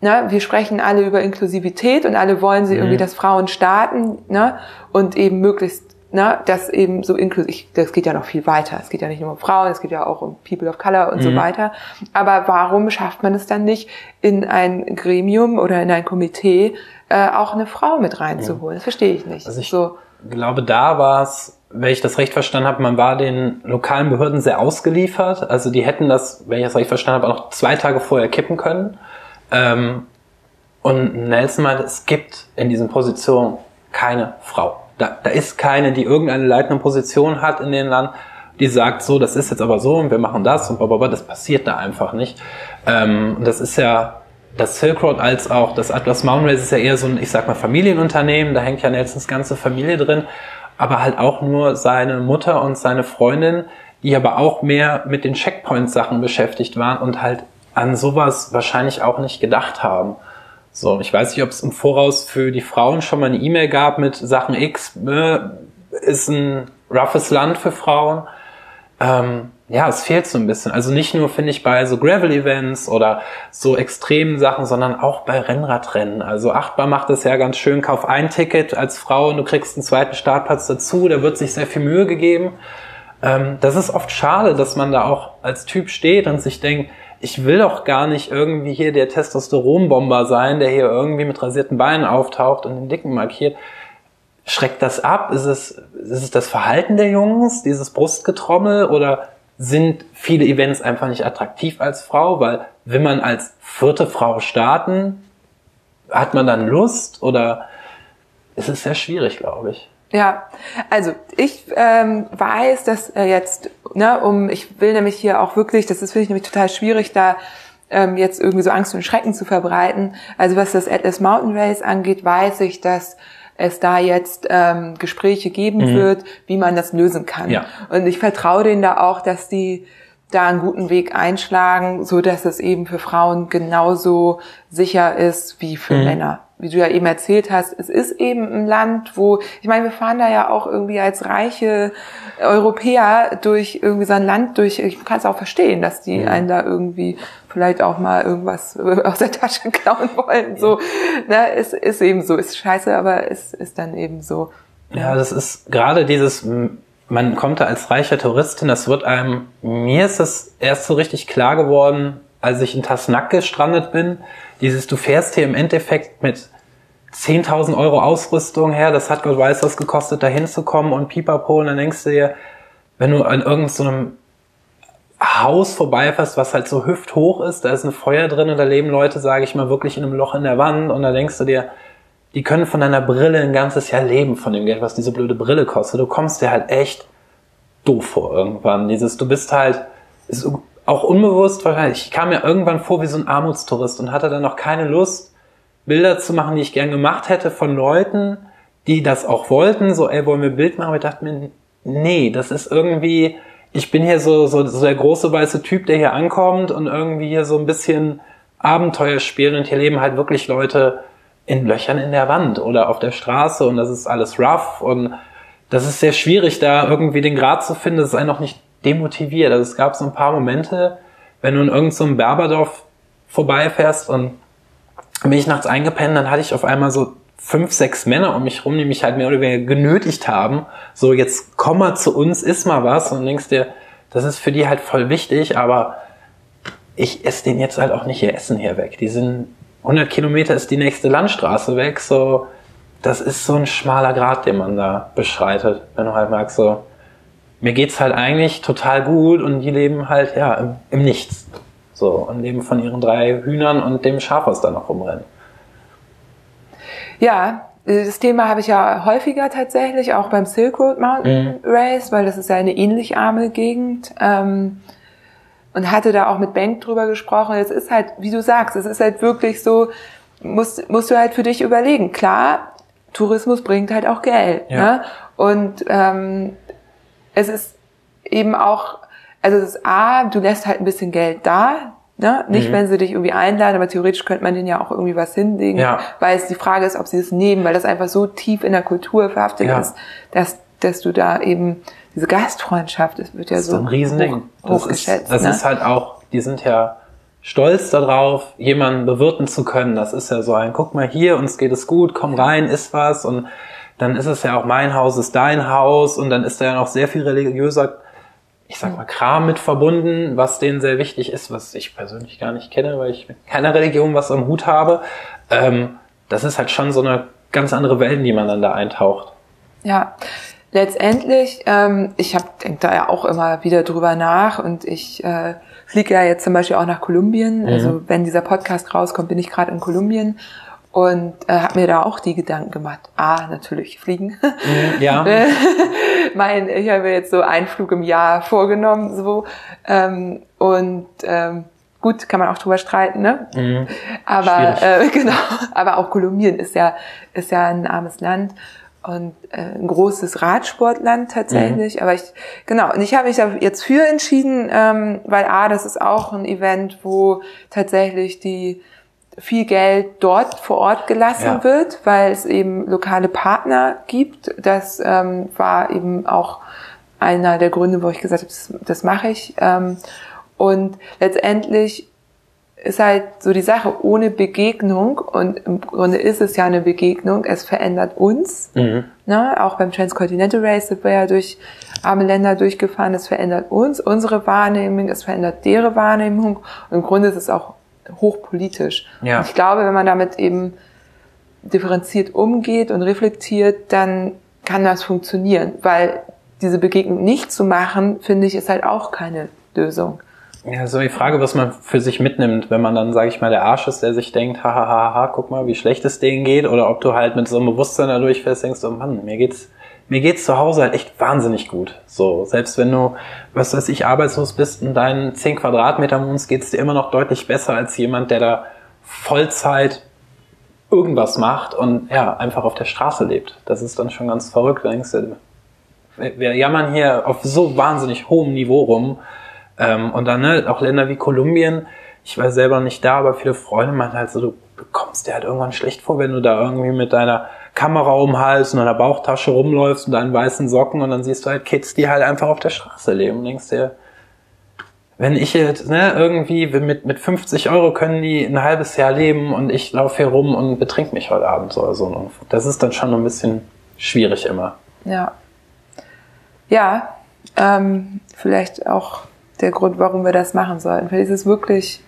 Ne, wir sprechen alle über Inklusivität und alle wollen sie mhm. irgendwie, dass Frauen starten ne, und eben möglichst ne, das eben so inklusiv, das geht ja noch viel weiter. Es geht ja nicht nur um Frauen, es geht ja auch um People of Color und mhm. so weiter. Aber warum schafft man es dann nicht, in ein Gremium oder in ein Komitee äh, auch eine Frau mit reinzuholen? Das verstehe ich nicht. Also ich so. Glaube, da war es wenn ich das recht verstanden habe, man war den lokalen Behörden sehr ausgeliefert. Also die hätten das, wenn ich das recht verstanden habe, auch noch zwei Tage vorher kippen können. Ähm, und Nelson meinte, es gibt in diesen Positionen keine Frau. Da, da ist keine, die irgendeine leitende Position hat in dem Land, die sagt so, das ist jetzt aber so und wir machen das und blablabla, das passiert da einfach nicht. Ähm, und das ist ja das Silk Road als auch das Atlas Mountain Race ist ja eher so ein, ich sag mal, Familienunternehmen, da hängt ja Nelsons ganze Familie drin, aber halt auch nur seine Mutter und seine Freundin, die aber auch mehr mit den Checkpoint-Sachen beschäftigt waren und halt an sowas wahrscheinlich auch nicht gedacht haben. So, ich weiß nicht, ob es im Voraus für die Frauen schon mal eine E-Mail gab mit Sachen X, äh, ist ein roughes Land für Frauen. Ähm, ja, es fehlt so ein bisschen. Also nicht nur, finde ich, bei so Gravel-Events oder so extremen Sachen, sondern auch bei Rennradrennen. Also Achtbar macht es ja ganz schön, kauf ein Ticket als Frau und du kriegst einen zweiten Startplatz dazu. Da wird sich sehr viel Mühe gegeben. Ähm, das ist oft schade, dass man da auch als Typ steht und sich denkt, ich will doch gar nicht irgendwie hier der Testosteronbomber sein, der hier irgendwie mit rasierten Beinen auftaucht und den Dicken markiert. Schreckt das ab? Ist es, ist es das Verhalten der Jungs, dieses Brustgetrommel oder sind viele Events einfach nicht attraktiv als Frau, weil will man als vierte Frau starten, hat man dann Lust oder es ist sehr schwierig, glaube ich. Ja, also ich ähm, weiß, dass äh, jetzt, ne, um, ich will nämlich hier auch wirklich, das ist finde ich nämlich total schwierig, da ähm, jetzt irgendwie so Angst und Schrecken zu verbreiten. Also was das Atlas Mountain Race angeht, weiß ich, dass es da jetzt ähm, Gespräche geben mhm. wird, wie man das lösen kann. Ja. Und ich vertraue denen da auch, dass die da einen guten Weg einschlagen, so dass es eben für Frauen genauso sicher ist wie für mhm. Männer wie du ja eben erzählt hast, es ist eben ein Land, wo, ich meine, wir fahren da ja auch irgendwie als reiche Europäer durch irgendwie so ein Land durch, ich kann es auch verstehen, dass die ja. einen da irgendwie vielleicht auch mal irgendwas (laughs) aus der Tasche klauen wollen, so, ne, es ist eben so, ist scheiße, aber es ist dann eben so. Ja, das ist gerade dieses, man kommt da als reiche Touristin, das wird einem, mir ist das erst so richtig klar geworden, als ich in Tasnack gestrandet bin, dieses, du fährst hier im Endeffekt mit 10.000 Euro Ausrüstung her, das hat Gott weiß was gekostet, da hinzukommen und pipapo, und dann denkst du dir, wenn du an irgendeinem Haus vorbeifährst, was halt so hüfthoch ist, da ist ein Feuer drin und da leben Leute, sage ich mal, wirklich in einem Loch in der Wand und da denkst du dir, die können von deiner Brille ein ganzes Jahr leben, von dem Geld, was diese blöde Brille kostet. Du kommst dir halt echt doof vor irgendwann. Dieses, du bist halt, ist auch unbewusst, weil ich kam mir irgendwann vor wie so ein Armutstourist und hatte dann noch keine Lust, Bilder zu machen, die ich gern gemacht hätte von Leuten, die das auch wollten, so, ey, wollen wir ein Bild machen? Aber ich dachte mir, nee, das ist irgendwie, ich bin hier so, so, so der große weiße Typ, der hier ankommt und irgendwie hier so ein bisschen Abenteuer spielt und hier leben halt wirklich Leute in Löchern in der Wand oder auf der Straße und das ist alles rough und das ist sehr schwierig, da irgendwie den Grad zu finden, dass es einen noch nicht demotiviert. Also es gab so ein paar Momente, wenn du in irgendeinem so Berberdorf vorbeifährst und bin ich nachts eingepennt, dann hatte ich auf einmal so fünf, sechs Männer um mich rum, die mich halt mehr oder weniger genötigt haben. So, jetzt komm mal zu uns, iss mal was. Und denkst dir, das ist für die halt voll wichtig, aber ich esse den jetzt halt auch nicht ihr Essen hier weg. Die sind 100 Kilometer ist die nächste Landstraße weg. So, das ist so ein schmaler Grad, den man da beschreitet. Wenn du halt merkst, so, mir geht's halt eigentlich total gut und die leben halt, ja, im, im Nichts. So, und leben von ihren drei Hühnern und dem Schaf, was da noch rumrennt. Ja, das Thema habe ich ja häufiger tatsächlich, auch beim Silk Road Mountain mhm. Race, weil das ist ja eine ähnlich arme Gegend. Ähm, und hatte da auch mit Bank drüber gesprochen. Es ist halt, wie du sagst, es ist halt wirklich so, musst, musst du halt für dich überlegen. Klar, Tourismus bringt halt auch Geld. Ja. Ne? Und ähm, es ist eben auch also das ist A, du lässt halt ein bisschen Geld da, ne? Nicht, mhm. wenn sie dich irgendwie einladen, aber theoretisch könnte man denen ja auch irgendwie was hinlegen, ja. weil es die Frage ist, ob sie es nehmen, weil das einfach so tief in der Kultur verhaftet ja. ist, dass, dass du da eben diese Gastfreundschaft, das wird ja das so ein Riesending. Hoch, hochgeschätzt. Das, ist, das ne? ist halt auch, die sind ja stolz darauf, jemanden bewirten zu können. Das ist ja so ein, guck mal hier, uns geht es gut, komm rein, isst was und dann ist es ja auch mein Haus, ist dein Haus und dann ist da ja noch sehr viel religiöser ich sag mal, Kram mit verbunden, was denen sehr wichtig ist, was ich persönlich gar nicht kenne, weil ich mit keiner Religion was am Hut habe. Ähm, das ist halt schon so eine ganz andere Welt, in die man dann da eintaucht. Ja, letztendlich, ähm, ich habe denke da ja auch immer wieder drüber nach und ich äh, fliege ja jetzt zum Beispiel auch nach Kolumbien. Mhm. Also wenn dieser Podcast rauskommt, bin ich gerade in Kolumbien und äh, habe mir da auch die Gedanken gemacht. Ah, natürlich fliegen. Mhm, ja. (laughs) mein, ich habe mir jetzt so einen Flug im Jahr vorgenommen, so ähm, und ähm, gut, kann man auch drüber streiten, ne? Mhm. Aber Schwierig. äh, (laughs) genau, aber auch Kolumbien ist ja ist ja ein armes Land und äh, ein großes Radsportland tatsächlich. Aber ich genau und ich habe mich da jetzt für entschieden, ähm, weil a das ist auch ein Event, wo tatsächlich die viel Geld dort vor Ort gelassen Ja. wird, weil es eben lokale Partner gibt. Das ähm, war eben auch einer der Gründe, wo ich gesagt habe, das, das mache ich. Ähm, und letztendlich ist halt so die Sache ohne Begegnung und im Grunde ist es ja eine Begegnung, es verändert uns. Mhm. Ne? Auch beim Transcontinental Race sind wir ja durch arme Länder durchgefahren, es verändert uns, unsere Wahrnehmung, es verändert deren Wahrnehmung und im Grunde ist es auch hochpolitisch. Ja. Und ich glaube, wenn man damit eben differenziert umgeht und reflektiert, dann kann das funktionieren, weil diese Begegnung nicht zu machen, finde ich, ist halt auch keine Lösung. Ja, so die Frage, was man für sich mitnimmt, wenn man dann, sage ich mal, der Arsch ist, der sich denkt, hahaha, ha, ha, guck mal, wie schlecht es denen geht, oder ob du halt mit so einem Bewusstsein da durchfährst, denkst du, Mann, mir geht's, mir geht's zu Hause halt echt wahnsinnig gut. So, selbst wenn du, was weiß ich, arbeitslos bist und deinen 10 Quadratmeter wohnst, geht's dir immer noch deutlich besser als jemand, der da Vollzeit irgendwas macht und ja, einfach auf der Straße lebt. Das ist dann schon ganz verrückt. Denkst du, wir wir jammern hier auf so wahnsinnig hohem Niveau rum. Ähm, und dann ne, auch Länder wie Kolumbien, ich war selber nicht da, aber viele Freunde meinten halt so, du bekommst dir halt irgendwann schlecht vor, wenn du da irgendwie mit deiner Kamera um den Hals und deiner Bauchtasche rumläufst und deinen weißen Socken und dann siehst du halt Kids, die halt einfach auf der Straße leben und denkst dir, wenn ich jetzt ne, irgendwie mit, mit 50 Euro können die ein halbes Jahr leben und ich laufe hier rum und betrink mich heute Abend oder so. Und das ist dann schon ein bisschen schwierig immer. Ja. Ja, ähm, vielleicht auch der Grund, warum wir das machen sollten. Vielleicht ist es wirklich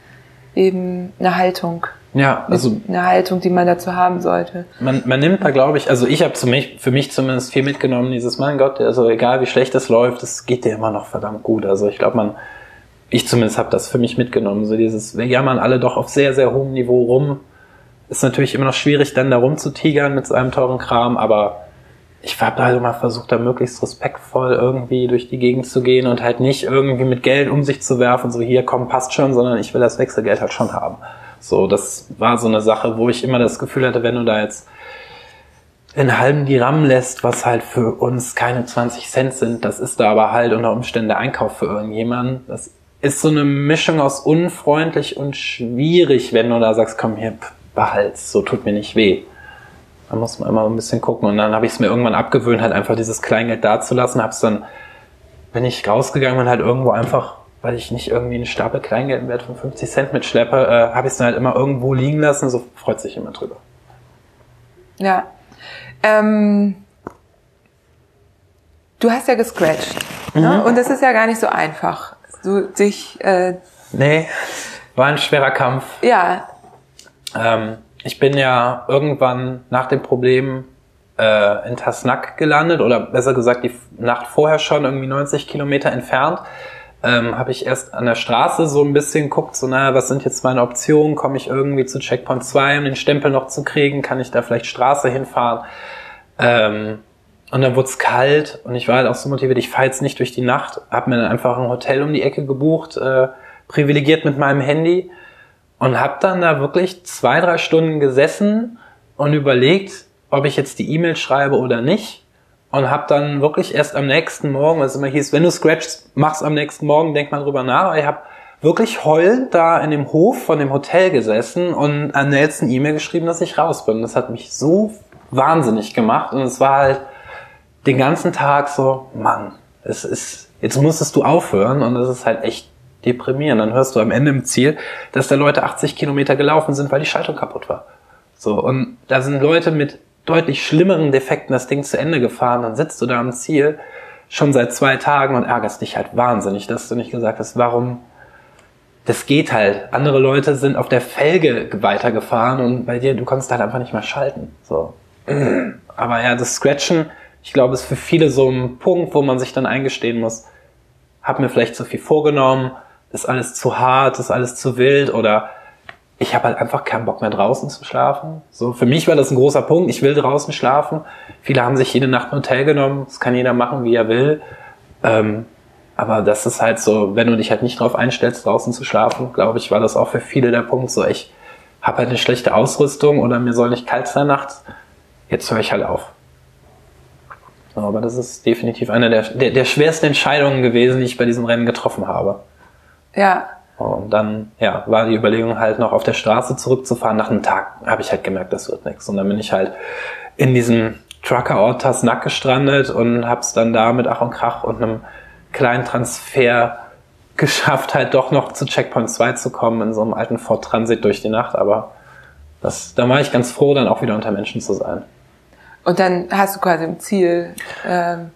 eben eine Haltung. Ja, also eine Haltung, die man dazu haben sollte. man, man nimmt da, glaube ich, also ich habe für mich, für mich zumindest viel mitgenommen, dieses, mein Gott, also egal wie schlecht es läuft, es geht dir immer noch verdammt gut. Also ich glaube, man, ich zumindest habe das für mich mitgenommen, so dieses, wir jammern alle doch auf sehr, sehr hohem Niveau rum. Ist natürlich immer noch schwierig, dann da rumzutigern mit so einem teuren Kram, aber ich habe halt immer versucht, da möglichst respektvoll irgendwie durch die Gegend zu gehen und halt nicht irgendwie mit Geld um sich zu werfen, so hier, komm, passt schon, sondern ich will das Wechselgeld halt schon haben. So, das war so eine Sache, wo ich immer das Gefühl hatte, wenn du da jetzt einen halben Dirham lässt, was halt für uns keine 20 Cent sind, das ist da aber halt unter Umständen der Einkauf für irgendjemanden. Das ist so eine Mischung aus unfreundlich und schwierig, wenn du da sagst, komm hier, behalt's, so tut mir nicht weh. Da muss man immer ein bisschen gucken. Und dann habe ich es mir irgendwann abgewöhnt, halt einfach dieses Kleingeld dazulassen. Hab's dann, bin ich rausgegangen und halt irgendwo einfach, weil ich nicht irgendwie einen Stapel Kleingeld im Wert von 50 Cent mitschleppe, äh, habe ich es dann halt immer irgendwo liegen lassen. So freut sich immer drüber. Ja. Ähm, du hast ja gescratcht. Ne? Und das ist ja gar nicht so einfach. Du dich, äh, Nee, war ein schwerer Kampf. ja, Ähm, ich bin ja irgendwann nach dem Problem äh, in Tasnak gelandet oder besser gesagt die Nacht vorher schon irgendwie 90 Kilometer entfernt. Ähm, habe ich erst an der Straße so ein bisschen geguckt, so naja, was sind jetzt meine Optionen? Komme ich irgendwie zu Checkpoint 2, um den Stempel noch zu kriegen? Kann ich da vielleicht Straße hinfahren? Ähm, und dann wurde es kalt und ich war halt auch so motiviert, ich fahre jetzt nicht durch die Nacht, habe mir dann einfach ein Hotel um die Ecke gebucht, äh, privilegiert mit meinem Handy und habe dann da wirklich zwei, drei Stunden gesessen und überlegt, ob ich jetzt die E-Mail schreibe oder nicht. Und habe dann wirklich erst am nächsten Morgen, was immer hieß, wenn du scratchst, mach's am nächsten Morgen, denk mal drüber nach. Aber ich habe wirklich heulend da in dem Hof von dem Hotel gesessen und an letzten E-Mail geschrieben, dass ich raus bin. Das hat mich so wahnsinnig gemacht und es war halt den ganzen Tag so, Mann, es ist, jetzt musstest du aufhören und das ist halt echt deprimierend. Dann hörst du am Ende im Ziel, dass da Leute 80 Kilometer gelaufen sind, weil die Schaltung kaputt war. So, und da sind Leute mit deutlich schlimmeren Defekten das Ding zu Ende gefahren, dann sitzt du da am Ziel schon seit zwei Tagen und ärgerst dich halt wahnsinnig, dass du nicht gesagt hast, warum, das geht halt. Andere Leute sind auf der Felge weitergefahren und bei dir, du konntest halt einfach nicht mehr schalten. So. (clears throat) Aber ja, das Scratchen, ich glaube, ist für viele so ein Punkt, wo man sich dann eingestehen muss, hab mir vielleicht zu viel vorgenommen, ist alles zu hart, ist alles zu wild oder ich habe halt einfach keinen Bock mehr draußen zu schlafen. So für mich war das ein großer Punkt. Ich will draußen schlafen. Viele haben sich jede Nacht ein Hotel genommen. Das kann jeder machen, wie er will. Ähm, aber das ist halt so, wenn du dich halt nicht drauf einstellst, draußen zu schlafen, glaube ich, war das auch für viele der Punkt. So ich habe halt eine schlechte Ausrüstung oder mir soll nicht kalt sein nachts. Jetzt höre ich halt auf. So, aber das ist definitiv eine der, der, der schwersten Entscheidungen gewesen, die ich bei diesem Rennen getroffen habe. Ja, und dann, ja, war die Überlegung halt noch auf der Straße zurückzufahren. Nach einem Tag habe ich halt gemerkt, das wird nichts. Und dann bin ich halt in diesem Truckerort Tasnack gestrandet und hab's dann da mit Ach und Krach und einem kleinen Transfer geschafft, halt doch noch zu Checkpoint 2 zu kommen in so einem alten Ford Transit durch die Nacht. Aber das, da war ich ganz froh, dann auch wieder unter Menschen zu sein. Und dann hast du quasi im Ziel, ähm,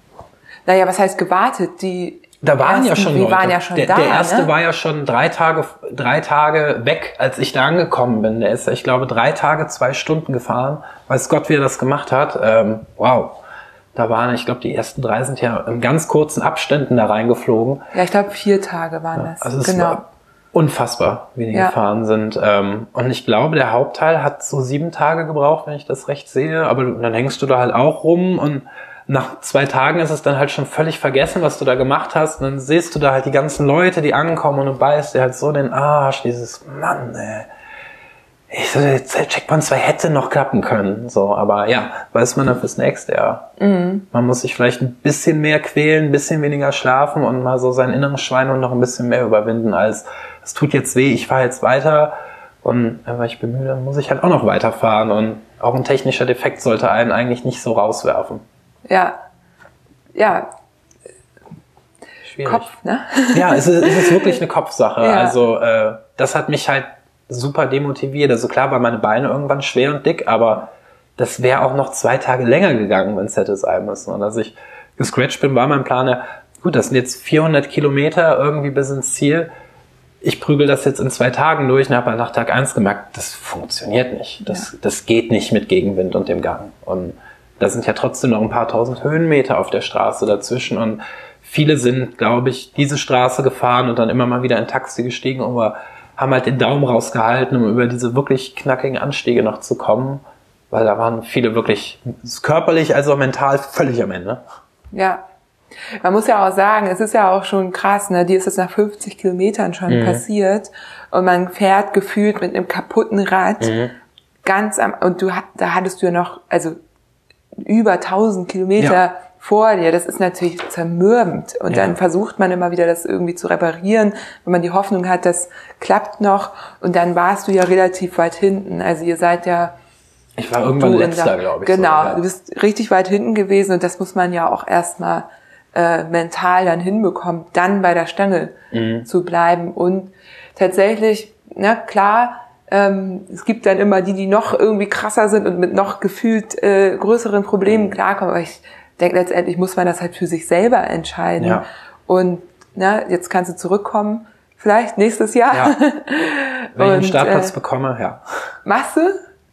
naja, was heißt gewartet? Die da waren ja schon Leute. waren ja schon der, da, der erste ne? war ja schon drei Tage, drei Tage weg, als ich da angekommen bin. Der ist, ich glaube, drei Tage, zwei Stunden gefahren. Weiß Gott, wie er das gemacht hat. Ähm, wow. Da waren, ich glaube, die ersten drei sind ja in ganz kurzen Abständen da reingeflogen. Ja, ich glaube, vier Tage waren das. Also es genau. unfassbar, wie die Ja. gefahren sind. Ähm, und ich glaube, der Hauptteil hat so sieben Tage gebraucht, wenn ich das recht sehe. Aber dann hängst du da halt auch rum und nach zwei Tagen ist es dann halt schon völlig vergessen, was du da gemacht hast. Und dann siehst du da halt die ganzen Leute, die ankommen und du beißt dir halt so den Arsch. Dieses Mann, ey. Ich so, Checkpoint 2 hätte noch klappen können. So, aber ja, weiß man dann fürs nächste Jahr. Man muss sich vielleicht ein bisschen mehr quälen, ein bisschen weniger schlafen und mal so sein inneres Schweinehund noch ein bisschen mehr überwinden, als es tut jetzt weh, ich fahre jetzt weiter und weil ich bin müde, dann muss ich halt auch noch weiterfahren und auch ein technischer Defekt sollte einen eigentlich nicht so rauswerfen. Ja. Ja, Schwierig. Kopf, ne? Ja, es ist, es ist wirklich eine Kopfsache. (laughs) Ja. Also äh, das hat mich halt super demotiviert. Also klar waren meine Beine irgendwann schwer und dick, aber das wäre auch noch zwei Tage länger gegangen, wenn es hätte sein müssen. Und als ich gescratcht bin, war mein Plan ja, gut, das sind jetzt 400 Kilometer irgendwie bis ins Ziel. Ich prügel das jetzt in zwei Tagen durch und habe nach Tag eins gemerkt, das funktioniert nicht. Das, das geht nicht mit Gegenwind und dem Gang. Und da sind ja trotzdem noch ein paar tausend Höhenmeter auf der Straße dazwischen. Und viele sind, glaube ich, diese Straße gefahren und dann immer mal wieder in Taxi gestiegen, aber haben halt den Daumen rausgehalten, um über diese wirklich knackigen Anstiege noch zu kommen. Weil da waren viele wirklich körperlich als auch mental völlig am Ende. Ja. Man muss ja auch sagen, es ist ja auch schon krass, ne? Dir ist es nach 50 Kilometern schon Mhm. passiert und man fährt gefühlt mit einem kaputten Rad Mhm. ganz am, und du, da hattest du ja noch, also über 1000 Kilometer Ja. vor dir. Das ist natürlich zermürbend. Und Ja. dann versucht man immer wieder, das irgendwie zu reparieren, wenn man die Hoffnung hat, das klappt noch. Und dann warst du ja relativ weit hinten. Also ihr seid ja Ich war irgendwann letzter, der- glaube ich. Genau, so, ja. du bist richtig weit hinten gewesen und das muss man ja auch erstmal äh, mental dann hinbekommen, dann bei der Stange Mhm. zu bleiben. Und tatsächlich, na klar, ähm, es gibt dann immer die, die noch irgendwie krasser sind und mit noch gefühlt äh, größeren Problemen Mhm. klarkommen. Aber ich denke, letztendlich muss man das halt für sich selber entscheiden. Ja. Und na, jetzt kannst du zurückkommen, vielleicht nächstes Jahr. Ja. (laughs) Wenn ich einen Und, Startplatz äh, bekomme, ja. Machst du?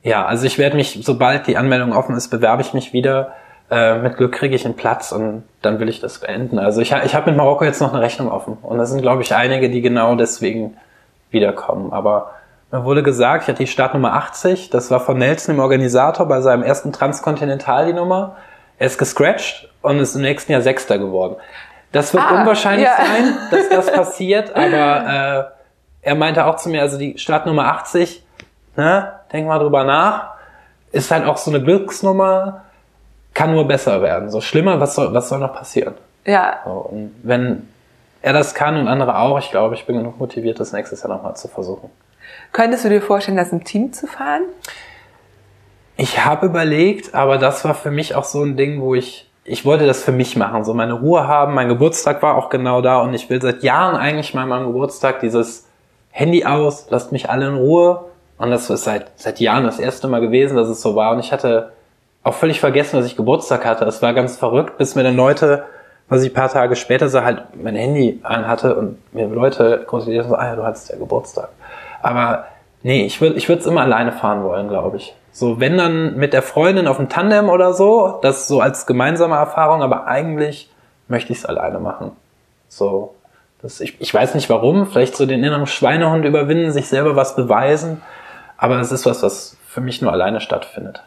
Ja, also ich werde mich, sobald die Anmeldung offen ist, bewerbe ich mich wieder. Äh, mit Glück kriege ich einen Platz und dann will ich das beenden. Also ich, ich habe mit Marokko jetzt noch eine Rechnung offen. Und da sind, glaube ich, einige, die genau deswegen wiederkommen. Aber mir wurde gesagt, ich hatte die Startnummer 80. Das war von Nelson, dem Organisator, bei seinem ersten Transkontinental die Nummer. Er ist gescratcht und ist im nächsten Jahr Sechster geworden. Das wird Ah, unwahrscheinlich ja. sein, (laughs) dass das passiert, aber äh, er meinte auch zu mir, also die Startnummer 80, ne, denk mal drüber nach, ist halt auch so eine Glücksnummer, kann nur besser werden. So schlimmer, was soll, was soll noch passieren? Ja, So, und wenn er das kann und andere auch, ich glaube, ich bin genug motiviert, das nächstes Jahr nochmal zu versuchen. Könntest du dir vorstellen, das im Team zu fahren? Ich habe überlegt, aber das war für mich auch so ein Ding, wo ich, ich wollte das für mich machen, so meine Ruhe haben. Mein Geburtstag war auch genau da und ich will seit Jahren eigentlich mal meinem Geburtstag dieses Handy aus, lasst mich alle in Ruhe. Und das ist seit, seit Jahren das erste Mal gewesen, dass es so war. Und ich hatte auch völlig vergessen, dass ich Geburtstag hatte. Es war ganz verrückt, bis mir dann Leute, was ich ein paar Tage später so halt mein Handy anhatte und mir Leute kontrollierten so, ah ja, du hattest ja Geburtstag. Aber nee, ich würde ich würde es immer alleine fahren wollen, glaube ich. So, wenn dann mit der Freundin auf dem Tandem oder so, das so als gemeinsame Erfahrung, aber eigentlich möchte ich es alleine machen. So, das, ich, ich weiß nicht warum, vielleicht so den inneren Schweinehund überwinden, sich selber was beweisen, aber es ist was, was für mich nur alleine stattfindet.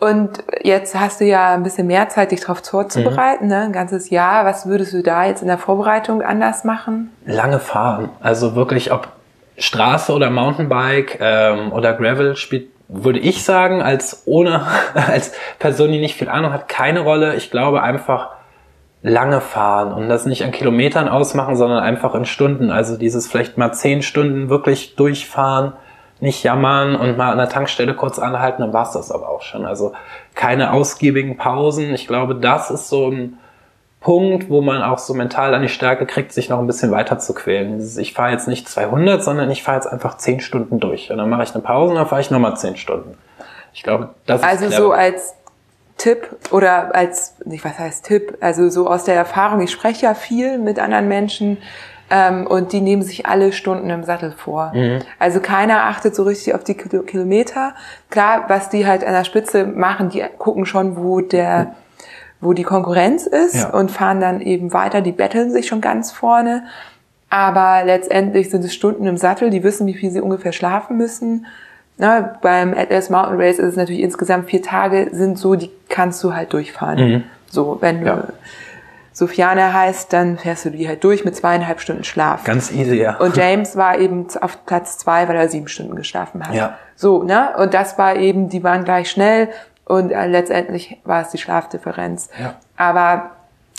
Und jetzt hast du ja ein bisschen mehr Zeit, dich darauf vorzubereiten, mhm. ne? ein ganzes Jahr. Was würdest du da jetzt in der Vorbereitung anders machen? Lange fahren. Also wirklich, ob Straße oder Mountainbike ähm, oder Gravel spielt, würde ich sagen, als ohne, (laughs) als Person, die nicht viel Ahnung hat, keine Rolle. Ich glaube einfach lange fahren und das nicht an Kilometern ausmachen, sondern einfach in Stunden. Also dieses vielleicht mal zehn Stunden wirklich durchfahren nicht jammern und mal an der Tankstelle kurz anhalten, dann war's das aber auch schon. Also keine ausgiebigen Pausen. Ich glaube, das ist so ein Punkt, wo man auch so mental an die Stärke kriegt, sich noch ein bisschen weiter zu quälen. Ich fahre jetzt nicht 200, sondern ich fahre jetzt einfach 10 Stunden durch. Und dann mache ich eine Pause und dann fahre ich nochmal 10 Stunden. Ich glaube, das also ist Also so als Tipp oder als, nicht was heißt Tipp, also so aus der Erfahrung, ich spreche ja viel mit anderen Menschen, ähm, und die nehmen sich alle Stunden im Sattel vor. Mhm. Also keiner achtet so richtig auf die Kilometer. Klar, was die halt an der Spitze machen, die gucken schon, wo der, wo die Konkurrenz ist ja. und fahren dann eben weiter. Die betteln sich schon ganz vorne. Aber letztendlich sind es Stunden im Sattel. Die wissen, wie viel sie ungefähr schlafen müssen. Na, beim Atlas Mountain Race ist es natürlich insgesamt vier Tage sind so, die kannst du halt durchfahren. Mhm. So, wenn du, ja Sofiane heißt, dann fährst du die halt durch mit zweieinhalb Stunden Schlaf. Ganz easy, ja. Und James war eben auf Platz zwei, weil er sieben Stunden geschlafen hat. Ja. So, ne? Und das war eben, die waren gleich schnell und äh, letztendlich war es die Schlafdifferenz. Ja. Aber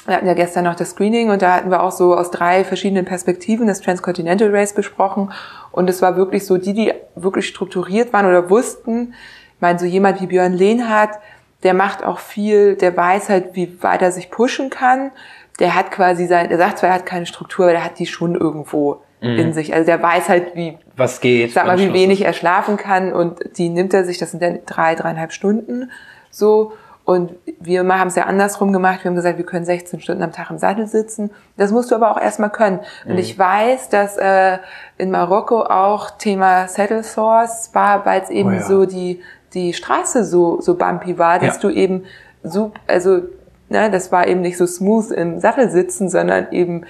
wir hatten ja gestern noch das Screening und da hatten wir auch so aus drei verschiedenen Perspektiven das Transcontinental Race besprochen. Und es war wirklich so, die, die wirklich strukturiert waren oder wussten, ich meine, so jemand wie Björn Lehnhardt, der macht auch viel, der weiß halt, wie weit er sich pushen kann. Der hat quasi sein, der sagt zwar, er hat keine Struktur, aber der hat die schon irgendwo mhm. in sich. Also der weiß halt, wie, was geht, sag mal, wie wenig er schlafen kann und die nimmt er sich, das sind dann drei, dreieinhalb Stunden so. Und wir haben es ja andersrum gemacht. Wir haben gesagt, wir können 16 Stunden am Tag im Sattel sitzen. Das musst du aber auch erstmal können. Und mhm. ich weiß, dass äh, in Marokko auch Thema Saddle Source war, weil es eben oh ja. so die die Straße so, so bumpy war, dass ja. du eben so, also, ne, das war eben nicht so smooth im Sattel sitzen, sondern eben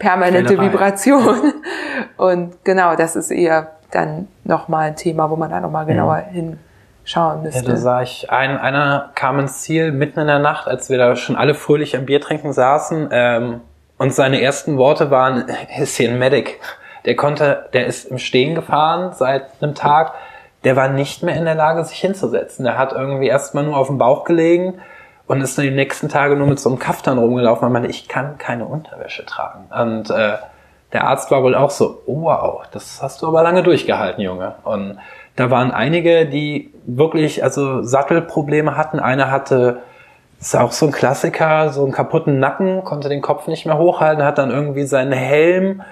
permanente Fällerei. Vibration. (laughs) Und genau, das ist eher dann nochmal ein Thema, wo man da nochmal genauer ja. hinschauen müsste. Ja, da sah ich, ein, einer kam ins Ziel mitten in der Nacht, als wir da schon alle fröhlich am Bier trinken saßen, ähm, und seine ersten Worte waren, (laughs) ist hier ein Medic. Der konnte, der ist im Stehen gefahren seit einem Tag, der war nicht mehr in der Lage, sich hinzusetzen. Der hat irgendwie erstmal nur auf dem Bauch gelegen und ist dann die nächsten Tage nur mit so einem Kaftan rumgelaufen und meinte, ich kann keine Unterwäsche tragen. Und äh, der Arzt war wohl auch so, oh, wow, das hast du aber lange durchgehalten, Junge. Und da waren einige, die wirklich also Sattelprobleme hatten. Einer hatte, ist auch so ein Klassiker, so einen kaputten Nacken, konnte den Kopf nicht mehr hochhalten, hat dann irgendwie seinen Helm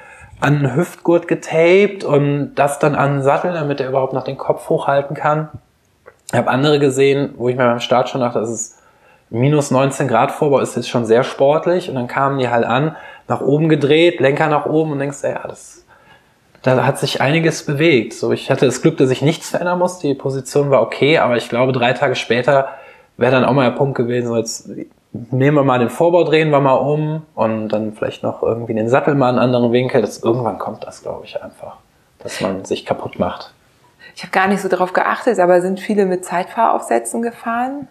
an den Hüftgurt getaped und das dann an den Sattel, damit er überhaupt noch den Kopf hochhalten kann. Ich habe andere gesehen, wo ich mir beim Start schon dachte, das ist minus 19 Grad Vorbau, ist jetzt schon sehr sportlich und dann kamen die halt an, nach oben gedreht, Lenker nach oben und denkst, ja, das, da hat sich einiges bewegt. So, ich hatte das Glück, dass ich nichts verändern muss, die Position war okay, aber ich glaube, drei Tage später wäre dann auch mal der Punkt gewesen, so jetzt nehmen wir mal den Vorbau, drehen wir mal um und dann vielleicht noch irgendwie den Sattel mal einen anderen Winkel. Das, irgendwann kommt das, glaube ich, einfach, dass man sich kaputt macht. Ich habe gar nicht so darauf geachtet, aber sind viele mit Zeitfahraufsätzen gefahren?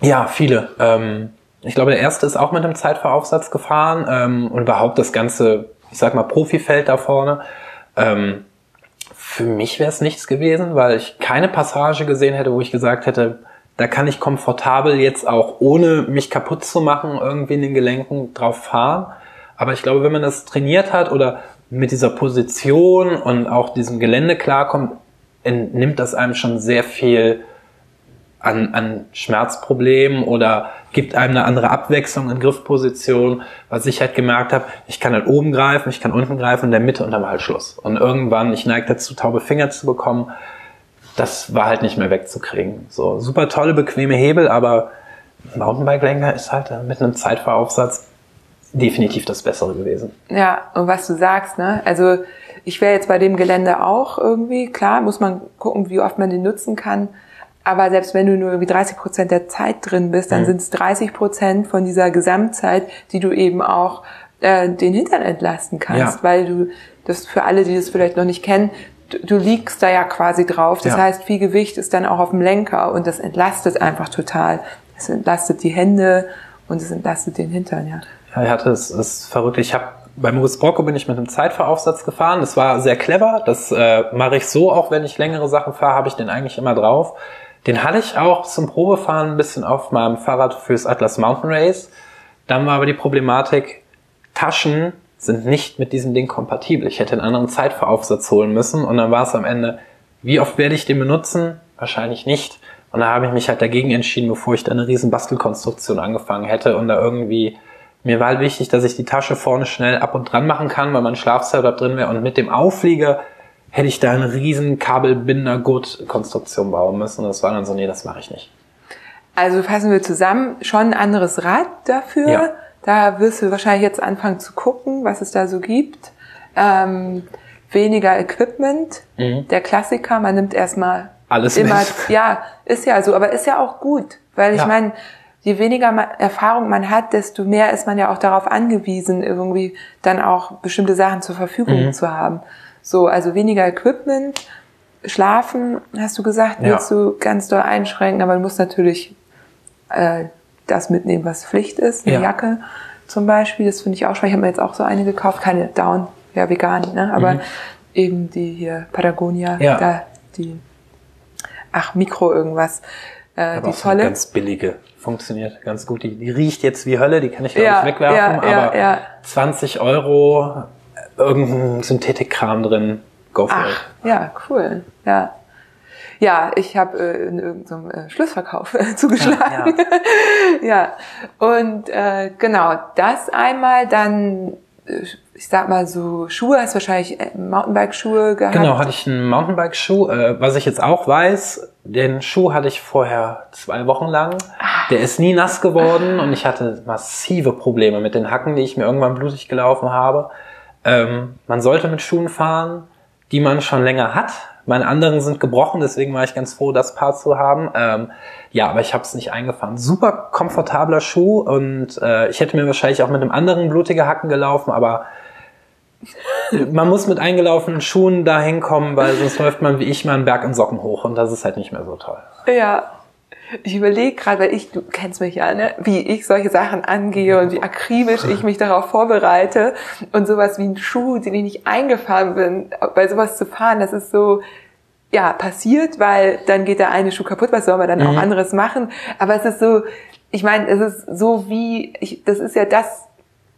Ja, viele. Ähm, ich glaube, der erste ist auch mit einem Zeitfahraufsatz gefahren ähm, und überhaupt das ganze, ich sag mal, Profifeld da vorne. Ähm, für mich wäre es nichts gewesen, weil ich keine Passage gesehen hätte, wo ich gesagt hätte, da kann ich komfortabel jetzt auch, ohne mich kaputt zu machen, irgendwie in den Gelenken drauf fahren. Aber ich glaube, wenn man das trainiert hat oder mit dieser Position und auch diesem Gelände klarkommt, nimmt das einem schon sehr viel an, an Schmerzproblemen oder gibt einem eine andere Abwechslung in Griffposition, was ich halt gemerkt habe, ich kann halt oben greifen, ich kann unten greifen, in der Mitte und dann war halt Schluss. Und irgendwann, ich neige dazu, taube Finger zu bekommen, das war halt nicht mehr wegzukriegen. So super tolle, bequeme Hebel, aber Mountainbike-Lenker ist halt mit einem Zeitfahraufsatz definitiv das Bessere gewesen. Ja, und was du sagst, ne? Also ich wäre jetzt bei dem Gelände auch irgendwie, klar, muss man gucken, wie oft man den nutzen kann. Aber selbst wenn du nur irgendwie 30 Prozent der Zeit drin bist, dann Mhm. sind es 30 Prozent von dieser Gesamtzeit, die du eben auch äh, den Hintern entlasten kannst, Ja. weil du das für alle, die das vielleicht noch nicht kennen, du, du liegst da ja quasi drauf. Das Ja. heißt, viel Gewicht ist dann auch auf dem Lenker und das entlastet einfach total. Es entlastet die Hände und es entlastet den Hintern, ja. Ja, ich hatte es ist verrückt. Ich habe beim Maurice Brocco bin ich mit einem Zeitfahraufsatz gefahren. Das war sehr clever. Das äh, mache ich so, auch wenn ich längere Sachen fahre, habe ich den eigentlich immer drauf. Den hatte ich auch zum Probefahren ein bisschen auf meinem Fahrrad fürs Atlas Mountain Race. Dann war aber die Problematik, Taschen sind nicht mit diesem Ding kompatibel. Ich hätte einen anderen Zeitfahraufsatz holen müssen und dann war es am Ende, wie oft werde ich den benutzen? Wahrscheinlich nicht. Und da habe ich mich halt dagegen entschieden, bevor ich da eine riesen Bastelkonstruktion angefangen hätte und da irgendwie mir war halt wichtig, dass ich die Tasche vorne schnell ab und dran machen kann, weil mein Schlafsetup drin wäre. Und mit dem Auflieger hätte ich da eine riesen Kabelbinder-Gurt-Konstruktion bauen müssen. Und das war dann so, nee, das mache ich nicht. Also fassen wir zusammen, schon ein anderes Rad dafür. Ja. Da wirst du wahrscheinlich jetzt anfangen zu gucken, was es da so gibt. Ähm, weniger Equipment. Mhm. Der Klassiker, man nimmt erstmal Alles immer, mit. ja, ist ja so, aber ist ja auch gut, weil ich Ja. meine, je weniger Erfahrung man hat, desto mehr ist man ja auch darauf angewiesen, irgendwie dann auch bestimmte Sachen zur Verfügung Mhm. zu haben. So, also weniger Equipment, Schlafen, hast du gesagt, Ja. willst du ganz doll einschränken, aber du musst natürlich äh, das mitnehmen, was Pflicht ist, eine Ja. Jacke zum Beispiel, das finde ich auch schwer. Ich habe mir jetzt auch so eine gekauft, keine Down, ja vegan, ne? aber eben die hier Patagonia, Mhm. Ja. da die, ach Mikro irgendwas, äh, Aber die tolle. ganz billige. Funktioniert ganz gut. Die, die riecht jetzt wie Hölle, die kann ich Ja, ich wegwerfen, ja, ja, aber ja. 20 Euro, irgendein Synthetikkram drin, go for it. Ach, ja, cool, ja. Ja, ich habe äh, in irgendeinem äh, Schlussverkauf äh, (laughs) zugeschlagen. (laughs) Ja, und äh, genau, das einmal, dann, äh, ich sag mal so, Schuhe, hast wahrscheinlich äh, Mountainbike-Schuhe gehabt. Genau, hatte ich einen Mountainbike-Schuh. Äh, was ich jetzt auch weiß, den Schuh hatte ich vorher zwei Wochen lang. Der ist nie nass geworden und ich hatte massive Probleme mit den Hacken, die ich mir irgendwann blutig gelaufen habe. Ähm, man sollte mit Schuhen fahren, die man schon länger hat. Meine anderen sind gebrochen, deswegen war ich ganz froh, das Paar zu haben. Ähm, ja, aber ich habe es nicht eingefahren. Super komfortabler Schuh und äh, ich hätte mir wahrscheinlich auch mit einem anderen blutige Hacken gelaufen, aber man muss mit eingelaufenen Schuhen da hinkommen, weil sonst läuft man wie ich mal einen Berg in Socken hoch und das ist halt nicht mehr so toll. Ja. Ich überlege gerade, weil ich, du kennst mich ja, ne, wie ich solche Sachen angehe und wie akribisch ich mich darauf vorbereite und sowas wie ein Schuh, den ich nicht eingefahren bin, bei sowas zu fahren, das ist so, ja, passiert, weil dann geht der eine Schuh kaputt, was soll man dann auch anderes machen? Aber es ist so, ich meine, es ist so wie, ich, das ist ja das,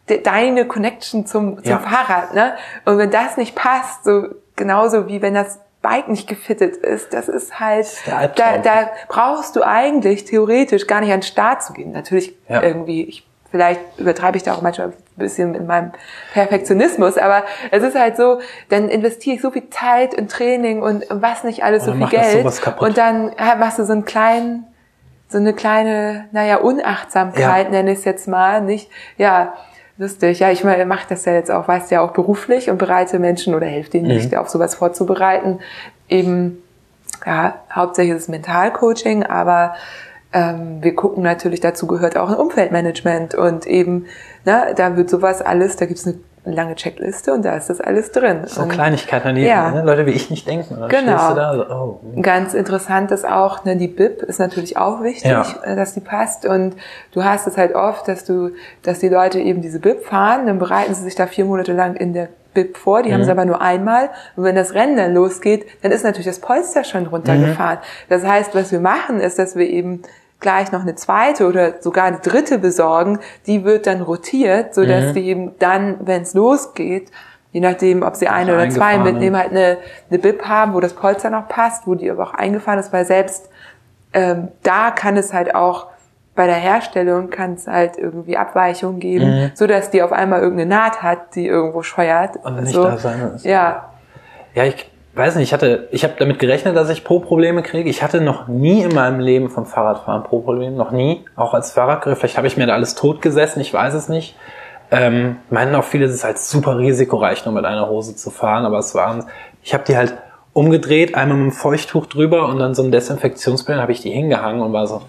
de, deine Connection zum, zum Ja. Fahrrad, ne? Und wenn das nicht passt, so genauso wie wenn das Bike nicht gefittet ist, das ist halt, da, da brauchst du eigentlich theoretisch gar nicht an den Start zu gehen. Natürlich Ja. irgendwie, ich, vielleicht übertreibe ich da auch manchmal ein bisschen in meinem Perfektionismus, aber es ist halt so, dann investiere ich so viel Zeit in Training und was nicht alles so viel Geld und dann ja, machst du so einen kleinen, so eine kleine, naja, Unachtsamkeit, Ja. nenne ich es jetzt mal, nicht, ja, lustig. Ja, ich mache das ja jetzt auch, weißt ja auch beruflich und bereite Menschen oder helfe denen, Mhm. sich auf sowas vorzubereiten. Eben, ja, hauptsächlich ist es Mentalcoaching, aber ähm, wir gucken natürlich, dazu gehört auch ein Umfeldmanagement und eben, ne, da wird sowas alles, da gibt's eine lange Checkliste und da ist das alles drin. So und Kleinigkeiten, die Ja. ne, Leute wie ich nicht denken. Genau. so, oh. Ganz interessant ist auch, ne, die BIP ist natürlich auch wichtig, Ja. äh, dass die passt. Und du hast es halt oft, dass du, dass die Leute eben diese BIP fahren, dann bereiten sie sich da vier Monate lang in der BIP vor, die haben sie aber nur einmal. Und wenn das Rennen dann losgeht, dann ist natürlich das Polster schon runtergefahren. Das heißt, was wir machen, ist, dass wir eben gleich noch eine zweite oder sogar eine dritte besorgen, die wird dann rotiert, so dass die eben dann, wenn es losgeht, je nachdem, ob sie eine Also oder zwei mitnehmen, halt eine, eine Bib haben, wo das Polster noch passt, wo die aber auch eingefahren ist, weil selbst ähm, da kann es halt auch bei der Herstellung kann es halt irgendwie Abweichungen geben, Mhm. so dass die auf einmal irgendeine Naht hat, die irgendwo scheuert. Und nicht so. da sein ist. Ja, Ja, ich weiß nicht, ich hatte, ich habe damit gerechnet, dass ich Pro-Probleme kriege. Ich hatte noch nie in meinem Leben vom Fahrradfahren Pro-Probleme, noch nie. Auch als Fahrradgerät. Vielleicht habe ich mir da alles totgesessen, ich weiß es nicht. Ähm, meinen auch viele, es ist halt super risikoreich, nur mit einer Hose zu fahren, aber es waren, ich habe die halt umgedreht, einmal mit dem Feuchttuch drüber und dann so ein Desinfektionsmittel, habe ich die hingehangen und war so,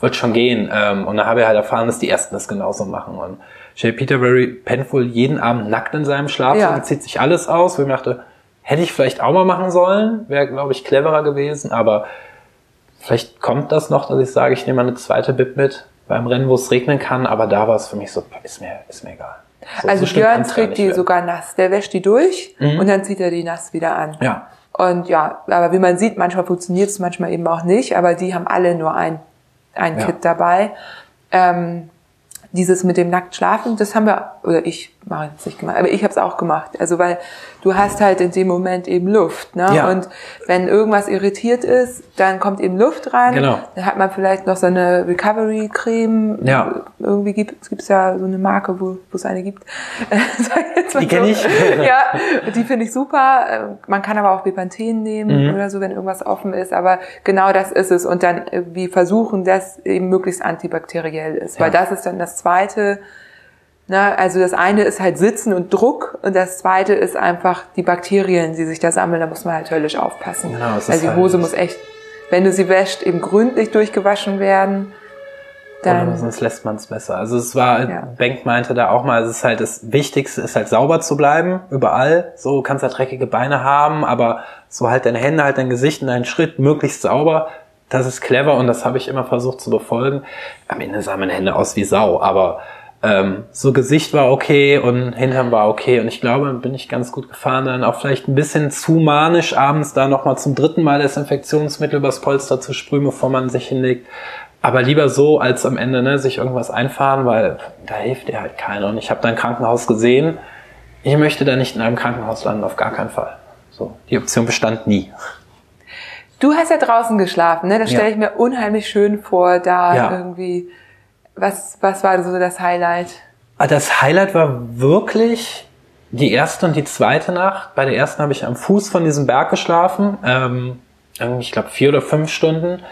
wird schon gehen. Ähm, und dann habe ich halt erfahren, dass die Ersten das genauso machen. Und J. Peterbury pennt wohl jeden Abend nackt in seinem Schlafzimmer, ja. zieht sich alles aus, wo ich mir dachte, hätte ich vielleicht auch mal machen sollen, wäre, glaube ich, cleverer gewesen, aber vielleicht kommt das noch, dass ich sage, ich nehme mal eine zweite Bib mit beim Rennen, wo es regnen kann, aber da war es für mich so, ist mir, ist mir egal. So, also so Björn trägt die werden. sogar nass. Der wäscht die durch mhm. und dann zieht er die nass wieder an. Ja. Und ja, aber wie man sieht, manchmal funktioniert es, manchmal eben auch nicht, aber die haben alle nur ein, ein ja. Kit dabei. Ähm, dieses mit dem nackt schlafen, das haben wir, oder ich mache es nicht gemacht, aber ich habe es auch gemacht. Also weil du hast halt in dem Moment eben Luft, ne? Ja. Und wenn irgendwas irritiert ist, dann kommt eben Luft rein. Genau. Dann hat man vielleicht noch so eine Recovery-Creme. Ja. Irgendwie gibt es ja so eine Marke, wo es eine gibt. (laughs) die kenne ich. (laughs) ja, die finde ich super. Man kann aber auch Bepanthen nehmen mhm. oder so, wenn irgendwas offen ist. Aber genau das ist es. Und dann irgendwie versuchen, dass eben möglichst antibakteriell ist. Ja. Weil das ist dann das Zweite, Ne? Also das eine ist halt Sitzen und Druck und das zweite ist einfach die Bakterien, die sich da sammeln. Da muss man halt höllisch aufpassen. Genau, also die Hose halt muss echt, wenn du sie wäscht, eben gründlich durchgewaschen werden. Dann Oder sonst lässt man es besser. Also es war, ja. Bank meinte da auch mal, es ist halt das Wichtigste, ist halt sauber zu bleiben, überall. So kannst du halt dreckige Beine haben, aber so halt deine Hände, halt dein Gesicht und deinen Schritt möglichst sauber. Das ist clever und das habe ich immer versucht zu befolgen. Am Ende sahen meine Hände aus wie Sau, aber ähm, so Gesicht war okay und Hintern war okay und ich glaube, bin ich ganz gut gefahren, dann auch vielleicht ein bisschen zu manisch abends da nochmal zum dritten Mal Desinfektionsmittel übers Polster zu sprühen, bevor man sich hinlegt. Aber lieber so, als am Ende ne, sich irgendwas einfahren, weil da hilft dir halt keiner. Und ich habe dein Krankenhaus gesehen. Ich möchte da nicht in einem Krankenhaus landen, auf gar keinen Fall. So, die Option bestand nie. Du hast ja draußen geschlafen, ne? Das stelle ja. ich mir unheimlich schön vor, da ja. irgendwie was, was war so das Highlight? Ah, das Highlight war wirklich die erste und die zweite Nacht. Bei der ersten habe ich am Fuß von diesem Berg geschlafen. Ähm, ich glaube vier oder fünf Stunden.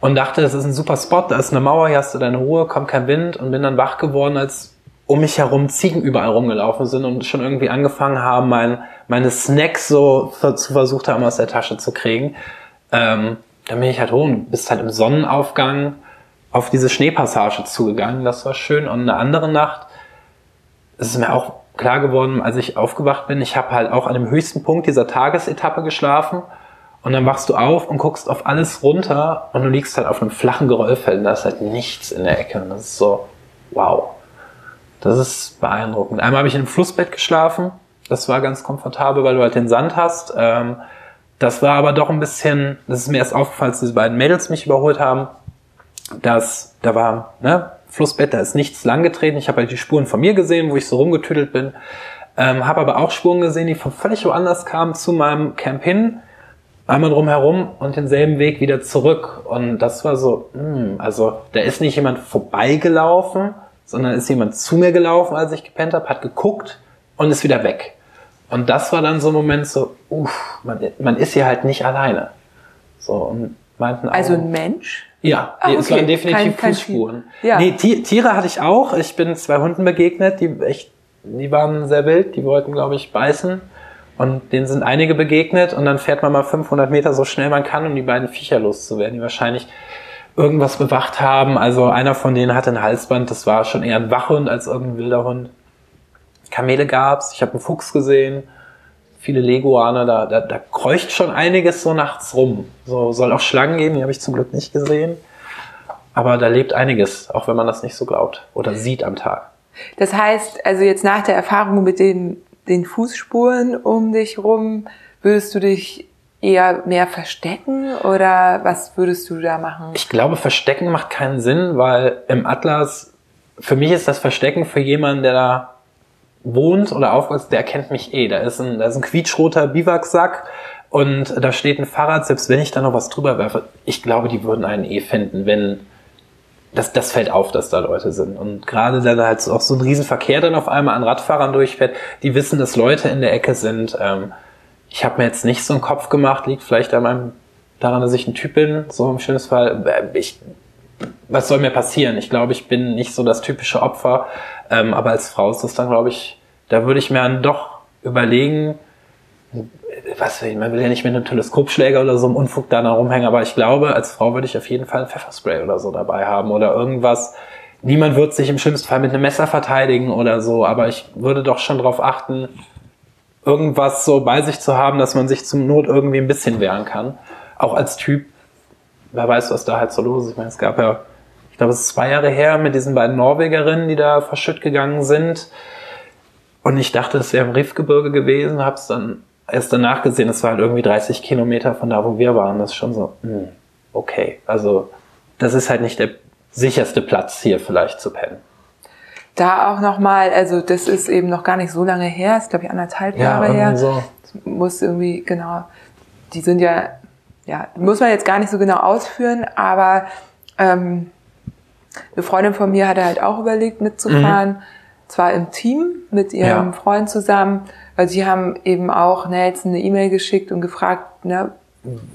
Und dachte, das ist ein super Spot, da ist eine Mauer, hier hast du deine Ruhe, kommt kein Wind. Und bin dann wach geworden, als um mich herum Ziegen überall rumgelaufen sind und schon irgendwie angefangen haben, mein, meine Snacks so zu versucht haben, aus der Tasche zu kriegen. Ähm, dann bin ich halt hoch und bist halt im Sonnenaufgang auf diese Schneepassage zugegangen. Das war schön. Und eine andere Nacht ist es mir auch klar geworden, als ich aufgewacht bin, ich habe halt auch an dem höchsten Punkt dieser Tagesetappe geschlafen. Und dann wachst du auf und guckst auf alles runter und du liegst halt auf einem flachen Geröllfeld und da ist halt nichts in der Ecke. Und das ist so, wow. Das ist beeindruckend. Einmal habe ich in einem Flussbett geschlafen. Das war ganz komfortabel, weil du halt den Sand hast. Ähm, das war aber doch ein bisschen, das ist mir erst aufgefallen, als diese beiden Mädels mich überholt haben dass da war ne, Flussbett, da ist nichts langgetreten. Ich habe halt die Spuren von mir gesehen, wo ich so rumgetüdelt bin. Ähm, habe aber auch Spuren gesehen, die von völlig woanders kamen zu meinem Camp hin, einmal drumherum und denselben Weg wieder zurück. Und das war so, mh, hm, also da ist nicht jemand vorbeigelaufen, sondern ist jemand zu mir gelaufen, als ich gepennt habe, hat geguckt und ist wieder weg. Und das war dann so ein Moment so, uff, man, man ist hier halt nicht alleine. So, und meinten auch, Also ein Mensch? Ja, Ach, es waren definitiv kein, Fußspuren. Kein ja. Nee, Tiere hatte ich auch. Ich bin zwei Hunden begegnet, die echt, die waren sehr wild, die wollten, glaube ich, beißen. Und denen sind einige begegnet und dann fährt man mal 500 Meter so schnell man kann, um die beiden Viecher loszuwerden, die wahrscheinlich irgendwas bewacht haben. Also einer von denen hatte ein Halsband, das war schon eher ein Wachhund als irgendein wilder Hund. Kamele gab's, ich habe einen Fuchs gesehen viele Leguane, da, da, da kreucht schon einiges so nachts rum. So soll auch Schlangen geben, die habe ich zum Glück nicht gesehen. Aber da lebt einiges, auch wenn man das nicht so glaubt oder sieht am Tag. Das heißt, also jetzt nach der Erfahrung mit den, den Fußspuren um dich rum, würdest du dich eher mehr verstecken oder was würdest du da machen? Ich glaube, verstecken macht keinen Sinn, weil im Atlas, für mich ist das Verstecken für jemanden, der da wohnt oder aufwächst, der kennt mich eh. Da ist ein, da ist ein quietschroter Biwaksack und da steht ein Fahrrad, selbst wenn ich da noch was drüber werfe, ich glaube, die würden einen eh finden, wenn das, das fällt auf, dass da Leute sind. Und gerade da halt auch so ein Riesenverkehr dann auf einmal an Radfahrern durchfährt, die wissen, dass Leute in der Ecke sind. Ähm, ich habe mir jetzt nicht so einen Kopf gemacht, liegt vielleicht an meinem, daran, dass ich ein Typ bin, so im schönes Fall. Äh, ich, was soll mir passieren? Ich glaube, ich bin nicht so das typische Opfer, ähm, aber als Frau ist das dann, glaube ich, da würde ich mir dann doch überlegen, was man will ja nicht mit einem Teleskopschläger oder so einem Unfug da rumhängen, aber ich glaube, als Frau würde ich auf jeden Fall ein Pfefferspray oder so dabei haben oder irgendwas. Niemand wird sich im schlimmsten Fall mit einem Messer verteidigen oder so, aber ich würde doch schon darauf achten, irgendwas so bei sich zu haben, dass man sich zum Not irgendwie ein bisschen wehren kann. Auch als Typ, wer weiß, was da halt so los ist. Ich meine, es gab ja, ich glaube, es ist zwei Jahre her mit diesen beiden Norwegerinnen, die da verschütt gegangen sind. Und ich dachte, es wäre im Riffgebirge gewesen, habe es dann erst danach gesehen, es war halt irgendwie 30 Kilometer von da, wo wir waren. Das ist schon so, mh, hm, okay. Also das ist halt nicht der sicherste Platz hier vielleicht zu pennen. Da auch nochmal, also das ist eben noch gar nicht so lange her, ist glaube ich anderthalb ja, Jahre her. So. Das muss irgendwie, genau, die sind ja, ja, muss man jetzt gar nicht so genau ausführen, aber ähm, eine Freundin von mir hatte halt auch überlegt mitzufahren, mhm. zwar im Team mit ihrem ja. Freund zusammen, weil sie haben eben auch Nelson eine E-Mail geschickt und gefragt, ne,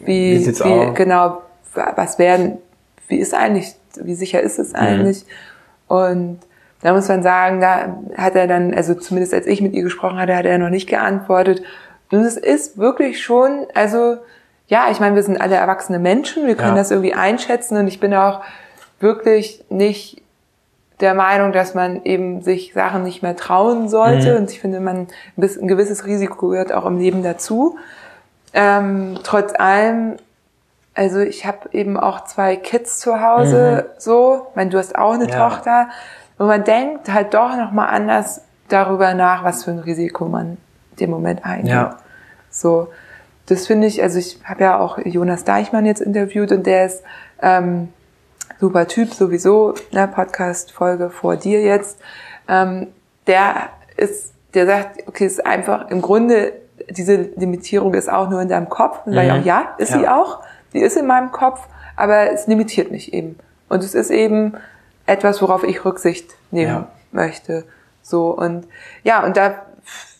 wie, wie, wie genau, was werden, wie ist eigentlich, wie sicher ist es mhm. eigentlich? Mhm. Und da muss man sagen, da hat er dann, also zumindest als ich mit ihr gesprochen hatte, hat er noch nicht geantwortet. Und es ist wirklich schon, also ja, ich meine, wir sind alle erwachsene Menschen, wir können ja. das irgendwie einschätzen und ich bin auch wirklich nicht der Meinung, dass man eben sich Sachen nicht mehr trauen sollte. Mhm. Und ich finde, man ein gewisses Risiko gehört auch im Leben dazu. Ähm, trotz allem, also ich habe eben auch zwei Kids zu Hause, mhm. so. Ich meine, du hast auch eine ja. Tochter. Und man denkt halt doch noch mal anders darüber nach, was für ein Risiko man dem Moment eingeht. Ja. So, das finde ich. Also ich habe ja auch Jonas Deichmann jetzt interviewt und der ist ähm, super Typ sowieso, ne, Podcast-Folge vor dir jetzt, ähm, der ist, der sagt, okay, ist einfach, im Grunde, diese Limitierung ist auch nur in deinem Kopf. Und mhm. sage ich auch, ja, ist ja. sie auch. Die ist in meinem Kopf, aber es limitiert mich eben. Und es ist eben etwas, worauf ich Rücksicht nehmen ja. möchte. So, und ja, und da,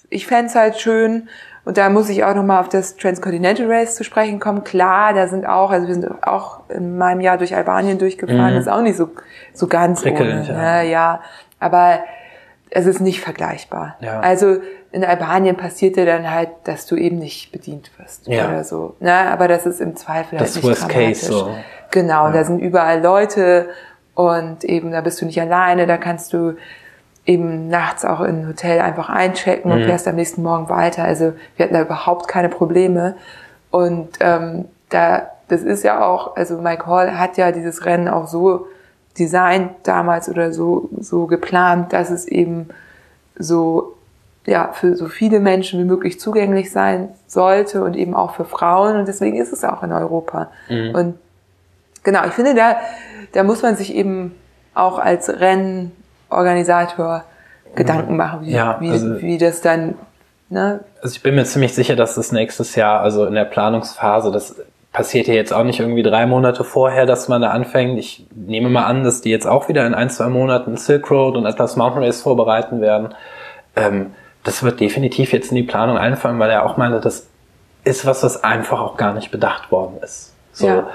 ich fände halt schön, und da muss ich auch nochmal auf das Transcontinental Race zu sprechen kommen. Klar, da sind auch, also wir sind auch in meinem Jahr durch Albanien durchgefahren, mhm. ist auch nicht so, so ganz Prickelnd, ohne. Ja. Ne? ja, aber es ist nicht vergleichbar. Ja. Also in Albanien passiert dir dann halt, dass du eben nicht bedient wirst ja. oder so. Ne? Aber das ist im Zweifel das halt nicht Worst Case so. Genau, ja. da sind überall Leute und eben da bist du nicht alleine, da kannst du eben nachts auch in ein Hotel einfach einchecken und mhm. fährst am nächsten Morgen weiter. Also wir hatten da überhaupt keine Probleme. Und ähm, da, das ist ja auch, also Mike Hall hat ja dieses Rennen auch so designt damals oder so, so geplant, dass es eben so, ja, für so viele Menschen wie möglich zugänglich sein sollte und eben auch für Frauen. Und deswegen ist es auch in Europa. Mhm. Und genau, ich finde, da, da muss man sich eben auch als Rennen Organisator Gedanken machen, wie, ja, wie, also, wie das dann. Ne? Also ich bin mir ziemlich sicher, dass das nächstes Jahr, also in der Planungsphase, das passiert ja jetzt auch nicht irgendwie drei Monate vorher, dass man da anfängt. Ich nehme mal an, dass die jetzt auch wieder in ein, zwei Monaten Silk Road und Atlas Mountain Race vorbereiten werden. Ähm, das wird definitiv jetzt in die Planung einfallen, weil er auch meinte, das ist was, was einfach auch gar nicht bedacht worden ist. So, ja.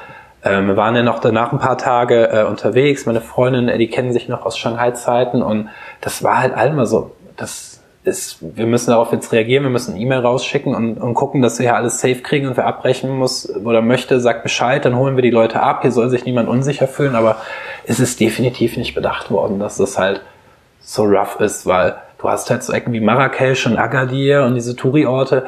Ähm, wir waren ja noch danach ein paar Tage äh, unterwegs. Meine Freundin, äh, die kennen sich noch aus Shanghai-Zeiten und das war halt einmal so. Das ist, wir müssen darauf jetzt reagieren, wir müssen eine E-Mail rausschicken und, und gucken, dass wir hier alles safe kriegen und wer abbrechen muss oder möchte, sagt Bescheid, dann holen wir die Leute ab. Hier soll sich niemand unsicher fühlen, aber es ist definitiv nicht bedacht worden, dass das halt so rough ist, weil du hast halt so Ecken wie Marrakesch und Agadir und diese Touri-Orte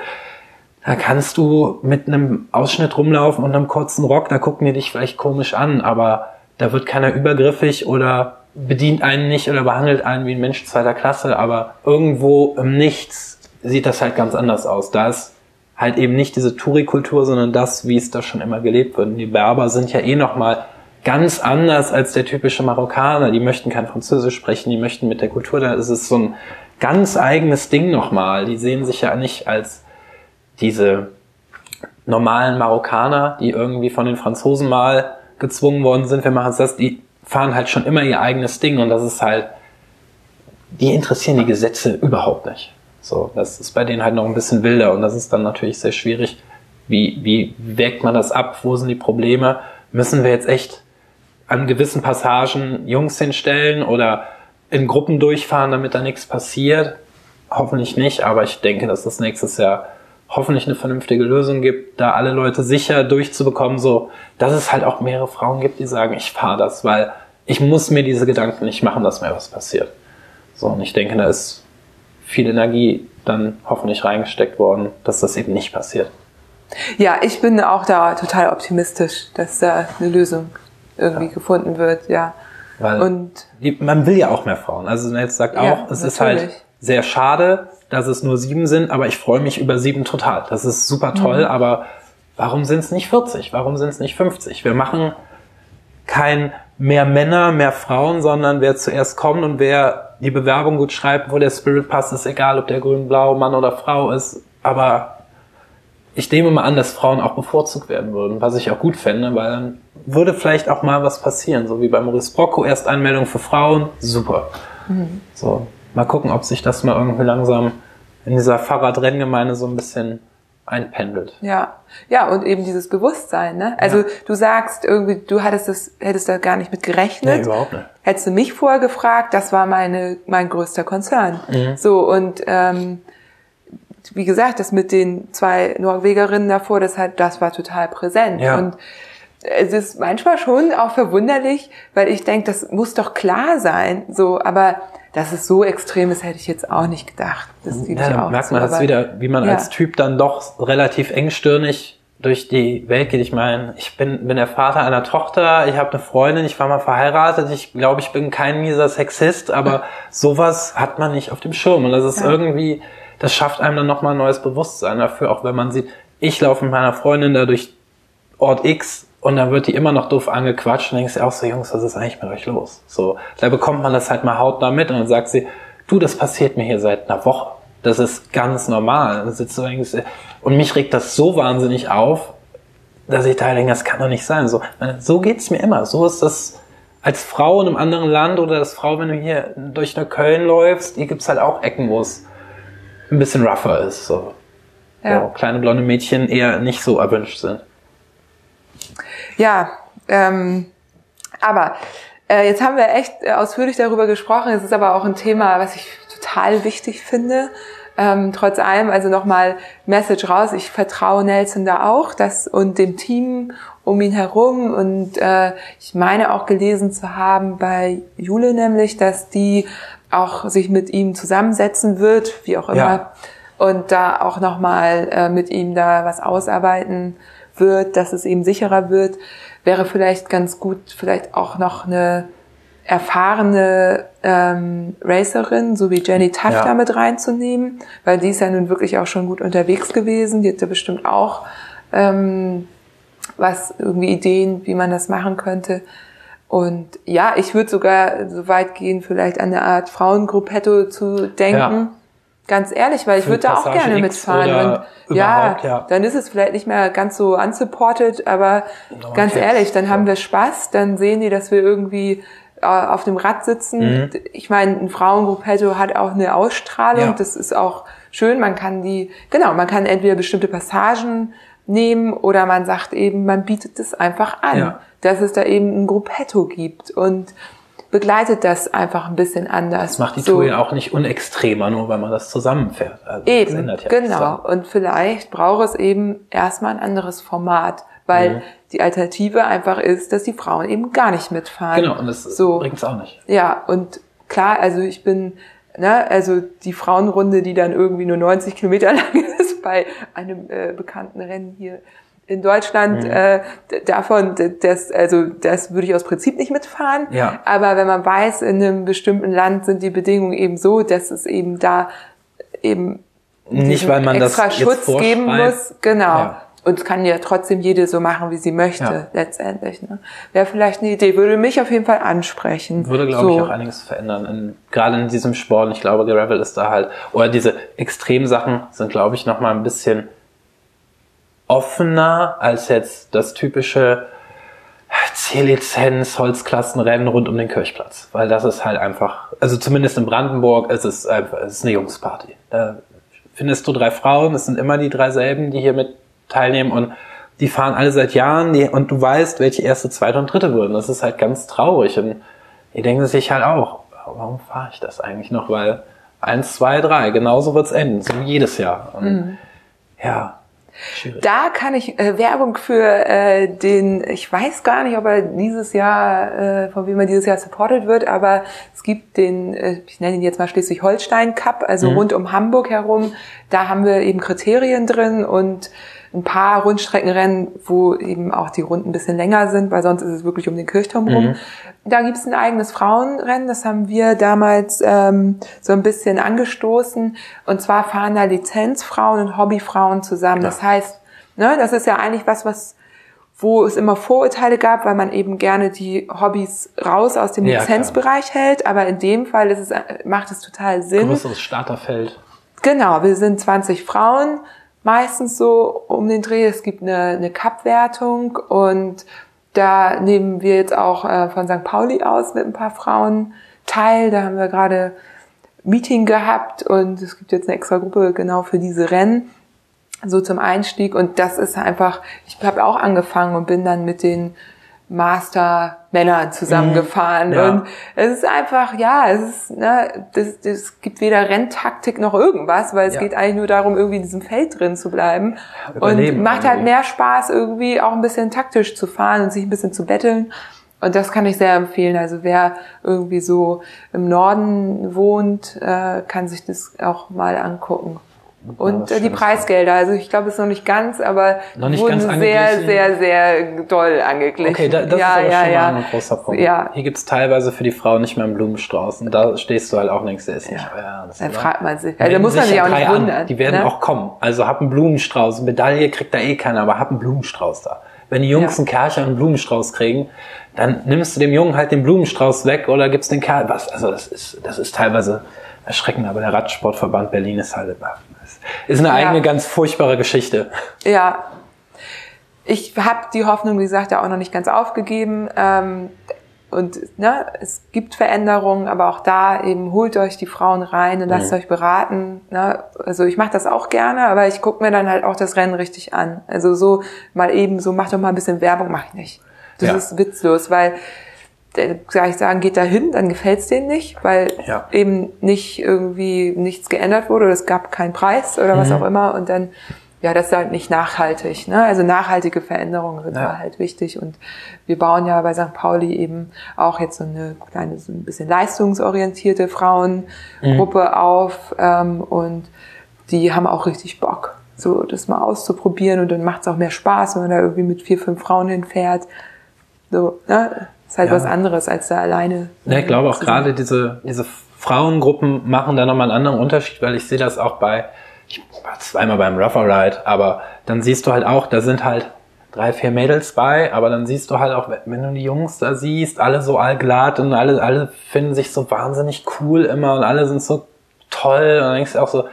da kannst du mit einem Ausschnitt rumlaufen und einem kurzen Rock, da gucken die dich vielleicht komisch an, aber da wird keiner übergriffig oder bedient einen nicht oder behandelt einen wie ein Mensch zweiter Klasse, aber irgendwo im Nichts sieht das halt ganz anders aus. Da ist halt eben nicht diese Touri-Kultur, sondern das, wie es da schon immer gelebt wird. Und die Berber sind ja eh nochmal ganz anders als der typische Marokkaner. Die möchten kein Französisch sprechen, die möchten mit der Kultur, da ist es so ein ganz eigenes Ding nochmal. Die sehen sich ja nicht als diese normalen Marokkaner, die irgendwie von den Franzosen mal gezwungen worden sind, wir machen das, die fahren halt schon immer ihr eigenes Ding und das ist halt, die interessieren die Gesetze überhaupt nicht. So, das ist bei denen halt noch ein bisschen wilder und das ist dann natürlich sehr schwierig. Wie, wie wägt man das ab? Wo sind die Probleme? Müssen wir jetzt echt an gewissen Passagen Jungs hinstellen oder in Gruppen durchfahren, damit da nichts passiert? Hoffentlich nicht, aber ich denke, dass das nächstes Jahr hoffentlich eine vernünftige Lösung gibt, da alle Leute sicher durchzubekommen, so, dass es halt auch mehrere Frauen gibt, die sagen, ich fahre das, weil ich muss mir diese Gedanken nicht machen, dass mir was passiert. So, und ich denke, da ist viel Energie dann hoffentlich reingesteckt worden, dass das eben nicht passiert. Ja, ich bin auch da total optimistisch, dass da eine Lösung irgendwie ja. gefunden wird, ja. Weil und die, man will ja auch mehr Frauen. Also Nels sagt auch, ja, es natürlich. ist halt sehr schade, dass es nur sieben sind, aber ich freue mich über sieben total. Das ist super toll, mhm. aber warum sind es nicht 40? Warum sind es nicht 50? Wir machen kein mehr Männer, mehr Frauen, sondern wer zuerst kommt und wer die Bewerbung gut schreibt, wo der Spirit passt, ist egal, ob der grün-blau Mann oder Frau ist. Aber ich nehme mal an, dass Frauen auch bevorzugt werden würden, was ich auch gut fände, weil dann würde vielleicht auch mal was passieren, so wie bei Maurice Brocco, erst Anmeldung für Frauen, super. Mhm. So, mal gucken, ob sich das mal irgendwie langsam in dieser Fahrradrenngemeinde so ein bisschen einpendelt. Ja, ja, und eben dieses Bewusstsein, ne? Also ja. du sagst irgendwie, du hattest das, hättest da gar nicht mit gerechnet. Nee, überhaupt nicht. Hättest du mich vorher gefragt, das war meine, mein größter Konzern. Mhm. So, und ähm, wie gesagt, das mit den zwei Norwegerinnen davor, das hat, das war total präsent. Ja. Und es ist manchmal schon auch verwunderlich, weil ich denke, das muss doch klar sein. So, aber dass es so extrem ist, hätte ich jetzt auch nicht gedacht. Das ja, dann auch merkt so, man das wieder, wie man ja. als Typ dann doch relativ engstirnig durch die Welt geht. Ich meine, ich bin, bin der Vater einer Tochter, ich habe eine Freundin, ich war mal verheiratet, ich glaube, ich bin kein mieser Sexist, aber (laughs) sowas hat man nicht auf dem Schirm. Und das ist ja. irgendwie, das schafft einem dann nochmal ein neues Bewusstsein dafür, auch wenn man sieht, ich laufe mit meiner Freundin da durch Ort X und dann wird die immer noch doof angequatscht und denkst du auch so, Jungs, was ist eigentlich mit euch los? So, da bekommt man das halt mal hautnah mit und dann sagt sie, du, das passiert mir hier seit einer Woche. Das ist ganz normal. Sitzt und mich regt das so wahnsinnig auf, dass ich da denke, das kann doch nicht sein. So, so geht's mir immer. So ist das als Frau in einem anderen Land oder als Frau, wenn du hier durch nach Köln läufst, hier gibt's halt auch Ecken, wo es ein bisschen rougher ist. So. Ja. Wo kleine blonde Mädchen eher nicht so erwünscht sind. Ja, ähm, aber äh, jetzt haben wir echt ausführlich darüber gesprochen. Es ist aber auch ein Thema, was ich total wichtig finde. Ähm, trotz allem, also nochmal Message raus. Ich vertraue Nelson da auch, das und dem Team um ihn herum. Und äh, ich meine auch gelesen zu haben bei Jule nämlich, dass die auch sich mit ihm zusammensetzen wird, wie auch immer, ja. und da auch nochmal äh, mit ihm da was ausarbeiten wird, dass es eben sicherer wird, wäre vielleicht ganz gut, vielleicht auch noch eine erfahrene ähm, Racerin, so wie Jenny Tuff ja. damit reinzunehmen, weil die ist ja nun wirklich auch schon gut unterwegs gewesen. Die hat ja bestimmt auch ähm, was irgendwie Ideen, wie man das machen könnte. Und ja, ich würde sogar so weit gehen, vielleicht an eine Art Frauengruppetto zu denken. Ja. Ganz ehrlich, weil ich würde da auch gerne X mitfahren. Und ja, ja, dann ist es vielleicht nicht mehr ganz so unsupported, aber no, ganz okay. ehrlich, dann haben wir Spaß, dann sehen die, dass wir irgendwie äh, auf dem Rad sitzen. Mhm. Ich meine, ein Frauengruppetto hat auch eine Ausstrahlung, ja. das ist auch schön. Man kann die, genau, man kann entweder bestimmte Passagen nehmen oder man sagt eben, man bietet es einfach an, ja. dass es da eben ein Gruppetto gibt und begleitet das einfach ein bisschen anders. Das macht die so. Tour ja auch nicht unextremer, nur weil man das zusammenfährt. Also eben, ja genau. Und vielleicht braucht es eben erstmal ein anderes Format, weil mhm. die Alternative einfach ist, dass die Frauen eben gar nicht mitfahren. Genau, und das so. bringt es auch nicht. Ja, und klar, also ich bin, ne, also die Frauenrunde, die dann irgendwie nur 90 Kilometer (laughs) lang ist bei einem äh, bekannten Rennen hier in Deutschland mhm. äh, davon, das, also das würde ich aus Prinzip nicht mitfahren. Ja. Aber wenn man weiß, in einem bestimmten Land sind die Bedingungen eben so, dass es eben da eben nicht, weil man extra das Schutz geben muss. Genau. Ja. Und es kann ja trotzdem jede so machen, wie sie möchte, ja. letztendlich. Ne? Wäre vielleicht eine Idee, würde mich auf jeden Fall ansprechen. Würde, glaube so. ich, auch einiges verändern. In, gerade in diesem Sport. Ich glaube, Gravel ist da halt, oder diese Extremsachen sind, glaube ich, noch mal ein bisschen offener als jetzt das typische C-Lizenz, Holzklassenrennen rund um den Kirchplatz. Weil das ist halt einfach, also zumindest in Brandenburg, es ist einfach, es ist eine Jungsparty. Da findest du drei Frauen, es sind immer die drei selben, die hier mit teilnehmen und die fahren alle seit Jahren die, und du weißt, welche erste, zweite und dritte würden. Das ist halt ganz traurig und die denken sich halt auch, warum fahre ich das eigentlich noch? Weil eins, zwei, drei, genauso wird's enden, so wie jedes Jahr. Und mhm Ja. Schwierig. Da kann ich äh, Werbung für äh, den, ich weiß gar nicht, ob er dieses Jahr, äh, von wem er dieses Jahr supported wird, aber es gibt den, äh, ich nenne ihn jetzt mal Schleswig-Holstein Cup, also mhm. rund um Hamburg herum. Da haben wir eben Kriterien drin und ein paar Rundstreckenrennen, wo eben auch die Runden ein bisschen länger sind, weil sonst ist es wirklich um den Kirchturm rum. Mhm. Da gibt's ein eigenes Frauenrennen, das haben wir damals ähm, so ein bisschen angestoßen. Und zwar fahren da Lizenzfrauen und Hobbyfrauen zusammen. Ja. Das heißt, ne, das ist ja eigentlich was, was wo es immer Vorurteile gab, weil man eben gerne die Hobbys raus aus dem ja, Lizenzbereich klar. hält. Aber in dem Fall ist es, macht es total Sinn. Größeres Starterfeld. Genau, wir sind 20 Frauen, meistens so um den Dreh. Es gibt eine, eine Cup-Wertung und da nehmen wir jetzt auch äh, von St. Pauli aus mit ein paar Frauen teil. Da haben wir gerade Meeting gehabt und es gibt jetzt eine extra Gruppe genau für diese Rennen, so zum Einstieg. Und das ist einfach, ich habe auch angefangen und bin dann mit den Master Männer zusammengefahren. Mhm. Ja. Und es ist einfach, ja, es ist, ne, das, das gibt weder Renntaktik noch irgendwas, weil es ja. geht eigentlich nur darum, irgendwie in diesem Feld drin zu bleiben. Überleben und macht halt mehr Spaß, irgendwie auch ein bisschen taktisch zu fahren und sich ein bisschen zu betteln. Und das kann ich sehr empfehlen. Also wer irgendwie so im Norden wohnt, äh, kann sich das auch mal angucken. Und äh, die Preisgelder, also ich glaube, es ist noch nicht ganz, aber noch nicht wurden ganz sehr, sehr, sehr doll angeglichen. Okay, da, das ja, ist aber ja, schon ja. mal ein großer Punkt. Ja. Hier gibt's teilweise für die Frauen nicht mehr einen Blumenstrauß und da stehst du halt auch nichts, der ist nicht euer. Ja, Dann fragt man sich. Also da muss man sich auch nicht wundern. An. Die werden ne? auch kommen. Also hab einen Blumenstrauß. Medaille kriegt da eh keiner, aber hab einen Blumenstrauß da. Wenn die Jungs einen Kercher und einen Blumenstrauß kriegen, dann nimmst du dem Jungen halt den Blumenstrauß weg oder gibst den Kerl. Was? Also das ist, das ist teilweise erschreckend, aber der Radsportverband Berlin ist halt immer ist eine eigene ja. ganz furchtbare Geschichte. Ja. Ich habe die Hoffnung, wie gesagt, ja auch noch nicht ganz aufgegeben. Ähm, und ne, es gibt Veränderungen, aber auch da eben holt euch die Frauen rein und lasst mhm. euch beraten. Ne? Also ich mache das auch gerne, aber ich gucke mir dann halt auch das Rennen richtig an. Also so mal eben so, mach doch mal ein bisschen Werbung, mach ich nicht. Das ja. ist witzlos, weil sag ich sagen, geht da hin, dann gefällt's denen nicht, weil ja. eben nicht irgendwie nichts geändert wurde oder es gab keinen Preis oder was mhm. auch immer und dann ja, das ist halt nicht nachhaltig. Ne? Also nachhaltige Veränderungen sind ja. halt wichtig. Und wir bauen ja bei St. Pauli eben auch jetzt so eine kleine, so ein bisschen leistungsorientierte Frauengruppe mhm. auf. Ähm, und die haben auch richtig Bock, so das mal auszuprobieren. Und dann macht es auch mehr Spaß, wenn man da irgendwie mit vier, fünf Frauen hinfährt. So, ne? Ist halt ja. was anderes, als da alleine. Ja, ich glaube auch gerade diese, diese Frauengruppen machen da nochmal einen anderen Unterschied, weil ich sehe das auch bei, ich war zweimal beim Rougher Ride, aber dann siehst du halt auch, da sind halt drei, vier Mädels bei, aber dann siehst du halt auch, wenn du die Jungs da siehst, alle so allglatt und alle, alle finden sich so wahnsinnig cool immer und alle sind so toll und dann denkst du auch so,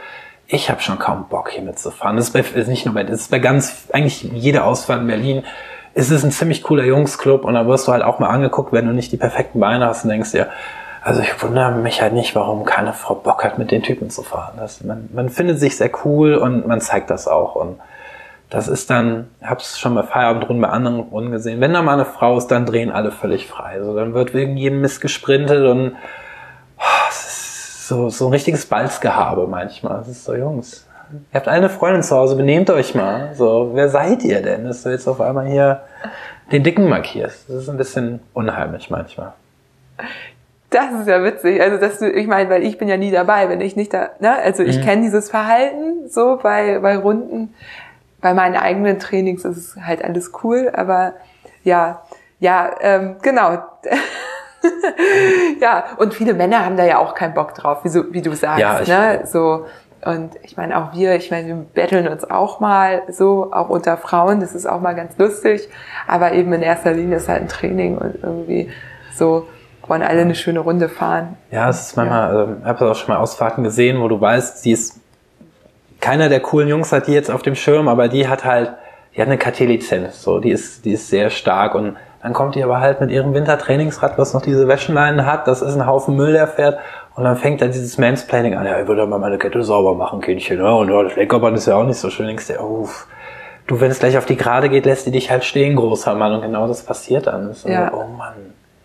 ich habe schon kaum Bock hier mitzufahren. Das ist, bei, ist nicht nur bei, das ist bei ganz, eigentlich jede Ausfahrt in Berlin es ist ein ziemlich cooler Jungsclub und da wirst du halt auch mal angeguckt, wenn du nicht die perfekten Beine hast und denkst dir, also ich wundere mich halt nicht, warum keine Frau Bock hat, mit den Typen zu fahren. Das, man, man findet sich sehr cool und man zeigt das auch. Und das ist dann, es schon bei Feierabendrunden bei anderen Runden gesehen, wenn da mal eine Frau ist, dann drehen alle völlig frei. Also dann wird wegen jedem Mist gesprintet und oh, es ist so, so ein richtiges Balzgehabe manchmal. Es ist so, Jungs, Ihr habt eine Freundin zu Hause, benehmt euch mal. So, wer seid ihr denn, dass du jetzt auf einmal hier den Dicken markierst? Das ist ein bisschen unheimlich manchmal. Das ist ja witzig. Also, dass du, ich meine, weil ich bin ja nie dabei, wenn ich nicht da, ne? Also, ich mhm. kenne dieses Verhalten so bei, bei Runden. Bei meinen eigenen Trainings ist es halt alles cool, aber ja, ja, ähm, genau. (laughs) ja, und viele Männer haben da ja auch keinen Bock drauf, wie, so, wie du sagst, ja, ne? So, und ich meine, auch wir, ich meine, wir betteln uns auch mal so, auch unter Frauen, das ist auch mal ganz lustig. Aber eben in erster Linie ist halt ein Training und irgendwie so wollen alle eine schöne Runde fahren. Ja, es ist manchmal, ja. also, ich habe auch schon mal Ausfahrten gesehen, wo du weißt, sie ist, keiner der coolen Jungs hat die jetzt auf dem Schirm, aber die hat halt, die hat eine KT-Lizenz, so, die ist, die ist sehr stark und dann kommt die aber halt mit ihrem Wintertrainingsrad, was noch diese Wäschenleinen hat, das ist ein Haufen Müll, der fährt und dann fängt dann dieses Mansplaining an, ja, ich würde mal meine Kette sauber machen, Kindchen, ne? und ja, das Lenkerband ist ja auch nicht so schön. Denkst du, uff, du, wenn es gleich auf die Gerade geht, lässt die dich halt stehen, großer Mann, und genau das passiert dann. So, ja. Oh Mann,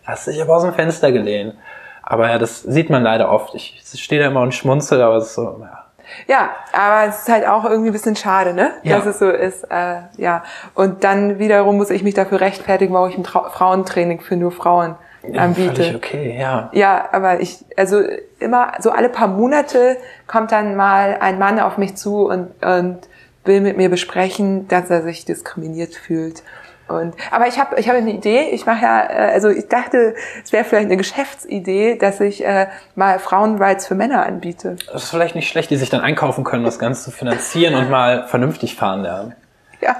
hast dich aber aus dem Fenster gelehnt. Aber ja, das sieht man leider oft. Ich stehe da immer und schmunzel, aber es ist so, ja. Ja, aber es ist halt auch irgendwie ein bisschen schade, ne? Ja. Dass es so ist. Äh, ja. Und dann wiederum muss ich mich dafür rechtfertigen, warum ich ein Trau Frauentraining für nur Frauen anbiete. Völlig okay, ja. Ja, aber ich, also immer so alle paar Monate kommt dann mal ein Mann auf mich zu und, und will mit mir besprechen, dass er sich diskriminiert fühlt. Und, aber ich habe ich hab eine Idee. Ich mache ja, äh, also ich dachte, es wäre vielleicht eine Geschäftsidee, dass ich äh, mal Frauenrights für Männer anbiete. Das ist vielleicht nicht schlecht, die sich dann einkaufen können, das Ganze zu finanzieren und mal vernünftig fahren lernen. Ja,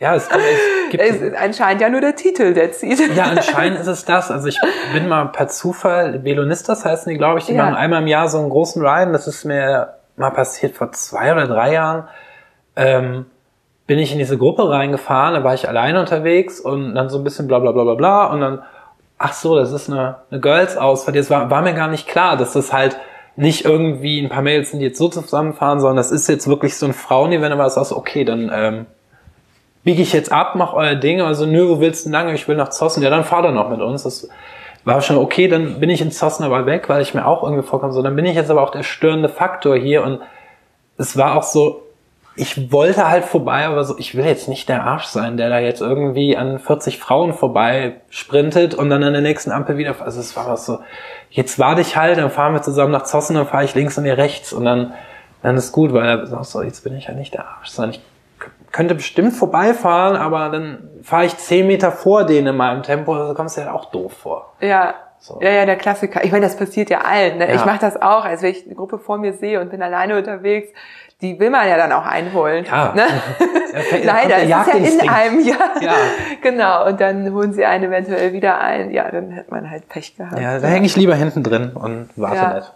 Ja, es, es gibt es ist anscheinend ja nur der Titel, der zieht. Ja, (laughs) anscheinend ist es das. Also ich bin mal per Zufall, Velonistas heißen die, glaube ich, die Ja. machen einmal im Jahr so einen großen Ride. Das ist mir mal passiert vor zwei oder drei Jahren. Ähm, bin ich in diese Gruppe reingefahren, da war ich alleine unterwegs und dann so ein bisschen bla bla bla bla bla und dann, ach so, das ist eine, eine Girls-Ausfahrt. Jetzt war, war mir gar nicht klar, dass das halt nicht irgendwie ein paar Mädels sind, die jetzt so zusammenfahren, sondern das ist jetzt wirklich so ein Frauen-Event, aber das ist so, okay, dann ähm, biege ich jetzt ab, mach euer Ding, also nö, wo willst du denn lange? Ich will nach Zossen, ja, dann fahr doch noch mit uns. Das war schon okay, dann bin ich in Zossen aber weg, weil ich mir auch irgendwie vorkomme, so, dann bin ich jetzt aber auch der störende Faktor hier und es war auch so, ich wollte halt vorbei, aber so, ich will jetzt nicht der Arsch sein, der da jetzt irgendwie an 40 Frauen vorbei sprintet und dann an der nächsten Ampel wieder, also es war was so, jetzt warte ich halt, dann fahren wir zusammen nach Zossen, dann fahre ich links und ihr rechts und dann, dann ist gut, weil er sagt so, jetzt bin ich ja nicht der Arsch sein. Ich könnte bestimmt vorbeifahren, aber dann fahre ich 10 Meter vor denen in meinem Tempo, also kommst du ja auch doof vor. Ja. So. Ja, ja, der Klassiker. Ich meine, das passiert ja allen. Ne? Ja. Ich mache das auch. Also wenn ich eine Gruppe vor mir sehe und bin alleine unterwegs, die will man ja dann auch einholen. Ja. Ne? Ja, (laughs) Leider, es ist ja in einem, ja. Ja. (laughs) Genau. Und dann holen sie einen eventuell wieder ein. Ja, dann hat man halt Pech gehabt. Ja, da hänge ich lieber hinten drin und warte Ja. nicht.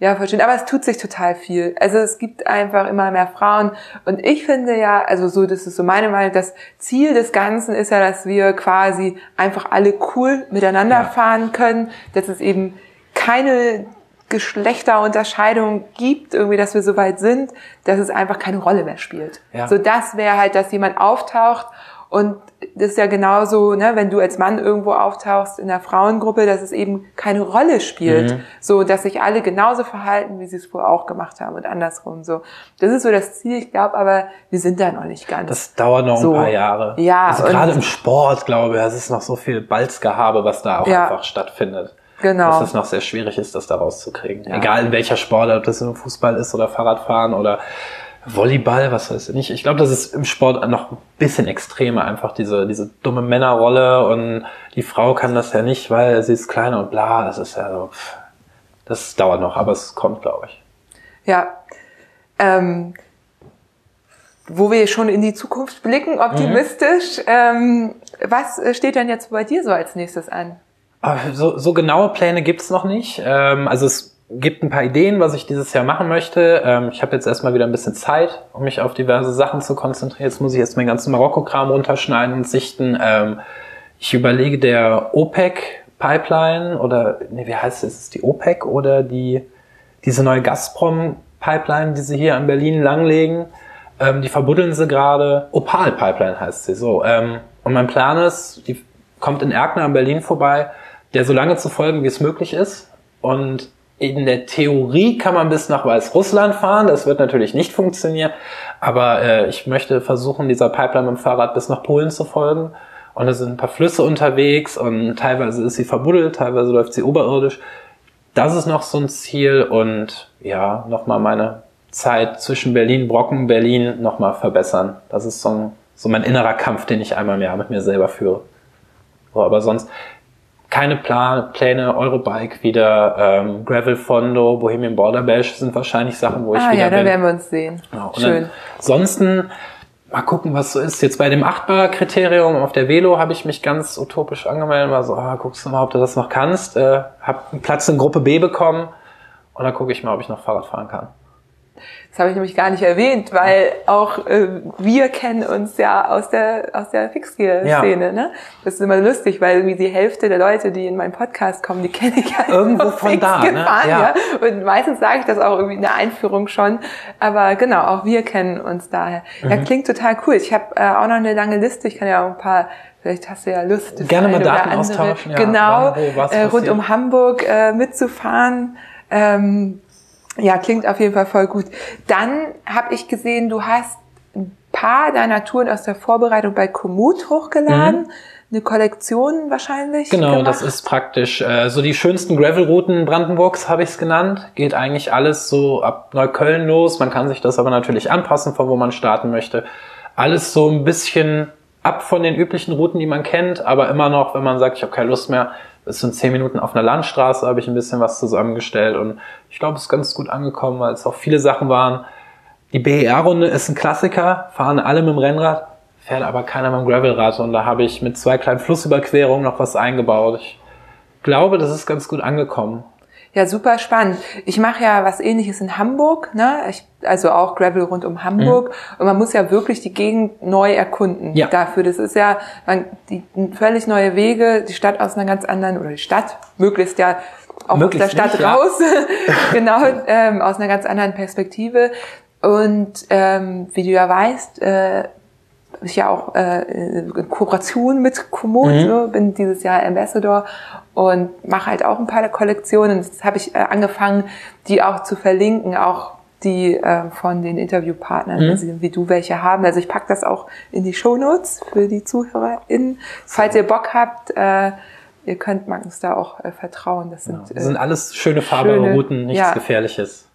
Ja, verstehe. Aber es tut sich total viel. Also es gibt einfach immer mehr Frauen. Und ich finde ja, also so, das ist so meine Meinung, das Ziel des Ganzen ist ja, dass wir quasi einfach alle cool miteinander Ja. fahren können, dass es eben keine Geschlechterunterscheidung gibt, irgendwie, dass wir so weit sind, dass es einfach keine Rolle mehr spielt. Ja. So das wäre halt, dass jemand auftaucht und das ist ja genauso, ne, wenn du als Mann irgendwo auftauchst in der Frauengruppe, dass es eben keine Rolle spielt. Mhm. So, dass sich alle genauso verhalten, wie sie es vorher auch gemacht haben und andersrum so. Das ist so das Ziel, ich glaube aber, wir sind da noch nicht ganz. Das dauert noch So. ein paar Jahre. Ja, Also gerade im Sport, glaube ich, es ist noch so viel Balzgehabe, was da auch Ja. einfach stattfindet. Genau. Dass es noch sehr schwierig ist, das da rauszukriegen. Ja. Egal in welcher Sportart, ob das im Fußball ist oder Fahrradfahren oder Volleyball, was weiß ich nicht. Ich glaube, das ist im Sport noch ein bisschen extremer, einfach diese, diese dumme Männerrolle und die Frau kann das ja nicht, weil sie ist kleiner und bla. Das ist ja so, das dauert noch, aber es kommt, glaube ich. Ja. Ähm, wo wir schon in die Zukunft blicken, optimistisch. Ähm, was äh, steht denn jetzt bei dir so als nächstes an? Aber So, so genaue Pläne gibt's noch nicht. Ähm, also es gibt ein paar Ideen, was ich dieses Jahr machen möchte. Ähm, ich habe jetzt erstmal wieder ein bisschen Zeit, um mich auf diverse Sachen zu konzentrieren. Jetzt muss ich jetzt meinen ganzen Marokko-Kram runterschneiden und sichten. Ähm, ich überlege der OPEC-Pipeline oder, nee, wie heißt es? Ist es die OPEC oder die, diese neue Gazprom-Pipeline, die sie hier an Berlin langlegen? Ähm, die verbuddeln sie gerade. Opal-Pipeline heißt sie, so. Ähm, und mein Plan ist, die kommt in Erkner in Berlin vorbei, der so lange zu folgen, wie es möglich ist. Und in der Theorie kann man bis nach Weißrussland fahren. Das wird natürlich nicht funktionieren. Aber äh, ich möchte versuchen, dieser Pipeline mit dem Fahrrad bis nach Polen zu folgen. Und da sind ein paar Flüsse unterwegs und teilweise ist sie verbuddelt, teilweise läuft sie oberirdisch. Das ist noch so ein Ziel und ja, nochmal meine Zeit zwischen Berlin, Brocken, Berlin nochmal verbessern. Das ist so, ein, so mein innerer Kampf, den ich einmal im Jahr mit mir selber führe. Aber sonst keine Plan, Pläne, Eurobike wieder, ähm, Gravel Fondo, Bohemian Border Bash sind wahrscheinlich Sachen, wo ich ah wieder ja, da bin. werden wir uns sehen. Genau. Schön. Ansonsten mal gucken, was so ist. Jetzt bei dem Achtbar-Kriterium auf der Velo habe ich mich ganz utopisch angemeldet, war so, ah, guckst du mal, ob du das noch kannst. Äh, hab einen Platz in Gruppe B bekommen und dann gucke ich mal, ob ich noch Fahrrad fahren kann. Das habe ich nämlich gar nicht erwähnt, weil auch äh, wir kennen uns ja aus der aus der Fixgear-Szene. Ne? Das ist immer lustig, weil irgendwie die Hälfte der Leute, die in meinen Podcast kommen, die (laughs) kenne ich ja Irgendwo aus von da, ne? fahren, Ja. ja. Und meistens sage ich das auch irgendwie in der Einführung schon. Aber genau, auch wir kennen uns daher. Ja, Mhm. klingt total cool. Ich habe äh, auch noch eine lange Liste. Ich kann ja auch ein paar Vielleicht hast du ja Lust, Gerne mal Daten andere, austauschen, ja. Genau, äh, rund um Hamburg äh, mitzufahren. Ähm, Ja, klingt auf jeden Fall voll gut. Dann habe ich gesehen, du hast ein paar deiner Touren aus der Vorbereitung bei Komoot hochgeladen. Mhm. Eine Kollektion wahrscheinlich. Genau, gemacht. das ist praktisch äh, so die schönsten Gravel-Routen Brandenburgs habe ich es genannt. Geht eigentlich alles so ab Neukölln los. Man kann sich das aber natürlich anpassen, von wo man starten möchte. Alles so ein bisschen ab von den üblichen Routen, die man kennt, aber immer noch, wenn man sagt, ich habe keine Lust mehr, es sind zehn Minuten auf einer Landstraße, habe ich ein bisschen was zusammengestellt und ich glaube, es ist ganz gut angekommen, weil es auch viele Sachen waren. Die BER-Runde ist ein Klassiker, fahren alle mit dem Rennrad, fährt aber keiner mit dem Gravelrad und da habe ich mit zwei kleinen Flussüberquerungen noch was eingebaut. Ich glaube, das ist ganz gut angekommen. Ja, super spannend. Ich mache ja was ähnliches in Hamburg, ne? Ich, also auch Gravel rund um Hamburg. Mhm. Und man muss ja wirklich die Gegend neu erkunden ja. dafür. Das ist ja man, die, völlig neue Wege, die Stadt aus einer ganz anderen, oder die Stadt, möglichst ja auch möglichst aus der Stadt nicht, raus, ja. (laughs) genau, ähm, aus einer ganz anderen Perspektive. Und ähm, wie du ja weißt, äh, ich ja auch äh, in Kooperation mit Komoot, mhm. so, bin dieses Jahr Ambassador und mache halt auch ein paar Kollektionen. Jetzt habe ich äh, angefangen, die auch zu verlinken, auch die äh, von den Interviewpartnern, mhm. also, wie du welche haben. Also ich pack das auch in die Shownotes für die ZuhörerInnen. Falls ihr Bock habt, äh, ihr könnt Magnus da auch äh, vertrauen. Das sind, ja, das sind äh, alles schöne fahrbare Routen, nichts ja, Gefährliches.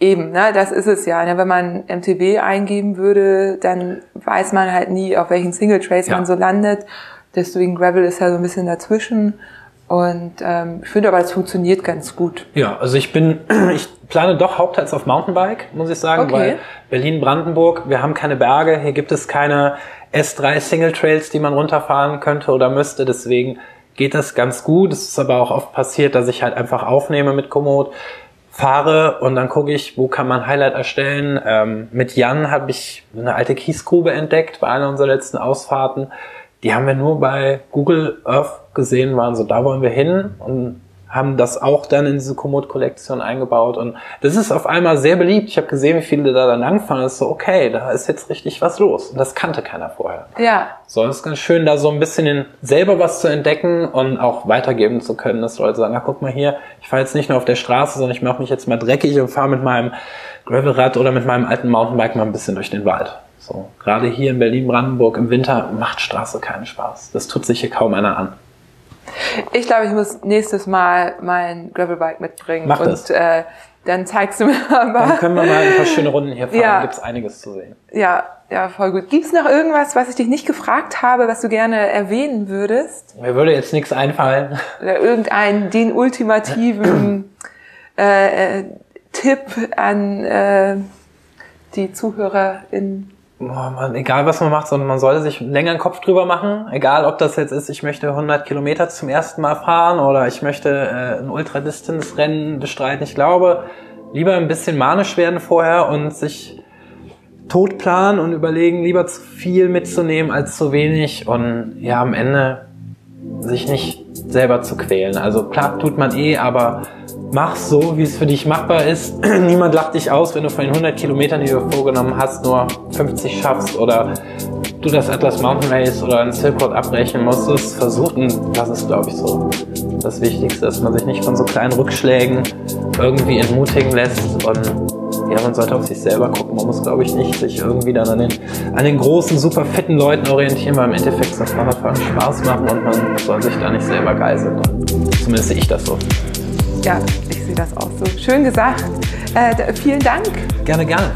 Eben, ne, das ist es ja. Ne? Wenn man MTB eingeben würde, dann weiß man halt nie, auf welchen Single Trace ja. man so landet. Deswegen Gravel ist ja so ein bisschen dazwischen. Und ähm, ich finde aber, es funktioniert ganz gut. Ja, also ich bin, (clears throat) ich plane doch hauptsächlich auf Mountainbike, muss ich sagen, okay. weil Berlin-Brandenburg, wir haben keine Berge, hier gibt es keine S3 Single Trails, die man runterfahren könnte oder müsste. Deswegen geht das ganz gut. Es ist aber auch oft passiert, dass ich halt einfach aufnehme mit Komoot fahre und dann gucke ich, wo kann man Highlight erstellen. Ähm, mit Jan habe ich eine alte Kiesgrube entdeckt bei einer unserer letzten Ausfahrten. Die haben wir nur bei Google Earth gesehen, waren so, da wollen wir hin und haben das auch dann in diese Komoot-Kollektion eingebaut und das ist auf einmal sehr beliebt. Ich habe gesehen, wie viele da dann langfahren. Das ist so, okay, da ist jetzt richtig was los und das kannte keiner vorher. Ja. So, es ist ganz schön, da so ein bisschen selber was zu entdecken und auch weitergeben zu können, dass Leute sagen, na guck mal hier, ich fahre jetzt nicht nur auf der Straße, sondern ich mache mich jetzt mal dreckig und fahre mit meinem Gravelrad oder mit meinem alten Mountainbike mal ein bisschen durch den Wald. So, gerade hier in Berlin-Brandenburg im Winter macht Straße keinen Spaß. Das tut sich hier kaum einer an. Ich glaube, ich muss nächstes Mal mein Gravelbike mitbringen. Mach das. Und äh, dann zeigst du mir (laughs) aber. Dann können wir mal ein paar schöne Runden hier fahren. Ja. Gibt's einiges zu sehen. Ja, ja, voll gut. Gibt's noch irgendwas, was ich dich nicht gefragt habe, was du gerne erwähnen würdest? Mir würde jetzt nichts einfallen. Oder irgendeinen, den ultimativen äh, äh, Tipp an äh, die ZuhörerInnen? Man, egal was man macht, sondern man sollte sich länger einen Kopf drüber machen. Egal, ob das jetzt ist, ich möchte 100 Kilometer zum ersten Mal fahren oder ich möchte äh, ein Ultradistanz-Rennen bestreiten. Ich glaube, lieber ein bisschen manisch werden vorher und sich tot planen und überlegen, lieber zu viel mitzunehmen als zu wenig und ja, am Ende sich nicht selber zu quälen. Also klar tut man eh, aber mach so, wie es für dich machbar ist. (clears throat) Niemand lacht dich aus, wenn du von den 100 Kilometern, die du vorgenommen hast, nur 50 schaffst oder du das Atlas Mountain Race oder ein Silk Road abbrechen musstest. Versuchen, das ist, glaube ich, so das Wichtigste, dass man sich nicht von so kleinen Rückschlägen irgendwie entmutigen lässt und ja, man sollte auf sich selber gucken. Man muss, glaube ich, nicht sich irgendwie dann an den, an den großen, super fitten Leuten orientieren, weil im Endeffekt soll Fahrradfahren Spaß machen und man soll sich da nicht selber geiseln. Zumindest sehe ich das so. Ja, ich sehe das auch so. Schön gesagt. Äh, vielen Dank. Gerne, gerne.